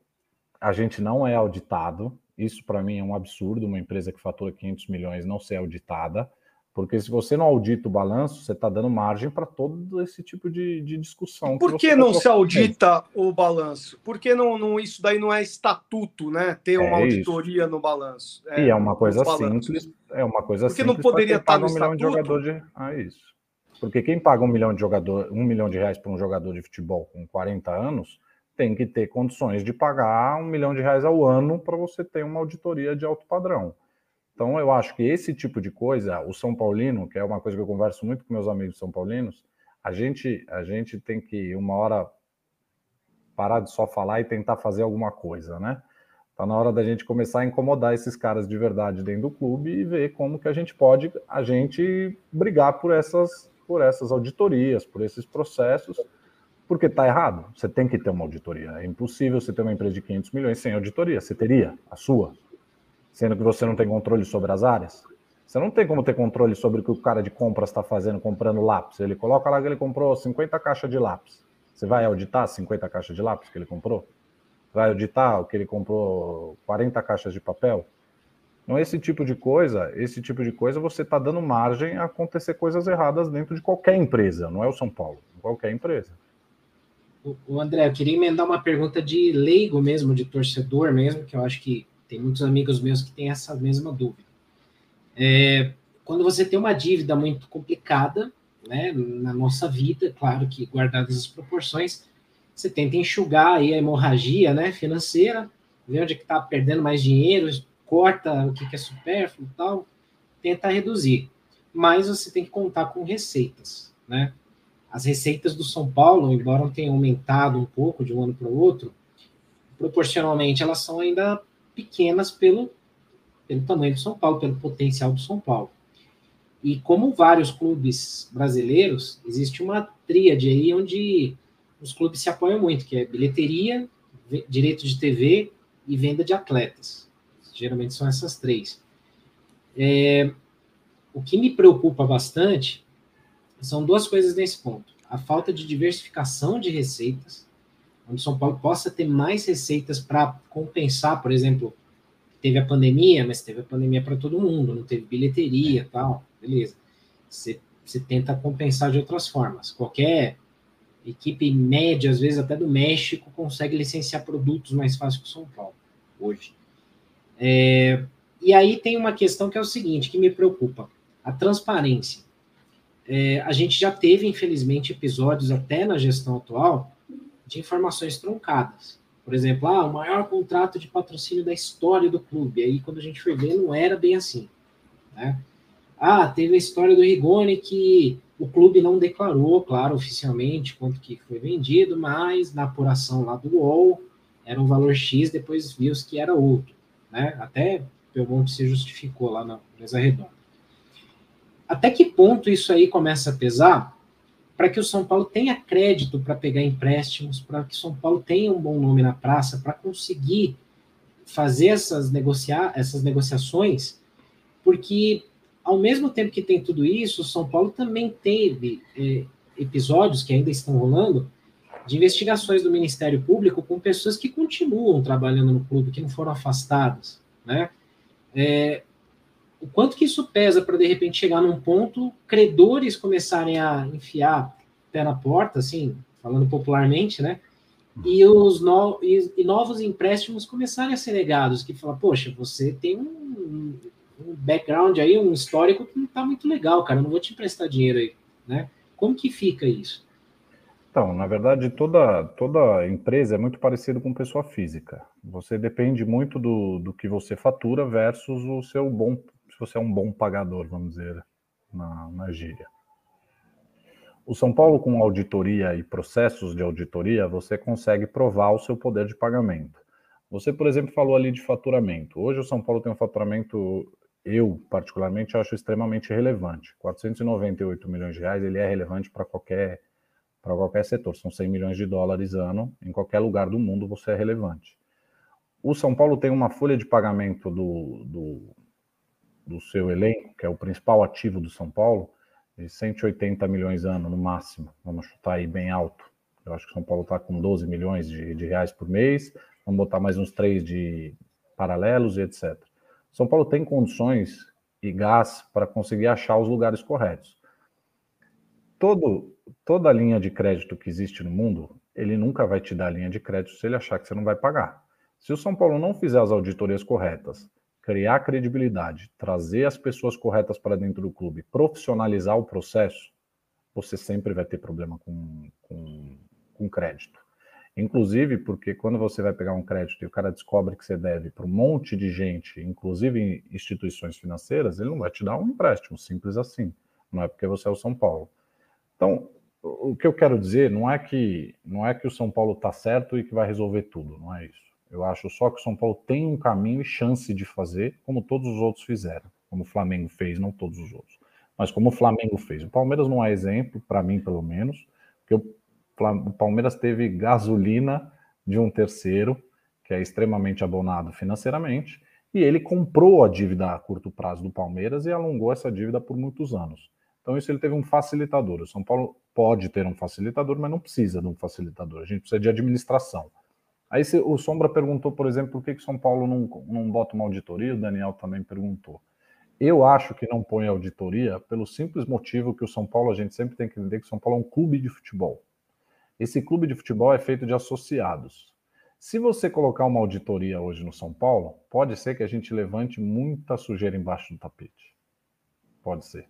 a gente não é auditado, isso para mim é um absurdo, uma empresa que fatura 500 milhões não ser auditada, porque se você não audita o balanço, você está dando margem para todo esse tipo de, de discussão. Por que, que não se audita o balanço? Por que não, não, isso daí não é estatuto, né? Ter uma é auditoria no balanço. É, e é uma coisa simples. É uma coisa Porque simples. Porque não poderia estar no um milhão de jogador de. Ah, isso. Porque quem paga um milhão de jogador, um milhão de reais para um jogador de futebol com 40 anos, tem que ter condições de pagar um milhão de reais ao ano para você ter uma auditoria de alto padrão. Então, eu acho que esse tipo de coisa, o São Paulino, que é uma coisa que eu converso muito com meus amigos são paulinos, a gente, a gente tem que, uma hora, parar de só falar e tentar fazer alguma coisa, né? Está na hora da gente começar a incomodar esses caras de verdade dentro do clube e ver como que a gente pode, a gente brigar por essas, por essas auditorias, por esses processos, porque está errado. Você tem que ter uma auditoria. É impossível você ter uma empresa de 500 milhões sem auditoria. Você teria a sua, sendo que você não tem controle sobre as áreas. Você não tem como ter controle sobre o que o cara de compras está fazendo comprando lápis. Ele coloca lá que ele comprou 50 caixas de lápis. Você vai auditar 50 caixas de lápis que ele comprou? Vai auditar o que ele comprou 40 caixas de papel? Então, esse tipo de coisa, esse tipo de coisa, você está dando margem a acontecer coisas erradas dentro de qualquer empresa, não é o São Paulo, qualquer empresa. O André, eu queria emendar uma pergunta de leigo mesmo, de torcedor mesmo, que eu acho que tem muitos amigos meus que têm essa mesma dúvida. É, quando você tem uma dívida muito complicada, né, na nossa vida, claro que guardadas as proporções, você tenta enxugar aí a hemorragia, né, financeira, ver onde é que está perdendo mais dinheiro, corta o que, que é supérfluo tal, tenta reduzir. Mas você tem que contar com receitas, né? as receitas do São Paulo, embora tenham aumentado um pouco de um ano para o outro, proporcionalmente elas são ainda pequenas pelo, pelo tamanho do São Paulo, pelo potencial do São Paulo. E como vários clubes brasileiros, existe uma tríade aí onde os clubes se apoiam muito, que é bilheteria, direito de TV e venda de atletas. Geralmente são essas três. É, o que me preocupa bastante são duas coisas nesse ponto. A falta de diversificação de receitas, onde São Paulo possa ter mais receitas para compensar, por exemplo, teve a pandemia, mas teve a pandemia para todo mundo, não teve bilheteria tal, beleza. Você, você tenta compensar de outras formas. Qualquer equipe média, às vezes até do México, consegue licenciar produtos mais fácil que o São Paulo, hoje. É, e aí tem uma questão que é o seguinte, que me preocupa, a transparência. É, a gente já teve, infelizmente, episódios até na gestão atual de informações truncadas. Por exemplo, ah, o maior contrato de patrocínio da história do clube. Aí, quando a gente foi ver, não era bem assim. Né? Ah, teve a história do Rigoni que o clube não declarou, claro, oficialmente, quanto que foi vendido, mas na apuração lá do UOL era um valor X, depois viu-se que era outro. Né? Até Belmonte se justificou lá na mesa redonda. Até que ponto isso aí começa a pesar para que o São Paulo tenha crédito para pegar empréstimos, para que o São Paulo tenha um bom nome na praça, para conseguir fazer essas, negociar, essas negociações, porque ao mesmo tempo que tem tudo isso, o São Paulo também teve é, episódios que ainda estão rolando de investigações do Ministério Público com pessoas que continuam trabalhando no clube, que não foram afastadas, né? É, o quanto que isso pesa para de repente chegar num ponto credores começarem a enfiar pé na porta, assim, falando popularmente, né? E os no, e, e novos empréstimos começarem a ser negados, que fala, poxa, você tem um, um background aí, um histórico que não está muito legal, cara, não vou te emprestar dinheiro aí, né? Como que fica isso? Então, na verdade, toda, toda empresa é muito parecida com pessoa física. Você depende muito do, do que você fatura versus o seu bom, se você é um bom pagador, vamos dizer, na, na gíria. O São Paulo, com auditoria e processos de auditoria, você consegue provar o seu poder de pagamento. Você, por exemplo, falou ali de faturamento. Hoje o São Paulo tem um faturamento, eu particularmente acho extremamente relevante. 498 milhões de reais, ele é relevante para qualquer para qualquer setor. São 100 milhões de dólares ano, em qualquer lugar do mundo você é relevante. O São Paulo tem uma folha de pagamento do, do, do seu elenco, que é o principal ativo do São Paulo, de 180 milhões ano no máximo. Vamos chutar aí bem alto. Eu acho que o São Paulo está com 12 milhões de, de, reais por mês. Vamos botar mais uns três de paralelos e etc. São Paulo tem condições e gás para conseguir achar os lugares corretos. Todo, toda linha de crédito que existe no mundo, ele nunca vai te dar linha de crédito se ele achar que você não vai pagar. Se o São Paulo não fizer as auditorias corretas, criar credibilidade, trazer as pessoas corretas para dentro do clube, profissionalizar o processo, você sempre vai ter problema com, com, com crédito. Inclusive, porque quando você vai pegar um crédito e o cara descobre que você deve para um monte de gente, inclusive instituições financeiras, ele não vai te dar um empréstimo, simples assim. Não é porque você é o São Paulo. Então, o que eu quero dizer não é que não é que o São Paulo está certo e que vai resolver tudo, não é isso. Eu acho só que o São Paulo tem um caminho e chance de fazer, como todos os outros fizeram, como o Flamengo fez, não todos os outros, mas como o Flamengo fez. O Palmeiras não é exemplo, para mim pelo menos, porque o Palmeiras teve gasolina de um terceiro, que é extremamente abonado financeiramente, e ele comprou a dívida a curto prazo do Palmeiras e alongou essa dívida por muitos anos. Então, isso ele teve um facilitador. O São Paulo pode ter um facilitador, mas não precisa de um facilitador. A gente precisa de administração. Aí o Sombra perguntou, por exemplo, por que, que São Paulo não, não bota uma auditoria, o Daniel também perguntou. Eu acho que não põe auditoria pelo simples motivo que o São Paulo, a gente sempre tem que entender que o São Paulo é um clube de futebol. Esse clube de futebol é feito de associados. Se você colocar uma auditoria hoje no São Paulo, pode ser que a gente levante muita sujeira embaixo do tapete. Pode ser.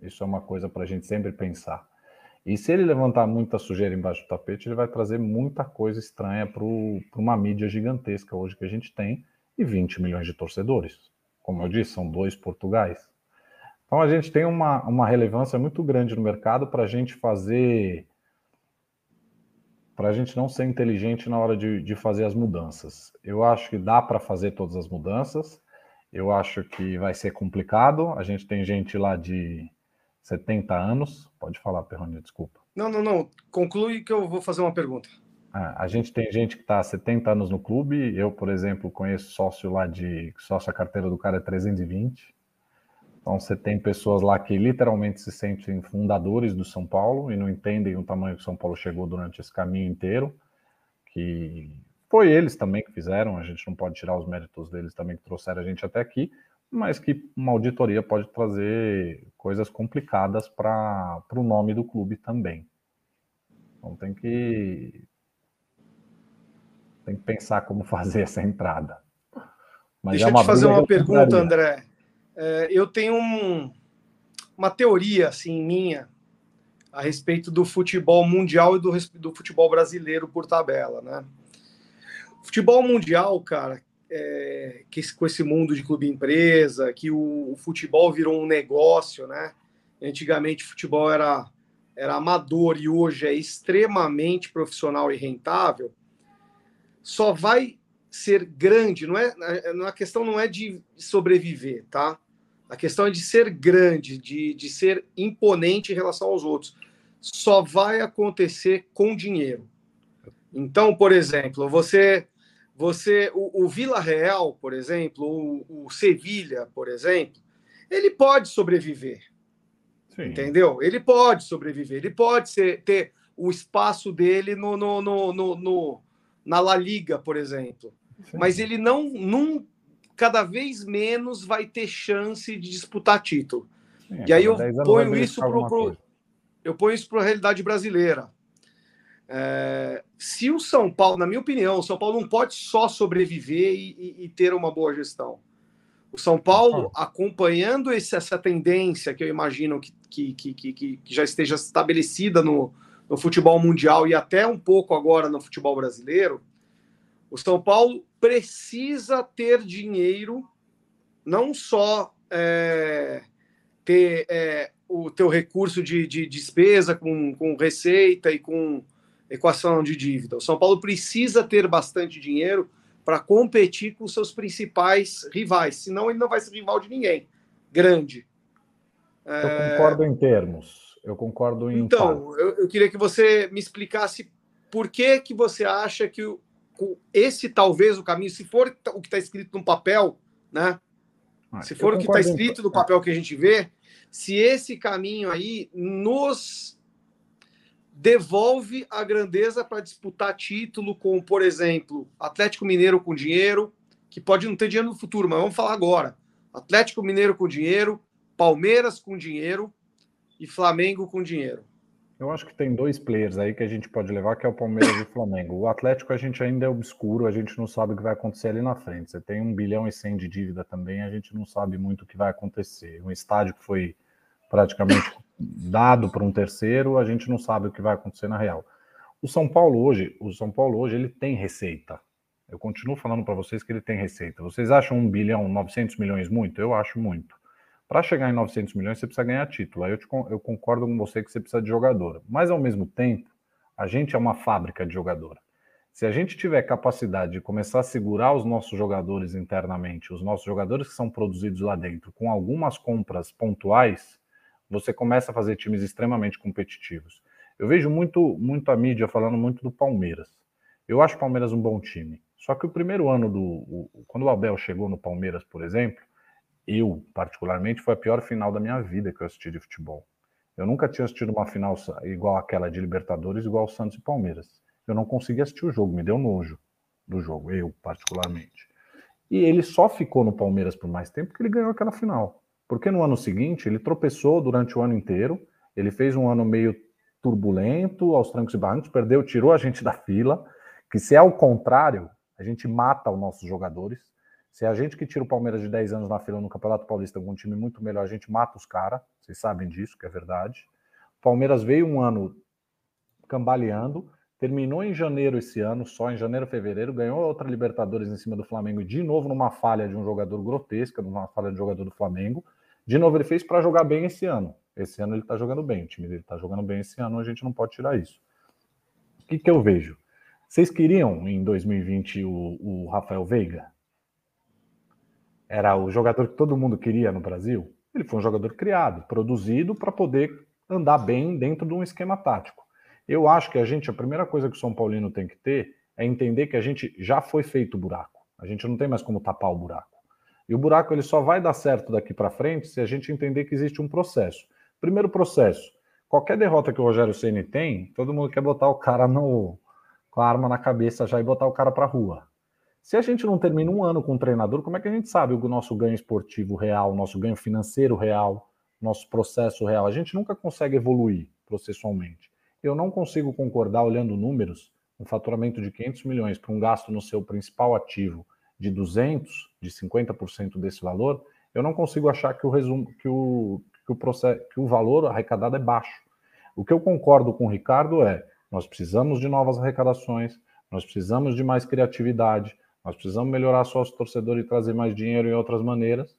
Isso é uma coisa para a gente sempre pensar. E se ele levantar muita sujeira embaixo do tapete, ele vai trazer muita coisa estranha para uma mídia gigantesca hoje que a gente tem e 20 milhões de torcedores. Como eu disse, são dois Portugais. Então a gente tem uma, uma relevância muito grande no mercado para a gente fazer. Para a gente não ser inteligente na hora de, de fazer as mudanças. Eu acho que dá para fazer todas as mudanças. Eu acho que vai ser complicado. A gente tem gente lá de 70 anos. Pode falar, Perrone, desculpa. Não, não, não. Conclui que eu vou fazer uma pergunta. Ah, a gente tem gente que está há 70 anos no clube. Eu, por exemplo, conheço sócio lá de. Sócio a carteira do cara é 320. Então você tem pessoas lá que literalmente se sentem fundadores do São Paulo e não entendem o tamanho que o São Paulo chegou durante esse caminho inteiro. Que foi eles também que fizeram, a gente não pode tirar os méritos deles também que trouxeram a gente até aqui mas que uma auditoria pode trazer coisas complicadas para o nome do clube também. Então tem que tem que pensar como (laughs) fazer essa entrada. Mas Deixa é eu te fazer uma pergunta, André. É, eu tenho um, uma teoria assim minha a respeito do futebol mundial e do, do futebol brasileiro por tabela, né? Futebol mundial, cara, é, que com esse mundo de clube empresa, que o, o, futebol virou um negócio, né? Antigamente futebol era, era amador e hoje é extremamente profissional e rentável, só vai ser grande, não é? A questão não é de sobreviver, tá? A questão é de ser grande, de, de ser imponente em relação aos outros. Só vai acontecer com dinheiro. Então, por exemplo, você você, o, o Vila Real, por exemplo, o, o Sevilha, por exemplo, ele pode sobreviver. Sim. Entendeu? Ele pode sobreviver, ele pode ser, ter o espaço dele no, no, no, no, no na La Liga, por exemplo. Sim. Mas ele não, cada vez menos vai ter chance de disputar título. Sim, e aí eu ponho isso para eu ponho isso para a realidade brasileira. É, se o São Paulo, na minha opinião, o São Paulo não pode só sobreviver e, e, e ter uma boa gestão. O São Paulo, acompanhando esse, essa tendência que eu imagino que, que, que, que, já esteja estabelecida no, no futebol mundial e até um pouco agora no futebol brasileiro, o São Paulo precisa ter dinheiro, não só é, ter é, o teu recurso de, de despesa com, com receita e com equação de dívida. O São Paulo precisa ter bastante dinheiro para competir com seus principais rivais, senão ele não vai ser rival de ninguém. Grande. Eu é... concordo em termos. Eu concordo em. Então, eu, eu, queria que você me explicasse por que, que você acha que o, esse talvez o caminho, se for o que está escrito no papel, né? Ah, se for o que está escrito no papel que a gente vê, se esse caminho aí nos devolve a grandeza para disputar título com, por exemplo, Atlético Mineiro com dinheiro, que pode não ter dinheiro no futuro, mas vamos falar agora. Atlético Mineiro com dinheiro, Palmeiras com dinheiro e Flamengo com dinheiro. Eu acho que tem dois players aí que a gente pode levar, que é o Palmeiras e o Flamengo. O Atlético a gente ainda é obscuro, a gente não sabe o que vai acontecer ali na frente. Você tem um bilhão e cem de dívida também, a gente não sabe muito o que vai acontecer. Um estádio que foi praticamente dado para um terceiro, a gente não sabe o que vai acontecer na real. O São Paulo hoje, o São Paulo hoje ele tem receita. Eu continuo falando para vocês que ele tem receita. Vocês acham um bilhão, 900 milhões muito? Eu acho muito. Para chegar em 900 milhões, você precisa ganhar título. Aí eu, te, eu concordo com você que você precisa de jogador. Mas, ao mesmo tempo, a gente é uma fábrica de jogador. Se a gente tiver capacidade de começar a segurar os nossos jogadores internamente, os nossos jogadores que são produzidos lá dentro, com algumas compras pontuais, você começa a fazer times extremamente competitivos. Eu vejo muito, muito a mídia falando muito do Palmeiras. Eu acho o Palmeiras um bom time. Só que o primeiro ano do. O, quando o Abel chegou no Palmeiras, por exemplo, eu, particularmente, foi a pior final da minha vida que eu assisti de futebol. Eu nunca tinha assistido uma final igual aquela de Libertadores, igual o Santos e Palmeiras. Eu não conseguia assistir o jogo, me deu nojo do jogo, eu, particularmente. E ele só ficou no Palmeiras por mais tempo porque ele ganhou aquela final. Porque no ano seguinte ele tropeçou durante o ano inteiro, ele fez um ano meio turbulento, aos trancos e barrancos, perdeu, tirou a gente da fila, que se é o contrário, a gente mata os nossos jogadores. Se a gente que tira o Palmeiras de 10 anos na fila no Campeonato Paulista com um time muito melhor, a gente mata os caras. Vocês sabem disso, que é verdade. O Palmeiras veio um ano cambaleando, terminou em janeiro esse ano, só em janeiro, fevereiro, ganhou outra Libertadores em cima do Flamengo, de novo numa falha de um jogador grotesca, numa falha de um jogador do Flamengo. De novo, ele fez para jogar bem esse ano. Esse ano ele está jogando bem, o time dele está jogando bem esse ano, a gente não pode tirar isso. O que, que eu vejo? Vocês queriam em 2020 o, o Rafael Veiga? era o jogador que todo mundo queria no Brasil, ele foi um jogador criado, produzido para poder andar bem dentro de um esquema tático. Eu acho que a gente, a primeira coisa que o São Paulino tem que ter é entender que a gente já foi feito o buraco. A gente não tem mais como tapar o buraco. E o buraco ele só vai dar certo daqui para frente se a gente entender que existe um processo. Primeiro processo, qualquer derrota que o Rogério Ceni tem, todo mundo quer botar o cara no, com a arma na cabeça já e botar o cara para rua. Se a gente não termina um ano com um treinador, como é que a gente sabe o nosso ganho esportivo real, o nosso ganho financeiro real, nosso processo real? A gente nunca consegue evoluir processualmente. Eu não consigo concordar, olhando números, um faturamento de 500 milhões para um gasto no seu principal ativo de 200, de 50% desse valor, eu não consigo achar que o resumo, que o, que o, processo, que o valor arrecadado é baixo. O que eu concordo com o Ricardo é: nós precisamos de novas arrecadações, nós precisamos de mais criatividade, nós precisamos melhorar sócio torcedor e trazer mais dinheiro em outras maneiras.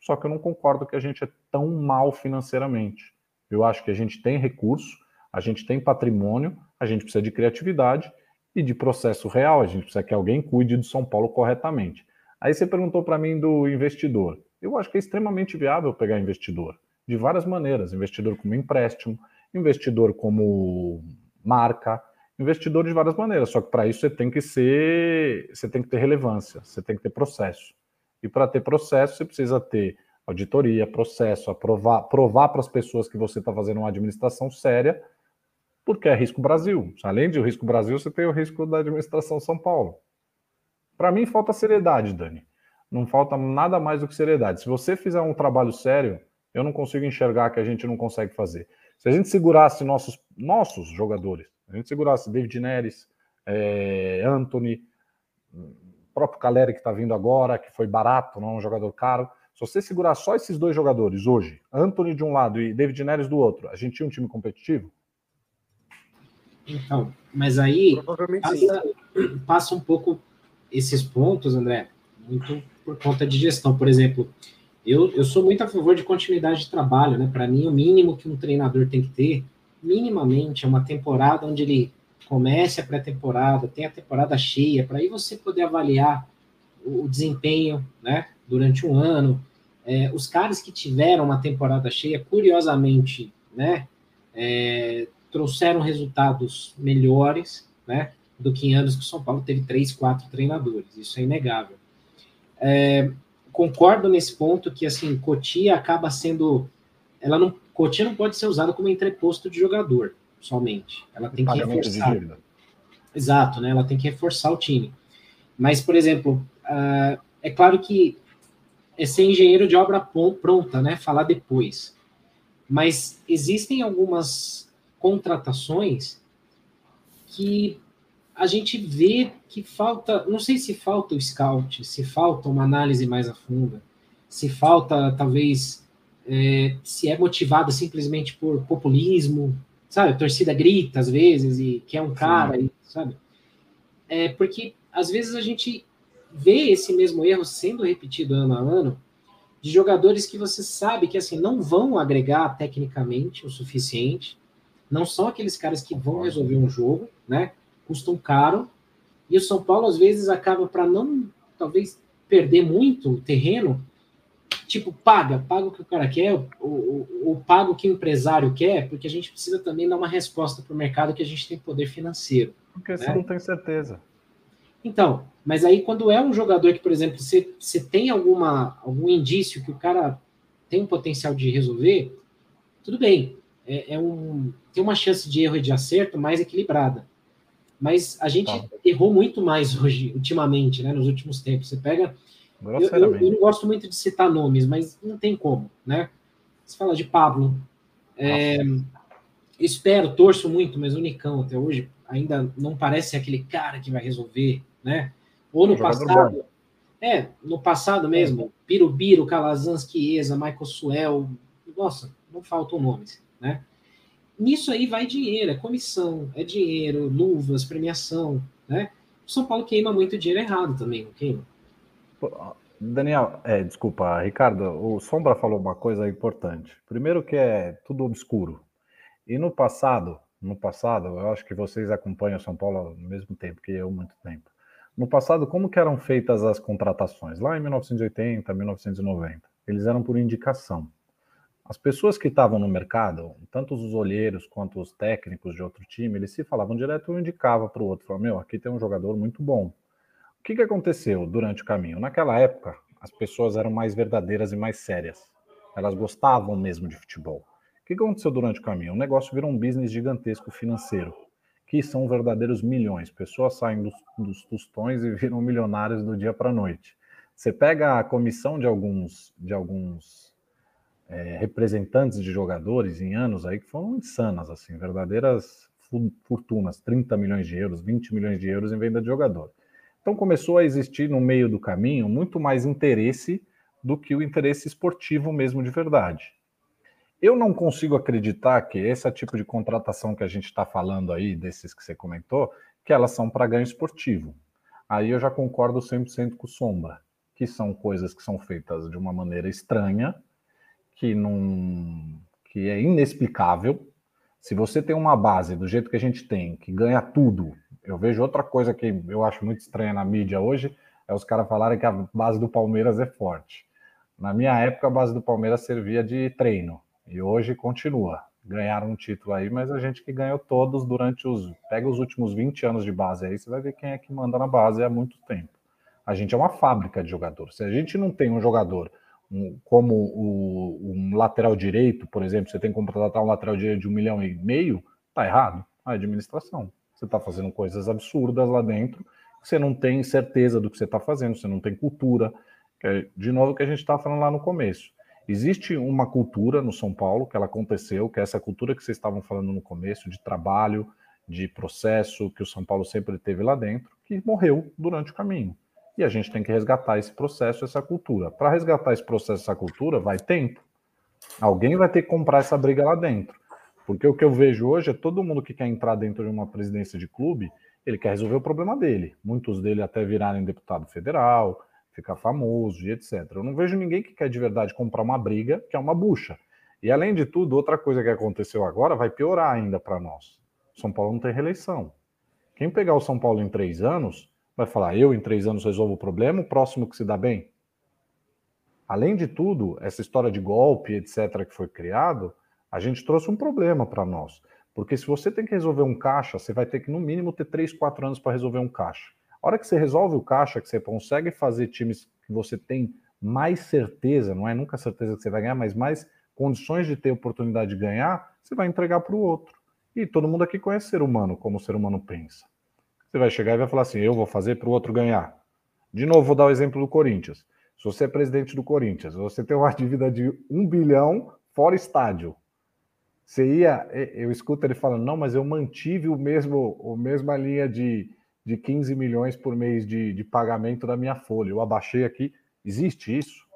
Só que eu não concordo que a gente é tão mal financeiramente. Eu acho que a gente tem recurso, a gente tem patrimônio, a gente precisa de criatividade e de processo real. A gente precisa que alguém cuide do São Paulo corretamente. Aí você perguntou para mim do investidor. Eu acho que é extremamente viável pegar investidor de várias maneiras: investidor como empréstimo, investidor como marca, investidor de várias maneiras, só que para isso você tem que ser, você tem que ter relevância, você tem que ter processo. E para ter processo, você precisa ter auditoria, processo, aprovar, provar para as pessoas que você está fazendo uma administração séria, porque é risco Brasil. Além de risco Brasil, você tem o risco da administração São Paulo. Para mim, falta seriedade, Dani. Não falta nada mais do que seriedade. Se você fizer um trabalho sério, eu não consigo enxergar que a gente não consegue fazer. Se a gente segurasse nossos, nossos jogadores, a gente segurasse David Neres, é, Anthony, próprio Caleri que está vindo agora, que foi barato, não é um jogador caro. Se você segurar só esses dois jogadores hoje, Anthony de um lado e David Neres do outro, a gente tinha um time competitivo? Então, mas aí passa, passa, um pouco esses pontos, André, muito por conta de gestão. Por exemplo, eu, eu sou muito a favor de continuidade de trabalho, né? Para mim, o mínimo que um treinador tem que ter, minimamente, é uma temporada onde ele comece a pré-temporada, tem a temporada cheia, para aí você poder avaliar o, o desempenho, né? Durante um ano. É, os caras que tiveram uma temporada cheia, curiosamente, né? É, trouxeram resultados melhores, né? Do que em anos que o São Paulo teve três, quatro treinadores. Isso é inegável. É, concordo nesse ponto que assim Cotia acaba sendo, ela não Cotia não pode ser usada como entreposto de jogador somente. Ela tem que reforçar. Exato, né? Ela tem que reforçar o time. Mas, por exemplo, uh, é claro que é ser engenheiro de obra pronta, né? Falar depois. Mas existem algumas contratações que a gente vê que falta, não sei se falta o scout, se falta uma análise mais a fundo, se falta talvez é, se é motivado simplesmente por populismo, sabe? A torcida grita às vezes e quer um cara, e, sabe? É porque às vezes a gente vê esse mesmo erro sendo repetido ano a ano de jogadores que você sabe que assim não vão agregar tecnicamente o suficiente, não são aqueles caras que vão resolver um jogo, né? Custam caro. E o São Paulo, às vezes, acaba para não, talvez, perder muito terreno. Tipo, paga, paga o que o cara quer, ou, ou, ou paga o que o empresário quer, porque a gente precisa também dar uma resposta para o mercado que a gente tem poder financeiro. Porque né? você não tem certeza. Então, mas aí quando é um jogador que, por exemplo, você, você tem alguma, algum indício que o cara tem um potencial de resolver, tudo bem é, é, um, tem uma chance de erro e de acerto mais equilibrada. Mas a gente tá. errou muito mais hoje, ultimamente, né, nos últimos tempos. Você pega. Eu, eu, eu, não gosto muito de citar nomes, mas não tem como, né? Você fala de Pablo. É, espero, torço muito, mas o Nicão até hoje ainda não parece aquele cara que vai resolver, né? Ou no passado. Bom. É, no passado mesmo, Birubiru, Calazans, Chiesa, Michael Suel, nossa, não faltam nomes né? Nisso aí vai dinheiro, é comissão, é dinheiro, luvas, premiação, né? São Paulo queima muito dinheiro errado também, não queima? Daniel, é, desculpa, Ricardo, o Sombra falou uma coisa importante. Primeiro que é tudo obscuro. E no passado, no passado, eu acho que vocês acompanham São Paulo ao mesmo tempo que eu, muito tempo. No passado, como que eram feitas as contratações? Lá em 1980, 1990, eles eram por indicação. As pessoas que estavam no mercado, tanto os olheiros quanto os técnicos de outro time, eles se falavam direto, um indicava para o outro, falava, meu, aqui tem um jogador muito bom. O que, que aconteceu durante o caminho? Naquela época, as pessoas eram mais verdadeiras e mais sérias. Elas gostavam mesmo de futebol. O que aconteceu durante o caminho? O negócio virou um business gigantesco financeiro, que são verdadeiros milhões. Pessoas saem dos, dos tostões e viram milionários do dia para a noite. Você pega a comissão de alguns, de alguns é, representantes de jogadores em anos aí que foram insanas, assim, verdadeiras fortunas, 30 milhões de euros, 20 milhões de euros em venda de jogador. Então começou a existir no meio do caminho muito mais interesse do que o interesse esportivo mesmo de verdade. Eu não consigo acreditar que esse tipo de contratação que a gente está falando aí, desses que você comentou, que elas são para ganho esportivo. Aí eu já concordo 100% com o Sombra, que são coisas que são feitas de uma maneira estranha, que não que é inexplicável. Se você tem uma base do jeito que a gente tem, que ganha tudo, eu vejo outra coisa que eu acho muito estranha na mídia hoje, é os caras falarem que a base do Palmeiras é forte. Na minha época, a base do Palmeiras servia de treino, e hoje continua. Ganharam um título aí, mas a gente que ganhou todos durante os. Pega os últimos 20 anos de base aí, você vai ver quem é que manda na base há muito tempo. A gente é uma fábrica de jogadores. Se a gente não tem um jogador como o, um lateral direito, por exemplo, você tem que contratar um lateral direito de um milhão e meio, tá errado. A administração. Você está fazendo coisas absurdas lá dentro, você não tem certeza do que você está fazendo, você não tem cultura. É, de novo, o que a gente está falando lá no começo. Existe uma cultura no São Paulo que ela aconteceu, que é essa cultura que vocês estavam falando no começo, de trabalho, de processo, que o São Paulo sempre teve lá dentro, que morreu durante o caminho. E a gente tem que resgatar esse processo, essa cultura. Para resgatar esse processo, essa cultura, vai tempo. Alguém vai ter que comprar essa briga lá dentro. Porque o que eu vejo hoje é todo mundo que quer entrar dentro de uma presidência de clube, ele quer resolver o problema dele. Muitos dele até virarem deputado federal, ficar famoso e etc. Eu não vejo ninguém que quer de verdade comprar uma briga, que é uma bucha. E além de tudo, outra coisa que aconteceu agora vai piorar ainda para nós. São Paulo não tem reeleição. Quem pegar o São Paulo em três anos vai falar: eu em três anos resolvo o problema, o próximo que se dá bem. Além de tudo, essa história de golpe, etc., que foi criado, a gente trouxe um problema para nós. Porque se você tem que resolver um caixa, você vai ter que, no mínimo, ter três, quatro anos para resolver um caixa. A hora que você resolve o caixa, que você consegue fazer times que você tem mais certeza, não é nunca certeza que você vai ganhar, mas mais condições de ter oportunidade de ganhar, você vai entregar para o outro. E todo mundo aqui conhece ser humano, como o ser humano pensa. Você vai chegar e vai falar assim: eu vou fazer para o outro ganhar. De novo, vou dar o exemplo do Corinthians. Se você é presidente do Corinthians, você tem uma (laughs) dívida de um bilhão fora estádio. Você ia, eu escuto ele falando, não, mas eu mantive o mesmo, a mesma linha de, de 15 milhões por mês de, de pagamento da minha folha. Eu abaixei aqui. Existe isso?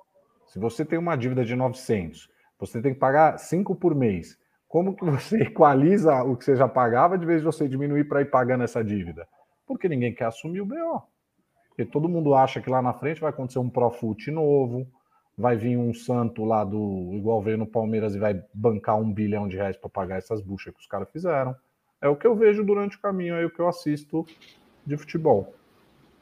Se você tem uma dívida de 900, você tem que pagar 5 por mês. Como que você (laughs) equaliza o que você já pagava de vez de você diminuir para ir pagando essa dívida? Porque ninguém quer assumir o BO. Porque todo mundo acha que lá na frente vai acontecer um Profut novo, vai vir um santo lá do. igual veio no Palmeiras e vai bancar um bilhão de reais para pagar essas buchas que os caras fizeram. É o que eu vejo durante o caminho, é o que eu assisto de futebol.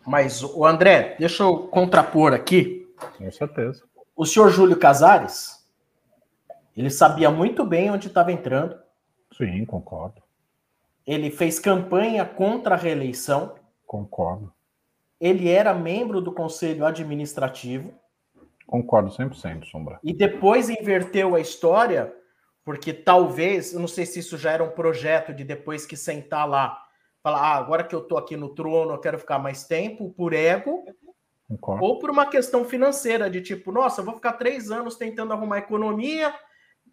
Mas, o André, deixa eu contrapor aqui. Com certeza. O senhor Júlio Casares, ele sabia muito bem onde estava entrando. Sim, concordo. Ele fez campanha contra a reeleição. Concordo. Ele era membro do conselho administrativo. Concordo 100%, Sombra. E depois inverteu a história, porque talvez, eu não sei se isso já era um projeto de depois que sentar lá, falar, ah, agora que eu tô aqui no trono, eu quero ficar mais tempo, por ego, Concordo. ou por uma questão financeira, de tipo, nossa, eu vou ficar três anos tentando arrumar economia,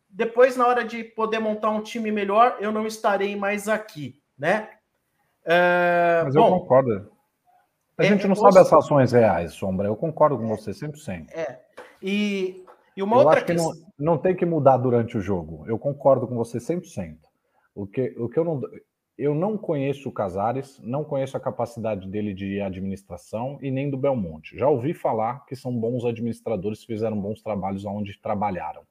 depois, na hora de poder montar um time melhor, eu não estarei mais aqui, né? É, Mas bom, eu concordo. A é, gente não sabe as ações reais, Sombra. Eu concordo com você 100%. É. E, e uma eu outra acho que não, não tem que mudar durante o jogo. Eu concordo com você 100%. O que, o que eu não. Eu não conheço o Casares, não conheço a capacidade dele de administração e nem do Belmonte. Já ouvi falar que são bons administradores, fizeram bons trabalhos onde trabalharam.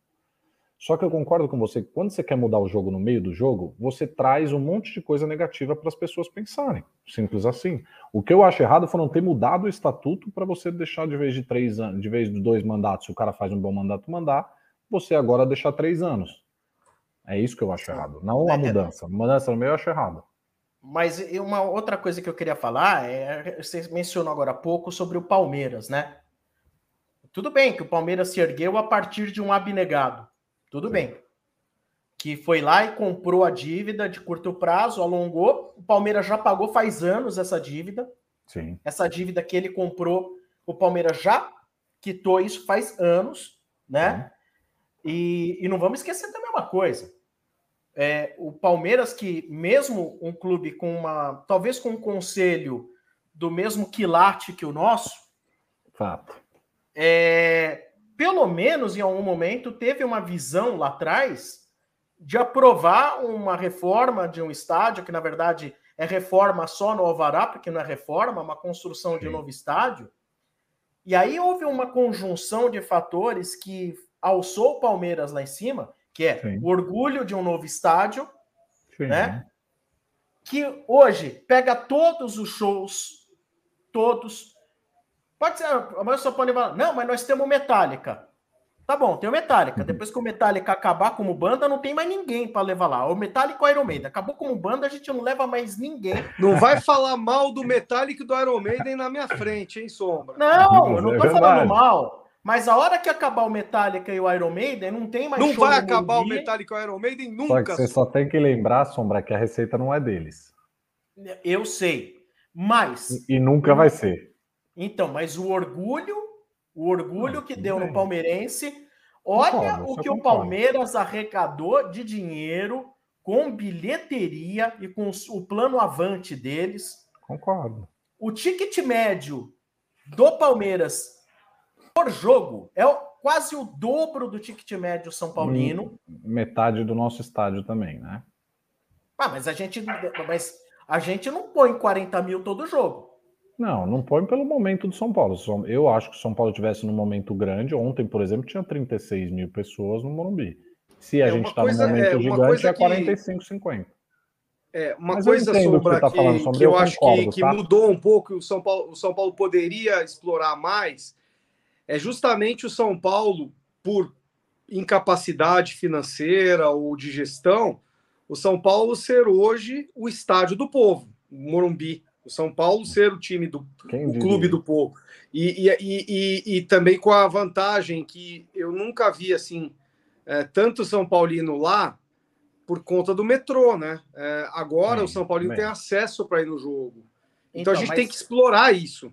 Só que eu concordo com você que quando você quer mudar o jogo no meio do jogo, você traz um monte de coisa negativa para as pessoas pensarem. Simples assim. O que eu acho errado foi não ter mudado o estatuto para você deixar de vez de três anos, de vez de dois mandatos, se o cara faz um bom mandato mandar, você agora deixar três anos. É isso que eu acho errado. Não a é, mudança. A mudança no meio eu acho errado. Mas uma outra coisa que eu queria falar é você mencionou agora há pouco sobre o Palmeiras, né? Tudo bem que o Palmeiras se ergueu a partir de um abnegado. Tudo Sim. bem. Que foi lá e comprou a dívida de curto prazo, alongou. O Palmeiras já pagou faz anos essa dívida. Sim. Essa dívida que ele comprou, o Palmeiras já quitou isso faz anos, né? E, e, não vamos esquecer também uma coisa. É, o Palmeiras, que mesmo um clube com uma. talvez com um conselho do mesmo quilate que o nosso. Fato. É, pelo menos em algum momento, teve uma visão lá atrás de aprovar uma reforma de um estádio, que na verdade é reforma só no Alvará, porque não é reforma, é uma construção de um novo estádio. E aí houve uma conjunção de fatores que alçou o Palmeiras lá em cima, que é Sim. o orgulho de um novo estádio, Sim. né? Que hoje pega todos os shows, todos, Pode ser, a maioria só pode falar, não, mas nós temos Metallica. Tá bom, tem o Metallica. Uhum. Depois que o Metallica acabar como banda, não tem mais ninguém para levar lá. O Metallica ou o Iron Maiden. Acabou como banda, a gente não leva mais ninguém. Não vai falar mal do Metallica e do Iron Maiden na minha frente, hein, Sombra? Não, eu não tô é falando mal. Mas a hora que acabar o Metallica e o Iron Maiden, não tem mais Não vai acabar o Metallica e o Iron Maiden nunca. Só que você só tem que lembrar, Sombra, que a receita não é deles. Eu sei. Mas. E, e nunca vai ser. Então, mas o orgulho, o orgulho que deu no palmeirense, olha o que o Palmeiras arrecadou de dinheiro com bilheteria e com o plano avante deles. Concordo. O ticket médio do Palmeiras por jogo é quase o dobro do ticket médio São Paulino. Metade do nosso estádio também, né? Ah, mas a gente, mas a gente não põe 40 mil todo jogo. Não, não põe pelo momento do São Paulo. Eu acho que se o São Paulo tivesse num momento grande, ontem, por exemplo, tinha 36 mil pessoas no Morumbi. Se a é, gente está num momento é, gigante, é 45, que... 50. É, uma Mas coisa sombra que, tá falando, que eu, eu acho concordo, que, tá? que, mudou um pouco, o São, Paulo, o São Paulo poderia explorar mais, é justamente o São Paulo, por incapacidade financeira ou de gestão, o São Paulo ser hoje o estádio do povo, o Morumbi. O São Paulo ser o time do o clube do povo. E, e, e, e, também com a vantagem que eu nunca vi assim, é, tanto São Paulino lá por conta do metrô, né? É, agora bem, o São Paulino bem. tem acesso para ir no jogo. Então, então a gente mas... tem que explorar isso.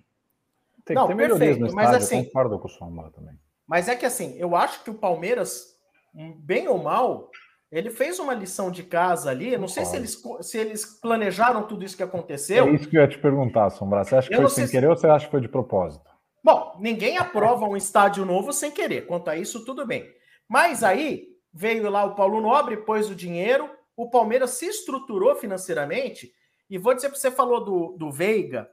Tem que Não, ter melhorias no estádio, mas assim, eu concordo com o Sombra também. Mas é que assim, eu acho que o Palmeiras, bem ou mal, ele fez uma lição de casa ali. Não sei se eles, se eles planejaram tudo isso que aconteceu. É isso que eu ia te perguntar, Sombra. Você acha que eu foi sem querer se... ou você acha que foi de propósito? Bom, ninguém aprova um estádio novo sem querer. Quanto a isso, tudo bem. Mas aí, veio lá o Paulo Nobre, pôs o dinheiro, o Palmeiras se estruturou financeiramente. E vou dizer para você falou do, do Veiga,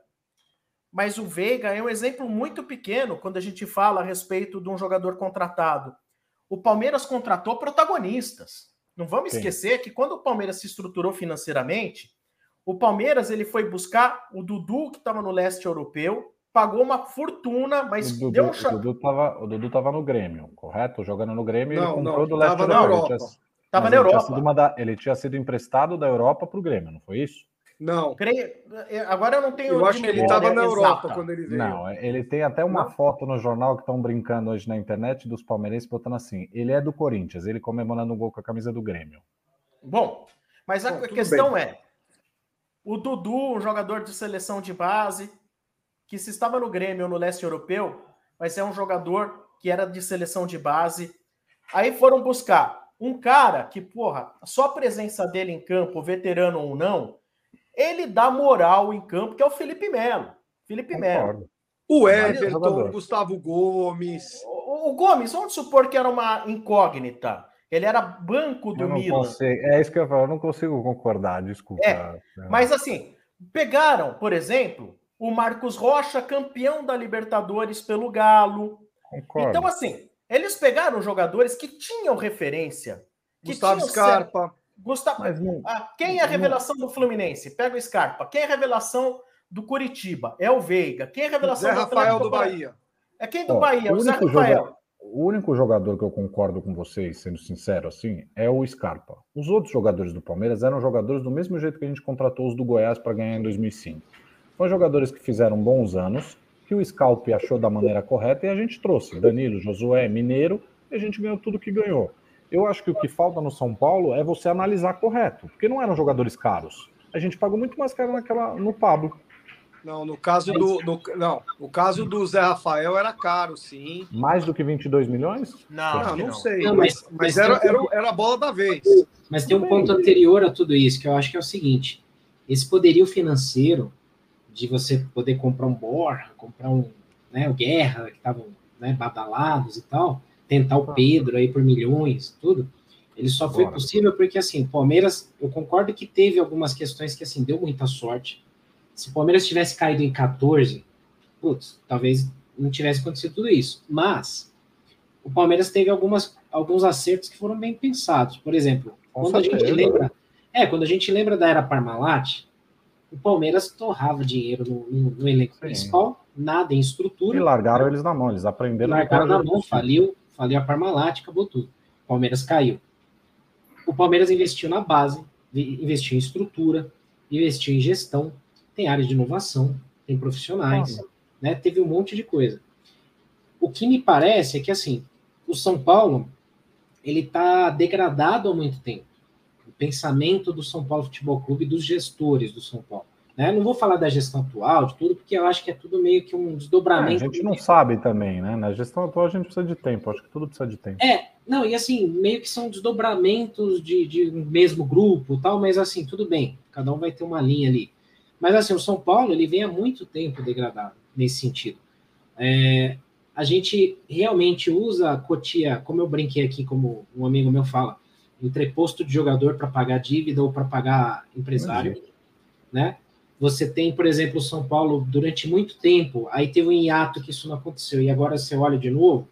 mas o Veiga é um exemplo muito pequeno quando a gente fala a respeito de um jogador contratado. O Palmeiras contratou protagonistas. Não vamos Sim. esquecer que quando o Palmeiras se estruturou financeiramente, o Palmeiras ele foi buscar o Dudu que estava no leste europeu, pagou uma fortuna, mas o Dudu, deu um o Dudu tava, o Dudu tava no Grêmio, correto? Jogando no Grêmio, não, ele comprou não, do Leste tava na Europa. Tava na Europa. Da, ele tinha sido emprestado da Europa para o Grêmio, não foi isso? Não. Agora eu não tenho. Eu acho que ele estava na Europa quando ele veio. Não, ele tem até uma não? foto no jornal que estão brincando hoje na internet dos palmeirenses botando assim: ele é do Corinthians, ele comemorando um gol com a camisa do Grêmio. Bom, mas a Bom, questão bem. é: o Dudu, um jogador de seleção de base, que se estava no Grêmio ou no leste europeu, mas é um jogador que era de seleção de base. Aí foram buscar um cara que, porra, só a presença dele em campo, veterano ou não, ele dá moral em campo, que é o Felipe Melo. Felipe Melo. O Everton, o Gustavo Gomes. O, o, Gomes, vamos supor que era uma incógnita. Ele era banco do Milan. Consigo, é isso que eu falo, eu não consigo concordar, desculpa. É, mas assim, pegaram, por exemplo, o Marcos Rocha, campeão da Libertadores pelo Galo. Concordo. Então, assim, eles pegaram jogadores que tinham referência. Que Gustavo tinham Scarpa. Gustavo... Não... Ah, quem é a revelação do Fluminense? Pega o Scarpa. Quem é a revelação do Curitiba? É o Veiga. Quem é a revelação Zé do Rafael do Bahia? É quem do Ó, Bahia? O, o Zé Rafael. Jogador, o único jogador que eu concordo com vocês, sendo sincero assim, é o Scarpa. Os outros jogadores do Palmeiras eram jogadores do mesmo jeito que a gente contratou os do Goiás para ganhar em 2005. São jogadores que fizeram bons anos, que o Scalp achou da maneira correta e a gente trouxe. Danilo, Josué, Mineiro, e a gente ganhou tudo que ganhou. Eu acho que o que falta no São Paulo é você analisar correto, porque não eram jogadores caros. A gente pagou muito mais caro naquela, no Pablo. Não, no caso do, no, não, o caso do Zé Rafael era caro, sim. Mais do que 22 milhões? Não, não, não, não sei. Não, mas, mas, mas era, era, era a bola da vez. Mas tem um ponto anterior a tudo isso, que eu acho que é o seguinte: esse poderio financeiro de você poder comprar um Borja, comprar um, né, o Guerra, que estavam né, badalados e tal, tentar o Pedro aí por milhões, tudo, ele só foi Bora. possível porque, assim, Palmeiras, eu concordo que teve algumas questões que, assim, deu muita sorte. Se o Palmeiras tivesse caído em 14, putz, talvez não tivesse acontecido tudo isso. Mas o Palmeiras teve algumas, alguns acertos que foram bem pensados. Por exemplo, Com quando certeza. a gente lembra... É, quando a gente lembra da era Parmalat, o Palmeiras torrava dinheiro no, no, no elenco Sim. principal, nada em estrutura. E largaram eles na mão, eles aprenderam. Largaram na mão, faliu, faliu a Parmalat, acabou tudo. O Palmeiras caiu. O Palmeiras investiu na base, investiu em estrutura, investiu em gestão, tem área de inovação, tem profissionais, né? Teve um monte de coisa. O que me parece é que assim, o São Paulo ele está degradado há muito tempo pensamento do São Paulo Futebol Clube, dos gestores do São Paulo. Né? Não vou falar da gestão atual, de tudo, porque eu acho que é tudo meio que um desdobramento. É, a gente não sabe também, né? Na gestão atual a gente precisa de tempo, acho que tudo precisa de tempo. É, não, e assim, meio que são desdobramentos de, de um mesmo grupo tal, mas assim, tudo bem, cada um vai ter uma linha ali. Mas assim, o São Paulo, ele vem há muito tempo degradado nesse sentido. É, a gente realmente usa a Cotia, como eu brinquei aqui, como um amigo meu fala, entreposto de jogador para pagar dívida ou para pagar empresário, né? Você tem, por exemplo, o São Paulo durante muito tempo, aí teve um hiato que isso não aconteceu, e agora você olha de novo,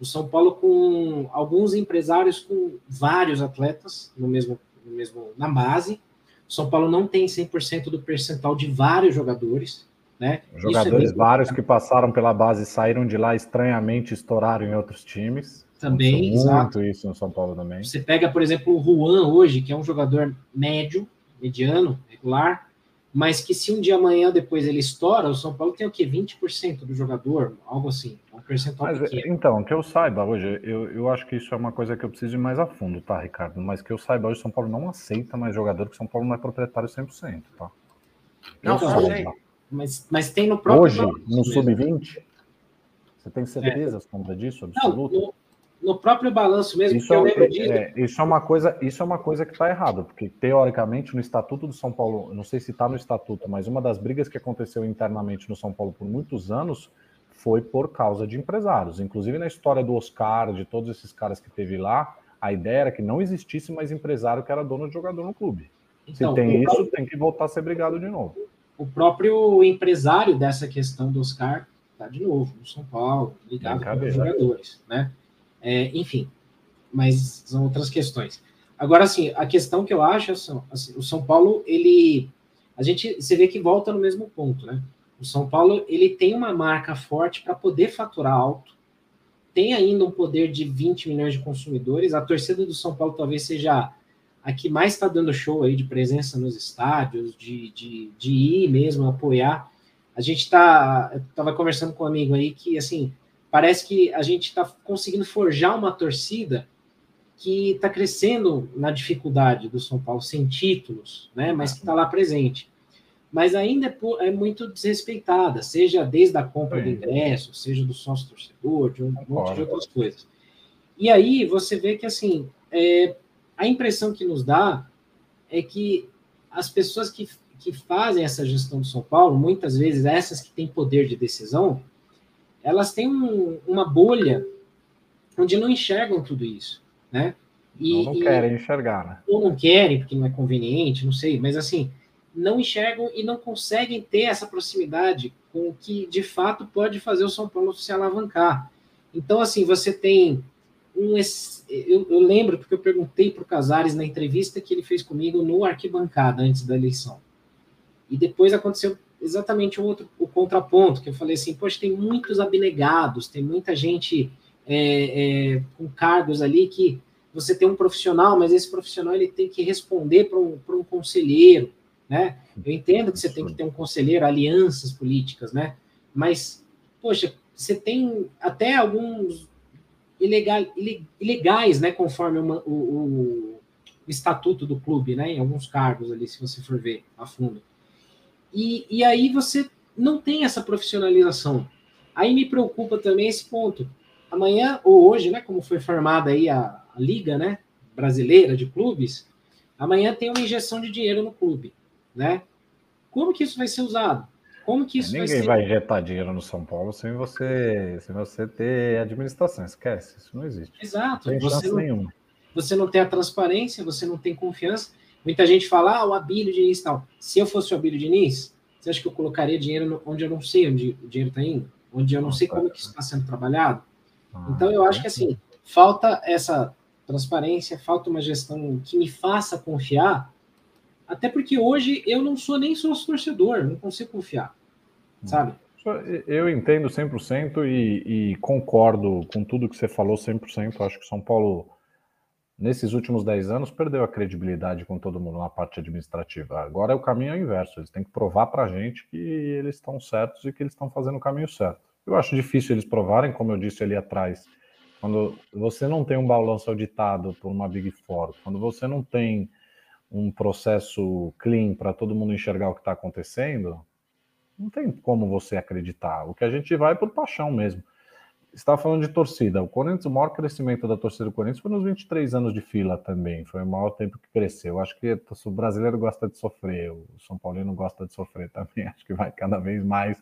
o São Paulo com alguns empresários com vários atletas no mesmo, no mesmo na base. O São Paulo não tem 100% do percentual de vários jogadores, né? Jogadores é vários que passaram pela base saíram de lá estranhamente estouraram em outros times. Também, muito exato. isso no São Paulo também. Você pega, por exemplo, o Juan hoje, que é um jogador médio, mediano, regular, mas que se um dia amanhã depois ele estoura, o São Paulo tem o quê? 20% do jogador, algo assim, um percentual mas, pequeno. Então, que eu saiba hoje, eu, eu acho que isso é uma coisa que eu preciso ir mais a fundo, tá, Ricardo? Mas que eu saiba hoje, o São Paulo não aceita mais jogador, que o São Paulo não é proprietário 100%, tá? Não, não sei. Mas, mas tem no próprio. Hoje, no Sub-20? Você tem certeza, é. Sombra, disso? Absoluto? Não, no, no, próprio balanço mesmo, isso, é, é, isso é uma coisa, isso é uma coisa que está errada, porque teoricamente no Estatuto do São Paulo, não sei se está no Estatuto, mas uma das brigas que aconteceu internamente no São Paulo por muitos anos foi por causa de empresários. Inclusive na história do Oscar, de todos esses caras que teve lá, a ideia era que não existisse mais empresário que era dono de jogador no clube. Então, se tem isso, tem que voltar a ser brigado de novo o próprio empresário dessa questão do Oscar está de novo no São Paulo, ligado com os jogadores, né? É, enfim, mas são outras questões. Agora, assim, a questão que eu acho, assim, o São Paulo, ele, a gente, você vê que volta no mesmo ponto, né? O São Paulo, ele tem uma marca forte para poder faturar alto, tem ainda um poder de 20 milhões de consumidores, a torcida do São Paulo talvez seja a que mais está dando show aí de presença nos estádios, de, de, de ir mesmo apoiar. A gente está, estava conversando com um amigo aí que, assim, parece que a gente está conseguindo forjar uma torcida que está crescendo na dificuldade do São Paulo, sem títulos, né, mas que está lá presente. Mas ainda é, é, muito desrespeitada, seja desde a compra do ingresso, seja do sócio torcedor, de um monte de outras coisas. E aí você vê que, assim, é, a impressão que nos dá é que as pessoas que, que fazem essa gestão do São Paulo, muitas vezes essas que têm poder de decisão, elas têm um, uma bolha onde não enxergam tudo isso, né? E, não, não querem enxergar, né? Ou não querem, porque não é conveniente, não sei, mas assim, não enxergam e não conseguem ter essa proximidade com o que de fato pode fazer o São Paulo se alavancar. Então, assim, você tem um. Eu, eu lembro porque eu perguntei para o Casares na entrevista que ele fez comigo no arquibancada antes da eleição. E depois aconteceu exatamente o outro o contraponto, que eu falei assim, poxa, tem muitos abnegados, tem muita gente é, é, com cargos ali que você tem um profissional, mas esse profissional ele tem que responder para um, um conselheiro, né? Eu entendo que você tem que ter um conselheiro, alianças políticas, né? Mas, poxa, você tem até alguns ilegal, ilegais, né, conforme uma, o, o, o, estatuto do clube, né, em alguns cargos ali, se você for ver a fundo. E, e aí você não tem essa profissionalização. Aí me preocupa também esse ponto. Amanhã ou hoje, né, como foi formada aí a, a liga, né, brasileira de clubes, amanhã tem uma injeção de dinheiro no clube, né? Como que isso vai ser usado? Como que isso Ninguém vai, ser... vai injetar dinheiro no São Paulo sem você, sem você ter administração. Esquece, isso não existe. Exato. Não tem você não, nenhuma. Você não tem a transparência, você não tem confiança. Muita gente fala, ah, o Abílio Diniz e tal. Se eu fosse o Abílio Diniz, você acha que eu colocaria dinheiro onde eu não sei onde o dinheiro está indo? Onde eu não sei como que isso está sendo trabalhado? Ah, então, eu acho que, assim, falta essa transparência, falta uma gestão que me faça confiar, até porque hoje eu não sou nem sócio torcedor, não consigo confiar sabe? Eu entendo 100% e, e concordo com tudo que você falou 100%. Acho que São Paulo, nesses últimos 10 anos, perdeu a credibilidade com todo mundo na parte administrativa. Agora é o caminho inverso. Eles têm que provar para a gente que eles estão certos e que eles estão fazendo o caminho certo. Eu acho difícil eles provarem, como eu disse ali atrás. Quando você não tem um balanço auditado por uma Big Four, quando você não tem um processo clean para todo mundo enxergar o que está acontecendo, não tem como você acreditar. O que a gente vai é por paixão mesmo. Estava falando de torcida. O Corinthians, o maior crescimento da torcida do Corinthians foi nos 23 anos de fila também. Foi o maior tempo que cresceu. Acho que o brasileiro gosta de sofrer, o São Paulino gosta de sofrer (laughs) também. Acho que vai cada vez mais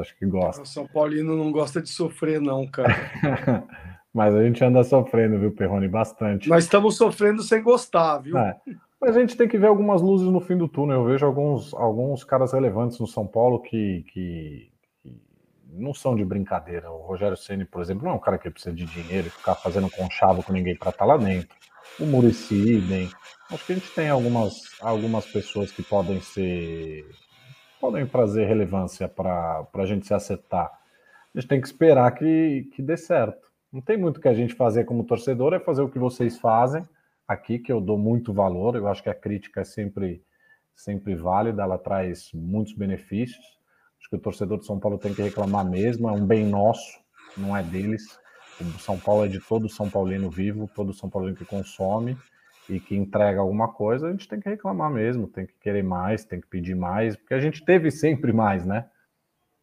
Acho que gosta. O São Paulino não gosta de sofrer, não, cara. (laughs) Mas a gente anda sofrendo, viu, Perrone? Bastante. Nós estamos sofrendo sem gostar, viu? É. Mas a gente tem que ver algumas luzes no fim do túnel. Eu vejo alguns, alguns caras relevantes no São Paulo que, que não são de brincadeira. O Rogério Ceni, por exemplo, não é um cara que precisa de dinheiro e ficar fazendo conchavo com ninguém para estar tá lá dentro. O Murici, bem. Acho que a gente tem algumas, algumas pessoas que podem ser podem trazer relevância para a gente se acertar. A gente tem que esperar que, que dê certo. Não tem muito que a gente fazer como torcedor, é fazer o que vocês fazem aqui, que eu dou muito valor. Eu acho que a crítica é sempre, sempre válida, ela traz muitos benefícios. Acho que o torcedor de São Paulo tem que reclamar mesmo, é um bem nosso, não é deles. O São Paulo é de todo São Paulino vivo, todo São Paulino que consome e que entrega alguma coisa, a gente tem que reclamar mesmo, tem que querer mais, tem que pedir mais, porque a gente teve sempre mais, né?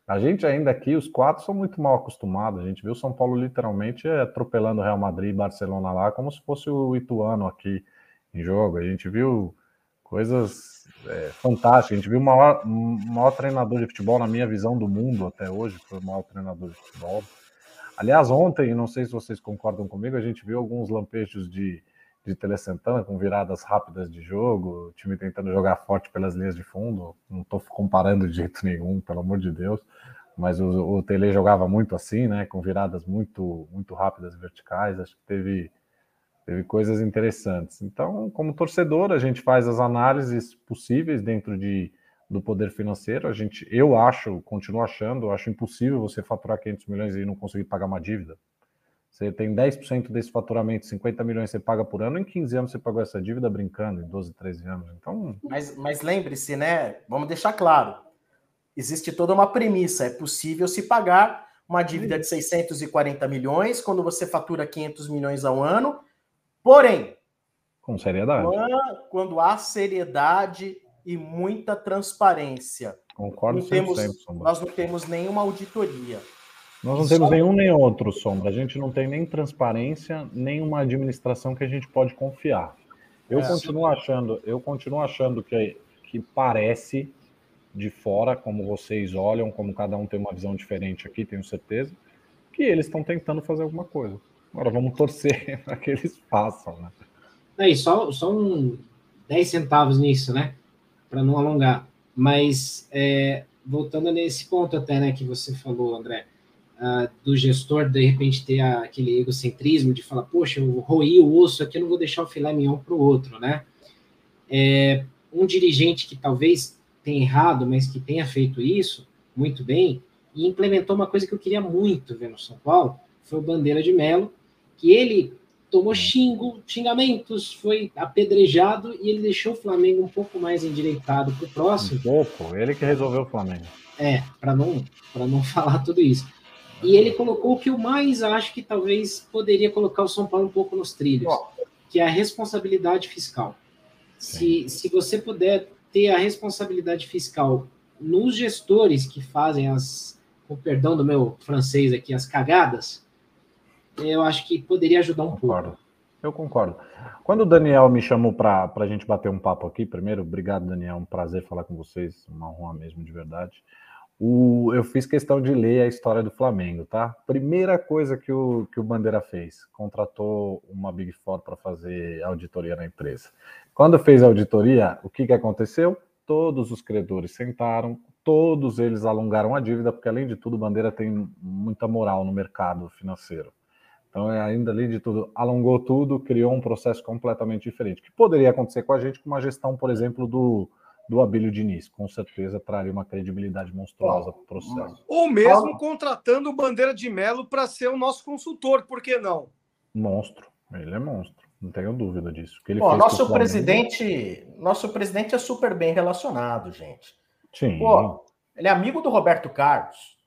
A gente ainda aqui, os quatro, são muito mal acostumados. A gente viu São Paulo literalmente atropelando Real Madrid e Barcelona lá, como se fosse o Ituano aqui em jogo. A gente viu coisas é, fantásticas. A gente viu o maior, maior treinador de futebol, na minha visão, do mundo até hoje, foi o maior treinador de futebol. Aliás, ontem, não sei se vocês concordam comigo, a gente viu alguns lampejos de, de Tele Santana com viradas rápidas de jogo, o time tentando jogar forte pelas linhas de fundo. Não estou comparando de jeito nenhum, pelo amor de Deus, mas o, o Tele jogava muito assim, né? Com viradas muito, muito rápidas verticais. Acho que teve, teve coisas interessantes. Então, como torcedor, a gente faz as análises possíveis dentro de, do poder financeiro. A gente, eu acho, continuo achando, acho impossível você faturar 500 milhões e não conseguir pagar uma dívida. Você tem 10% desse faturamento, 50 milhões você paga por ano, em 15 anos você pagou essa dívida brincando, em 12, 13 anos. Então. Mas, mas lembre-se, né? Vamos deixar claro: existe toda uma premissa. É possível se pagar uma dívida de 640 milhões quando você fatura 500 milhões ao ano. Porém, com seriedade. Quando há seriedade e muita transparência. Concordo não temos, Nós não temos nenhuma auditoria. Nós não temos nenhum nem outro, Sombra. A gente não tem nem transparência, nem uma administração que a gente pode confiar. Eu é, continuo achando, eu continuo achando que, que parece de fora, como vocês olham, como cada um tem uma visão diferente aqui, tenho certeza, que eles estão tentando fazer alguma coisa. Agora vamos torcer (laughs) para que eles façam, né? É, só, só um 10 centavos nisso, né? Para não alongar. Mas é, voltando nesse ponto até, né, que você falou, André, uh, do gestor, de repente, ter aquele egocentrismo de falar, poxa, eu roí o osso aqui, eu não vou deixar o filé mignon para o outro, né? É, um dirigente que talvez tenha errado, mas que tenha feito isso muito bem, e implementou uma coisa que eu queria muito ver no São Paulo, foi o Bandeira de Melo, que ele tomou xingo, xingamentos, foi apedrejado e ele deixou o Flamengo um pouco mais endireitado para o próximo. Um pouco, ele que resolveu o Flamengo. É, para não, não (laughs) falar tudo isso. E ele colocou o que eu mais acho que talvez poderia colocar o São Paulo um pouco nos trilhos, que é a responsabilidade fiscal. Se, se você puder ter a responsabilidade fiscal nos gestores que fazem as, com perdão do meu francês aqui, as cagadas, eu acho que poderia ajudar um concordo. pouco. Eu concordo. Quando o Daniel me chamou para a gente bater um papo aqui, primeiro, obrigado, Daniel, um prazer falar com vocês, uma honra mesmo, de verdade. O, eu fiz questão de ler a história do Flamengo, tá? Primeira coisa que o, que o Bandeira fez, contratou uma Big Four para fazer auditoria na empresa. Quando fez a auditoria, o que, que aconteceu? Todos os credores sentaram, todos eles alongaram a dívida, porque além de tudo, o Bandeira tem muita moral no mercado financeiro. Então, é, ainda além de tudo, alongou tudo, criou um processo completamente diferente, que poderia acontecer com a gente com uma gestão, por exemplo, do, do Abílio Diniz. Com certeza traria uma credibilidade monstruosa para o processo. Ou mesmo contratando o Bandeira de Melo para ser o nosso consultor, por que não? Monstro, ele é monstro, não tenho dúvida disso. Que ele Pô, nosso presidente, nosso presidente é super bem relacionado, gente. Sim. Pô, ele é amigo do Roberto Carlos.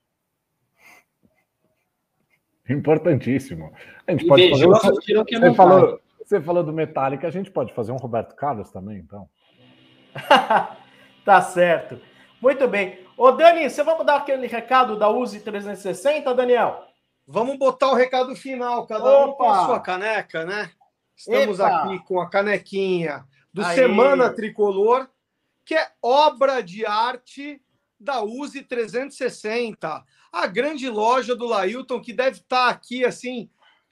Importantíssimo. A gente e pode fazer. Você falou, você falou do Metallica, a gente pode fazer um Roberto Carlos também, então. (laughs) tá certo. Muito bem. Ô, Dani, você vamos dar aquele recado da Use 360, Daniel? Vamos botar o recado final, cada Opa. um com a sua caneca, né? Estamos Epa. aqui com a canequinha do Semana Tricolor, que é obra de arte da Use 360, a grande loja do Lailton, que deve estar aqui assim,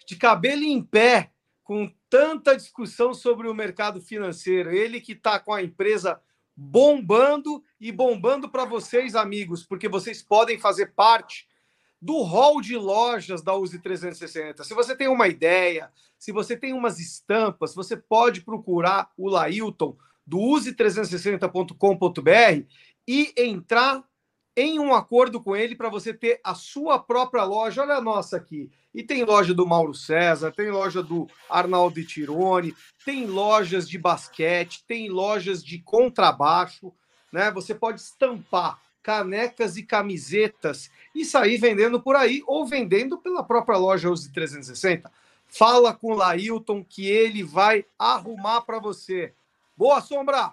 de cabelo em pé, com tanta discussão sobre o mercado financeiro. Ele que está com a empresa bombando e bombando para vocês, amigos, porque vocês podem fazer parte do hall de lojas da Use 360. Se você tem uma ideia, se você tem umas estampas, você pode procurar o Lailton do use360.com.br e entrar em um acordo com ele para você ter a sua própria loja. Olha a nossa aqui. E tem loja do Mauro César, tem loja do Arnaldo Tirone, tem lojas de basquete, tem lojas de contrabaixo, né? Você pode estampar canecas e camisetas e sair vendendo por aí ou vendendo pela própria loja Use 360. Fala com o Lailton que ele vai arrumar para você. Boa, Sombra!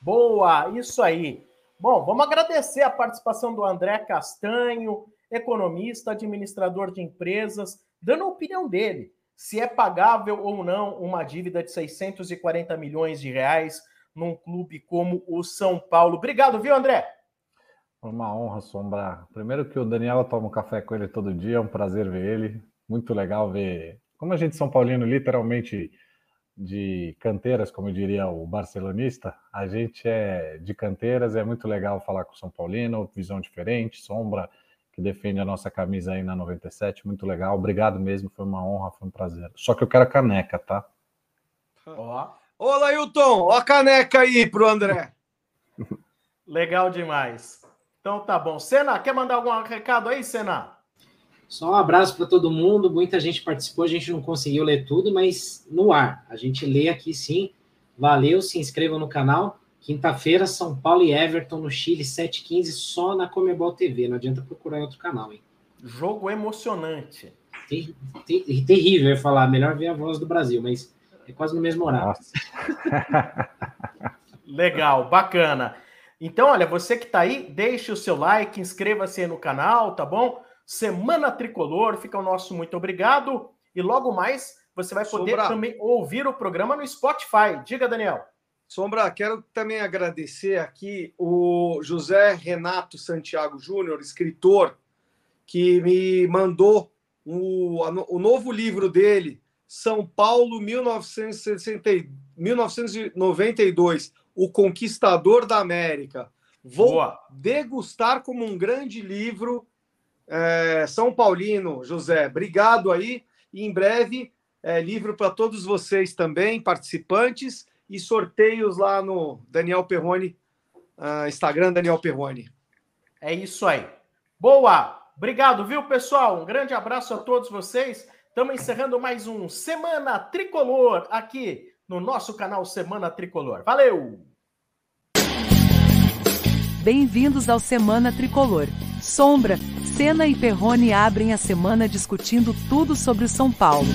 Boa, isso aí. Bom, vamos agradecer a participação do André Castanho, economista, administrador de empresas, dando a opinião dele, se é pagável ou não uma dívida de 640 milhões de reais num clube como o São Paulo. Obrigado, viu, André? Uma honra, Sombra. Primeiro que o Daniel toma um café com ele todo dia, é um prazer ver ele. Muito legal ver como a gente São Paulino literalmente de canteiras, como diria o barcelonista, a gente é de canteiras, é muito legal falar com o São Paulino, visão diferente, Sombra, que defende a nossa camisa aí na 97, muito legal. Obrigado mesmo, foi uma honra, foi um prazer. Só que eu quero a caneca, tá? Ó. Ô, Lailton, ó a caneca aí pro André. (laughs) legal demais. Então tá bom. Senna, quer mandar algum recado aí, Senna? Só um abraço para todo mundo. Muita gente participou, a gente não conseguiu ler tudo, mas no ar. A gente lê aqui sim. Valeu, se inscrevam no canal. Quinta-feira, São Paulo e Everton no Chile, 7h15, só na Comebol TV. Não adianta procurar em outro canal, hein? Jogo emocionante. Ter, ter, terrível, eu ia falar. Melhor ver a voz do Brasil, mas é quase no mesmo horário. (laughs) Legal, bacana. Então, olha, você que está aí, deixe o seu like, inscreva-se no canal, tá bom? Semana Tricolor, fica o nosso muito obrigado. E logo mais você vai poder Sombra. também ouvir o programa no Spotify. Diga, Daniel. Sombra, quero também agradecer aqui o José Renato Santiago Júnior, escritor, que me mandou o, o novo livro dele, São Paulo 1960, 1992 o Conquistador da América. Vou Boa. degustar como um grande livro. É, São Paulino, José, obrigado aí. E em breve, é, livro para todos vocês também, participantes, e sorteios lá no Daniel Perrone, uh, Instagram Daniel Perrone. É isso aí. Boa! Obrigado, viu, pessoal? Um grande abraço a todos vocês. Estamos encerrando mais um Semana Tricolor aqui no nosso canal Semana Tricolor. Valeu! Bem-vindos ao Semana Tricolor. Sombra, Senna e Perrone abrem a semana discutindo tudo sobre o São Paulo.